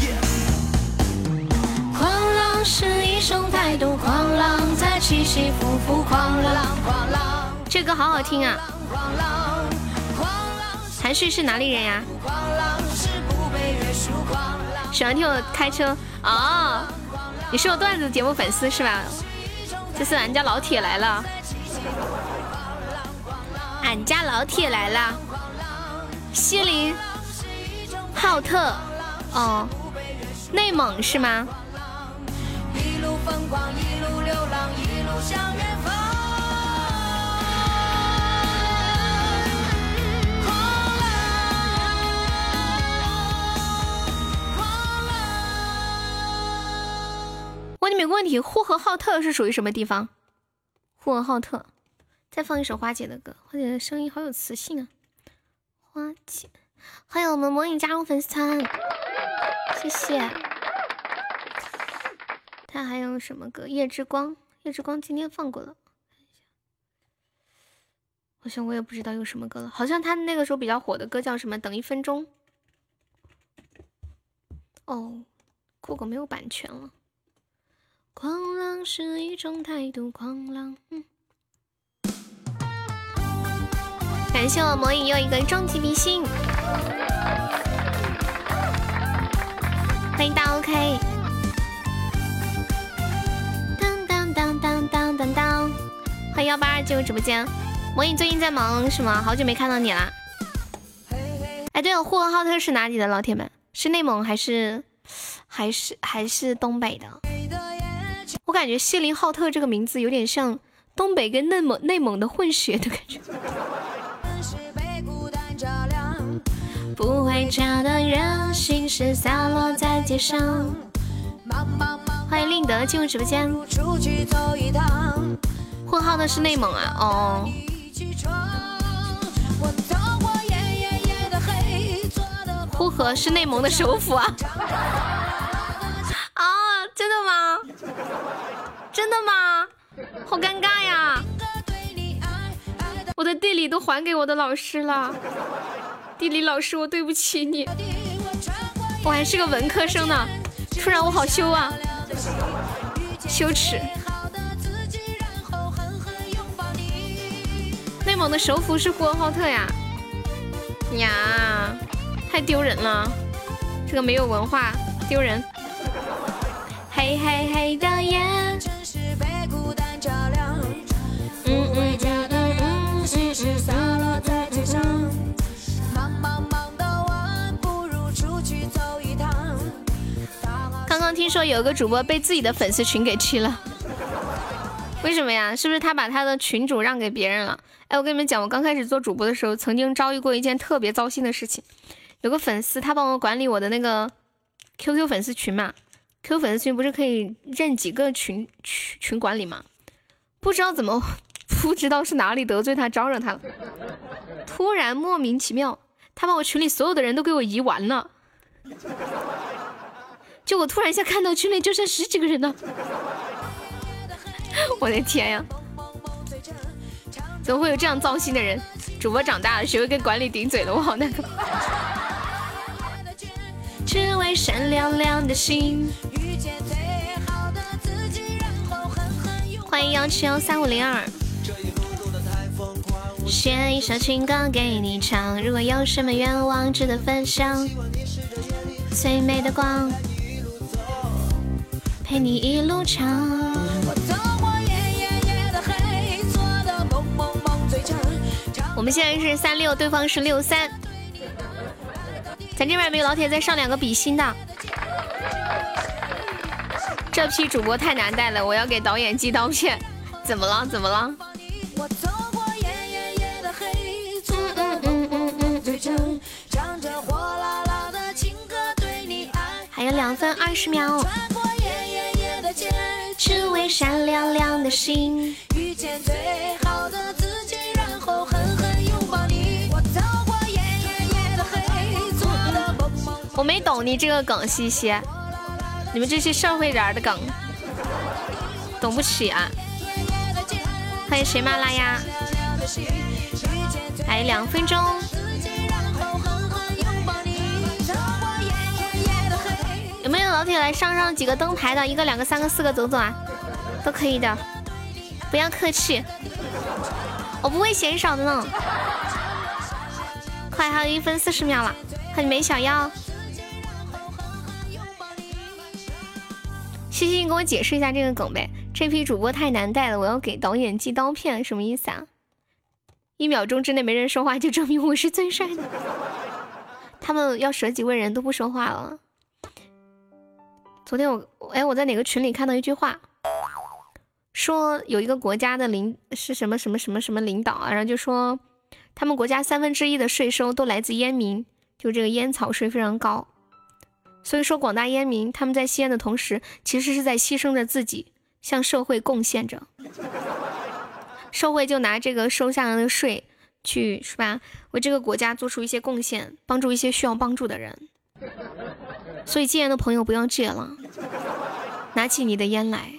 种态度，狂浪在起起伏伏，狂浪狂浪。这歌好好听啊！韩旭是哪里人呀？喜欢听我开车哦，你是我段子节目粉丝是吧？这是俺家老铁来了，俺家老铁来了，西林浩特哦，内蒙是吗？一路流浪，一路向远方。狂浪，问你们个问题：呼和浩特是属于什么地方？呼和浩特。再放一首花姐的歌，花姐的声音好有磁性啊！花姐，欢迎我们魔影加入粉丝团，谢谢。他还有什么歌？夜之光，夜之光今天放过了。看一下，好像我也不知道有什么歌了。好像他那个时候比较火的歌叫什么？等一分钟。哦，酷狗没有版权了。狂浪是一种态度，狂浪。嗯。感谢我魔影又一个终极比心。欢迎大 OK。当当当当当！欢迎幺八二进入直播间。魔影最近在忙什么？好久没看到你啦！哎，对了，呼和浩特是哪里的？老铁们，是内蒙还是还是还是东北的？我感觉锡林浩特这个名字有点像东北跟内蒙内蒙的混血的感觉。不回家的人，心事洒落在街上。欢迎令德进入直播间。呼号的是内蒙啊，哦。呼和是内蒙的首府啊。啊，真的吗？真的吗？好尴尬呀！我的地理都还给我的老师了，地理老师，我对不起你。我还是个文科生呢，突然我好羞啊，羞耻。内蒙的首府是呼和浩特呀，呀，太丢人了，这个没有文化，丢人。黑黑黑的夜。刚听说有个主播被自己的粉丝群给踢了，为什么呀？是不是他把他的群主让给别人了？哎，我跟你们讲，我刚开始做主播的时候，曾经遭遇过一件特别糟心的事情。有个粉丝，他帮我管理我的那个 QQ 粉丝群嘛，QQ 粉丝群不是可以认几个群群群管理吗？不知道怎么，不知道是哪里得罪他招惹他了，突然莫名其妙，他把我群里所有的人都给我移完了。就我突然一下看到群里就剩十几个人了，我的天呀！怎么会有这样糟心的人？主播长大了，学会跟管理顶嘴了，我好难过。只为闪亮亮的心。欢迎幺七幺三五零二。写一首情歌给你唱，如果有什么愿望值得分享，最美的光。陪你一路唱。我们现在是三六，对方是六三。咱这边没有老铁再上两个比心的。这批主播太难带了，我要给导演寄刀片。怎么了？怎么了？还有两分二十秒。只为闪亮亮的心，遇见最好的自己，然后狠狠拥抱你。我走过夜夜夜的黑，做的梦梦。我没懂你这个梗，西西，你们这些社会人的梗，懂不起啊！欢迎谁马拉呀，还有两分钟。老铁来上上几个灯牌的？一个、两个、三个、四个，走走啊，都可以的，不要客气，我不会嫌少的呢。快，还有一分四十秒了，看你没小妖。西西，你给我解释一下这个梗呗？这批主播太难带了，我要给导演寄刀片，什么意思啊？一秒钟之内没人说话，就证明我是最帅的。他们要舍己为人，都不说话了。昨天我哎，我在哪个群里看到一句话，说有一个国家的领是什么什么什么什么领导啊，然后就说他们国家三分之一的税收都来自烟民，就这个烟草税非常高，所以说广大烟民他们在吸烟的同时，其实是在牺牲着自己，向社会贡献着，社会就拿这个收下来的税去是吧，为这个国家做出一些贡献，帮助一些需要帮助的人。所以戒烟的朋友不要戒了，拿起你的烟来，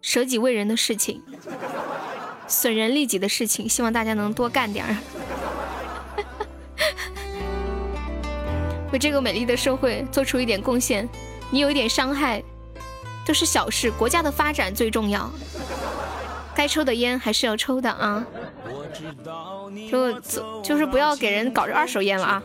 舍己为人的事情，损人利己的事情，希望大家能多干点儿，为这个美丽的社会做出一点贡献。你有一点伤害，都是小事，国家的发展最重要。该抽的烟还是要抽的啊，就就是不要给人搞这二手烟了啊。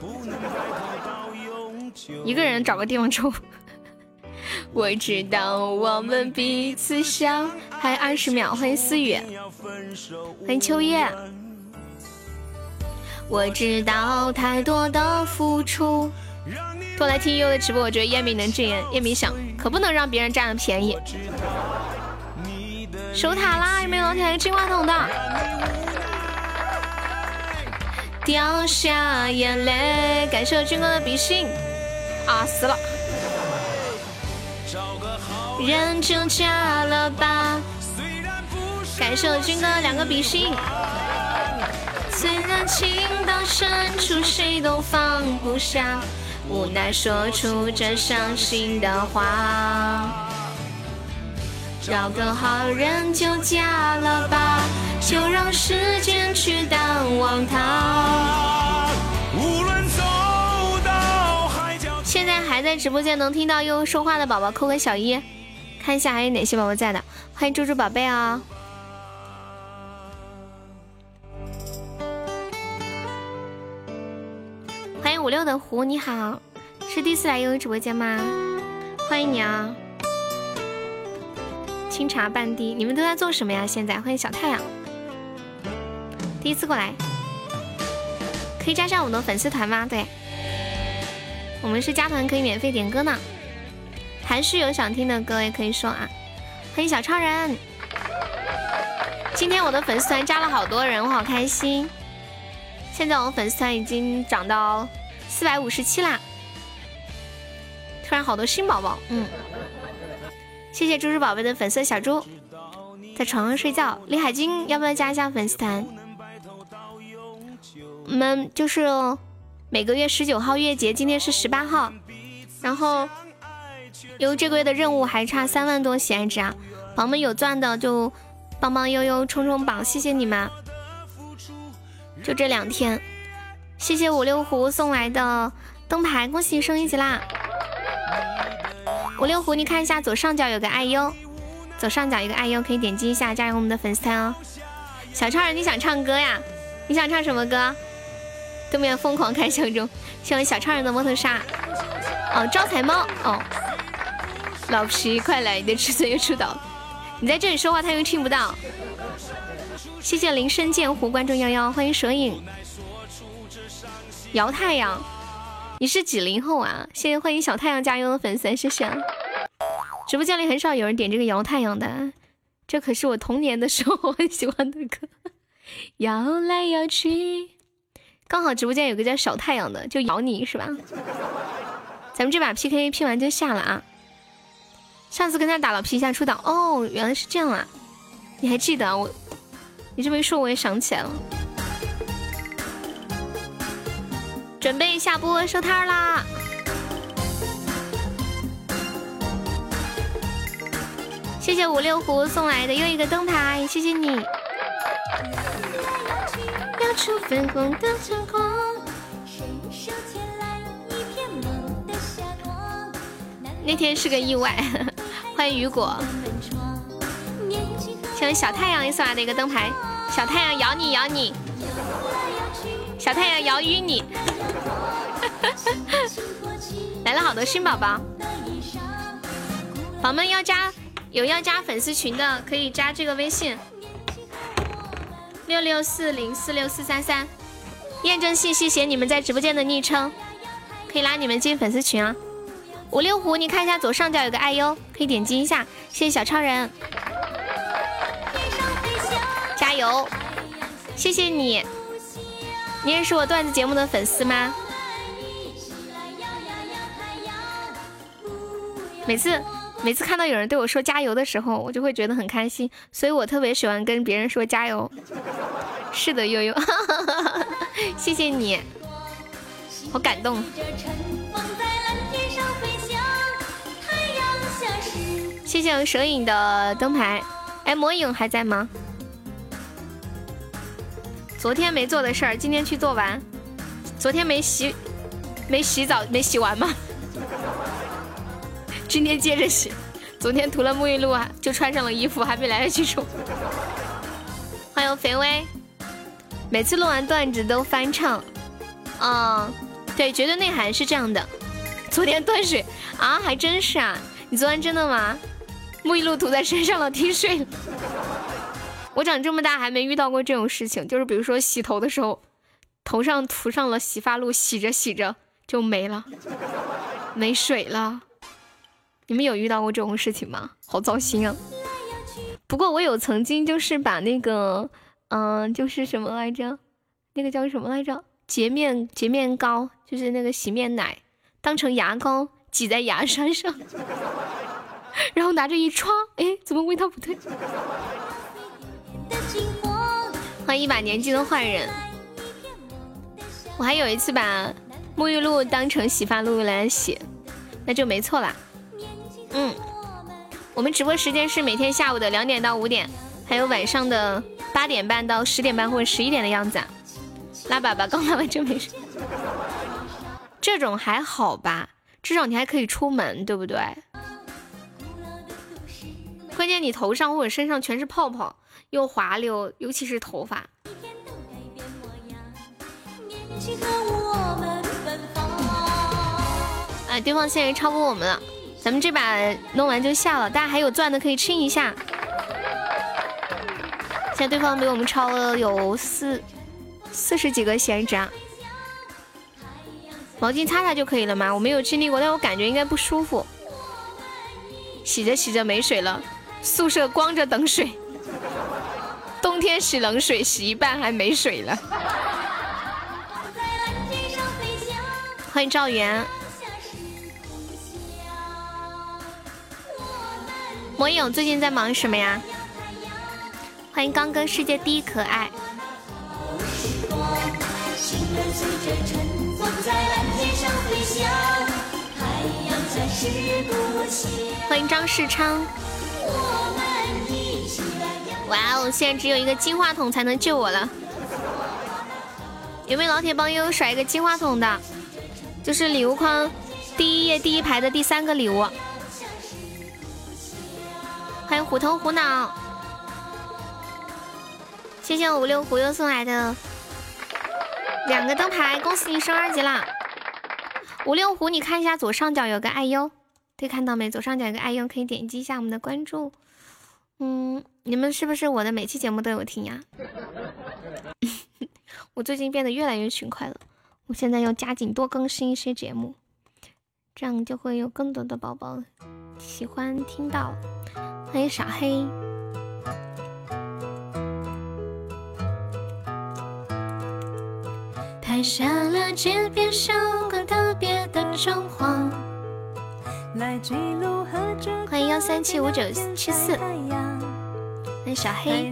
一个人找个地方抽。我知道我们彼此相还有二十秒，欢迎思雨，欢迎秋叶。我知道太多的付出，多来听悠悠的直播，我觉得叶明能戒烟。叶明想，可不能让别人占了便宜。守塔啦，有没有老铁来金话筒的？掉下眼泪，感谢我军哥的比心。啊死了！人就嫁了吧。感谢我军哥两个比心。虽然情到深处谁都放不下，无奈说出这伤心的话。找个好人就嫁了吧，就让时间去淡忘他。现在。还在直播间能听到悠悠说话的宝宝扣个小一，看一下还有哪些宝宝在的。欢迎猪猪宝贝啊！欢迎五六的胡，你好，是第一次来悠悠直播间吗？欢迎你啊！清茶半滴，你们都在做什么呀？现在欢迎小太阳，第一次过来，可以加上我们的粉丝团吗？对，我们是加团可以免费点歌呢。还是有想听的歌也可以说啊。欢迎小超人，今天我的粉丝团加了好多人，我好开心。现在我粉丝团已经涨到四百五十七啦。突然好多新宝宝，嗯，谢谢猪猪宝贝的粉色小猪，在床上睡觉。李海军要不要加一下粉丝团？我们就是每个月十九号月结，今天是十八号，然后因为这个月的任务还差三万多喜爱值啊，宝宝们有钻的就帮帮悠悠冲冲榜，谢谢你们。就这两天，谢谢五六胡送来的灯牌，恭喜升一级啦！五六胡，你看一下左上角有个爱优，左上角一个爱优，可以点击一下加入我们的粉丝团哦。小超人，你想唱歌呀？你想唱什么歌？对面疯狂开箱中，喜欢小超人的摩托杀。哦，招财猫。哦，老皮，快来，你的尺寸又出到，你在这里说话他又听不到。谢谢林深剑湖关注幺幺，欢迎蛇影，摇太阳。你是几零后啊？谢谢欢迎小太阳加油的粉丝，谢谢。直播间里很少有人点这个摇太阳的，这可是我童年的时候很喜欢的歌。摇来摇去，刚好直播间有个叫小太阳的，就咬你是吧？咱们这把 PK 拼完就下了啊。上次跟他打了皮下出岛，哦，原来是这样啊！你还记得我？你这么一说，我也想起来了。准备下播收摊啦！谢谢五六狐送来的又一个灯牌，谢谢你。那天是个意外，欢迎雨果。谢谢小太阳也送来的一个灯牌，小太阳咬你咬你。小太阳摇晕你，来了好多新宝宝，宝们要加有要加粉丝群的可以加这个微信六六四零四六四三三，验证信息写你们在直播间的昵称，可以拉你们进粉丝群啊。五六狐，你看一下左上角有个爱优，可以点击一下，谢谢小超人，加油，谢谢你。你也是我段子节目的粉丝吗？每次每次看到有人对我说加油的时候，我就会觉得很开心，所以我特别喜欢跟别人说加油。是的，悠悠，谢谢你，好感动。谢谢蛇影的灯牌，哎，魔影还在吗？昨天没做的事儿，今天去做完。昨天没洗，没洗澡，没洗完吗？今天接着洗。昨天涂了沐浴露啊，就穿上了衣服，还没来得及冲。欢迎肥威，每次录完段子都翻唱。嗯，对，绝对内涵是这样的。昨天断水啊，还真是啊。你昨天真的吗？沐浴露涂在身上了，踢睡了。我长这么大还没遇到过这种事情，就是比如说洗头的时候，头上涂上了洗发露，洗着洗着就没了，没水了。你们有遇到过这种事情吗？好糟心啊！不过我有曾经就是把那个，嗯，就是什么来着，那个叫什么来着，洁面洁面膏，就是那个洗面奶，当成牙膏挤在牙刷上，然后拿着一刷，哎，怎么味道不对？欢迎一把年纪的坏人。我还有一次把沐浴露当成洗发露来洗，那就没错啦。嗯，我们直播时间是每天下午的两点到五点，还有晚上的八点半到十点半或者十一点的样子。拉粑粑刚拉完就没事。这种还好吧？至少你还可以出门，对不对？关键你头上或者身上全是泡泡，又滑溜，尤其是头发。哎，对方现在超过我们了，咱们这把弄完就下了。大家还有钻的可以清一下。现在对方比我们超了有四四十几个闲值啊。毛巾擦擦就可以了吗？我没有经历过，但我感觉应该不舒服。洗着洗着没水了，宿舍光着等水。冬天洗冷水，洗一半还没水了。欢迎赵源。魔影最近在忙什么呀？欢迎刚哥，世界第一可爱。欢迎张世昌。哇哦，现在只有一个金话筒才能救我了。有没有老铁帮悠悠甩一个金话筒的？就是礼物框第一页第一排的第三个礼物。欢迎虎头虎脑，谢谢我五六虎又送来的两个灯牌，恭喜你升二级啦！五六虎，你看一下左上角有个爱优，可以看到没？左上角有个爱优，可以点击一下我们的关注。嗯，你们是不是我的每期节目都有听呀？我最近变得越来越勤快了，我现在要加紧多更新一些节目，这样就会有更多的宝宝喜欢听到。欢迎小黑。拍下了街边小馆特别的装潢，来记录欢迎幺三七五九七四，欢迎小黑。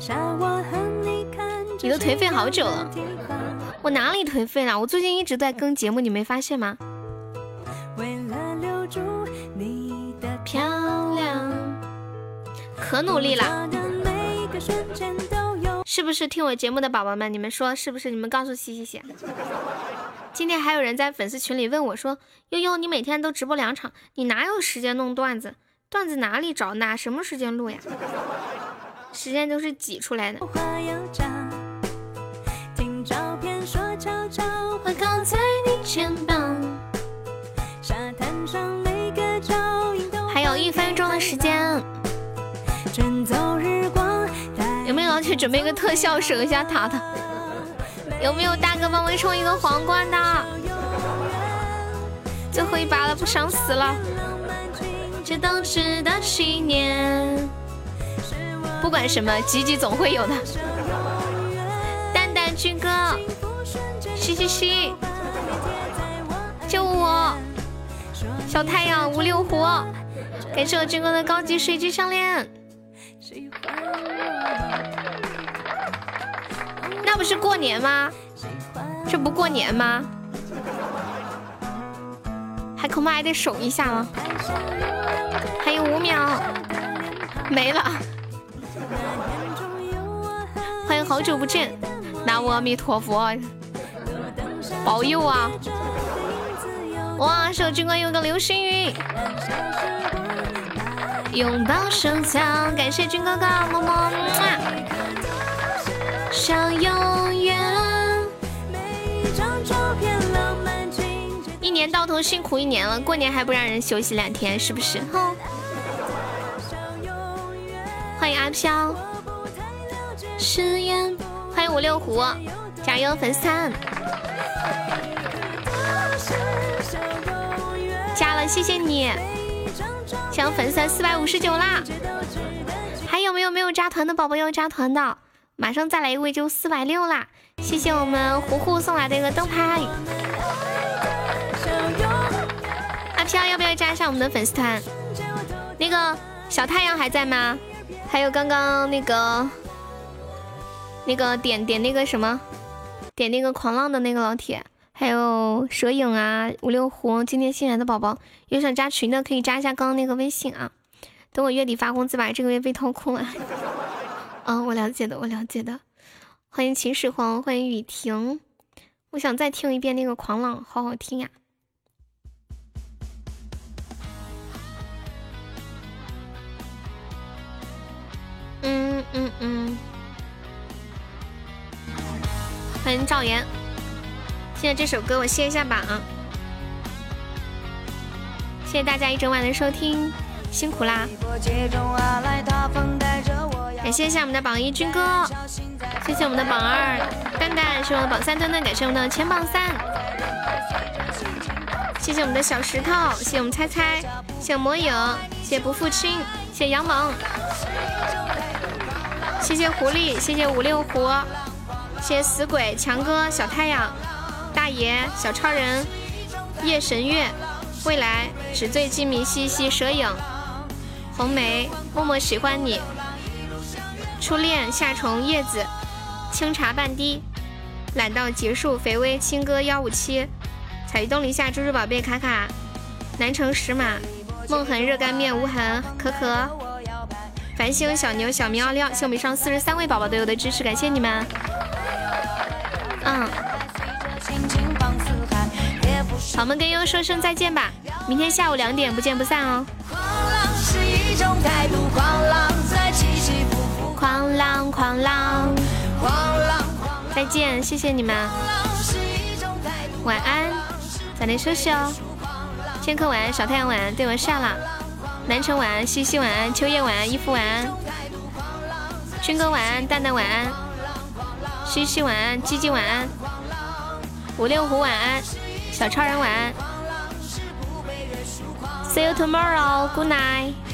你都颓废好久了，我哪里颓废了？我最近一直在更节目，你没发现吗？可努力了。是不是听我节目的宝宝们？你们说是不是？你们告诉西西西。今天还有人在粉丝群里问我说：“悠悠，你每天都直播两场，你哪有时间弄段子？段子哪里找？哪什么时间录呀？时间都是挤出来的。”还准备一个特效省一下塔的？有没有大哥帮我充一个皇冠的？最后一把了，不想死了。这都值得纪念。不管什么，吉吉总会有的。蛋蛋军哥，嘻嘻嘻，救我！小太阳五六虎，感谢我军哥的高级水晶项链。那不是过年吗？这不过年吗？还恐怕还得守一下吗？还有五秒，没了。欢迎好久不见，南无阿弥陀佛，保佑啊！哇，手军官有个流星雨。拥抱收藏，感谢军哥哥，么么么。想永远。一年到头辛苦一年了，过年还不让人休息两天，是不是？哼。欢迎阿飘。誓言。欢迎五六虎，加油粉丝团。加了，谢谢你。抢粉丝四百五十九啦！还有没有没有加团的宝宝要加团的？马上再来一位就四百六啦！谢谢我们糊糊送来的一个灯牌。阿飘要不要加一下我们的粉丝团？那个小太阳还在吗？还有刚刚那个那个点点那个什么点那个狂浪的那个老铁。还有蛇影啊五六壶今天新来的宝宝有想加群的可以加一下刚刚那个微信啊。等我月底发工资吧这个月被掏空了。啊 我了解的我了解的。欢迎秦始皇欢迎雨婷。我想再听一遍那个狂浪好好听呀。嗯嗯嗯。欢迎赵岩。现在这首歌我卸一下榜。谢谢大家一整晚的收听，辛苦啦！感谢一下我们的榜一军哥，谢谢我们的榜二蛋蛋，谢谢我们的榜三墩墩，感谢我们的前榜三，谢谢我们的小石头，谢谢我们猜猜，谢魔影，谢不负卿，谢谢杨萌，谢谢狐狸，谢谢五六狐，谢谢死鬼强哥，小太阳大爷，小超人夜神月，未来纸醉金迷，西西蛇影，红梅默默喜欢你。初恋夏虫叶子，清茶半滴，懒到结束肥微青歌幺五七，彩鱼东篱下猪猪宝贝卡卡，南城石马梦痕热干面无痕可可，繁星小牛小明奥利奥，谢我们以上四十三位宝宝对我的支持，感谢你们。嗯，好，我们跟悠悠说声再见吧，明天下午两点不见不散哦。狂浪，狂浪，再见，谢谢你们，晚安，早点休息哦。天客晚安，小太阳晚安，对我下了。南城晚安，西西晚安，秋叶晚安，衣服晚安，军哥晚安，蛋蛋晚安，西西晚安，鸡鸡晚安，五六虎晚安，小超人晚安。See you tomorrow. Good night.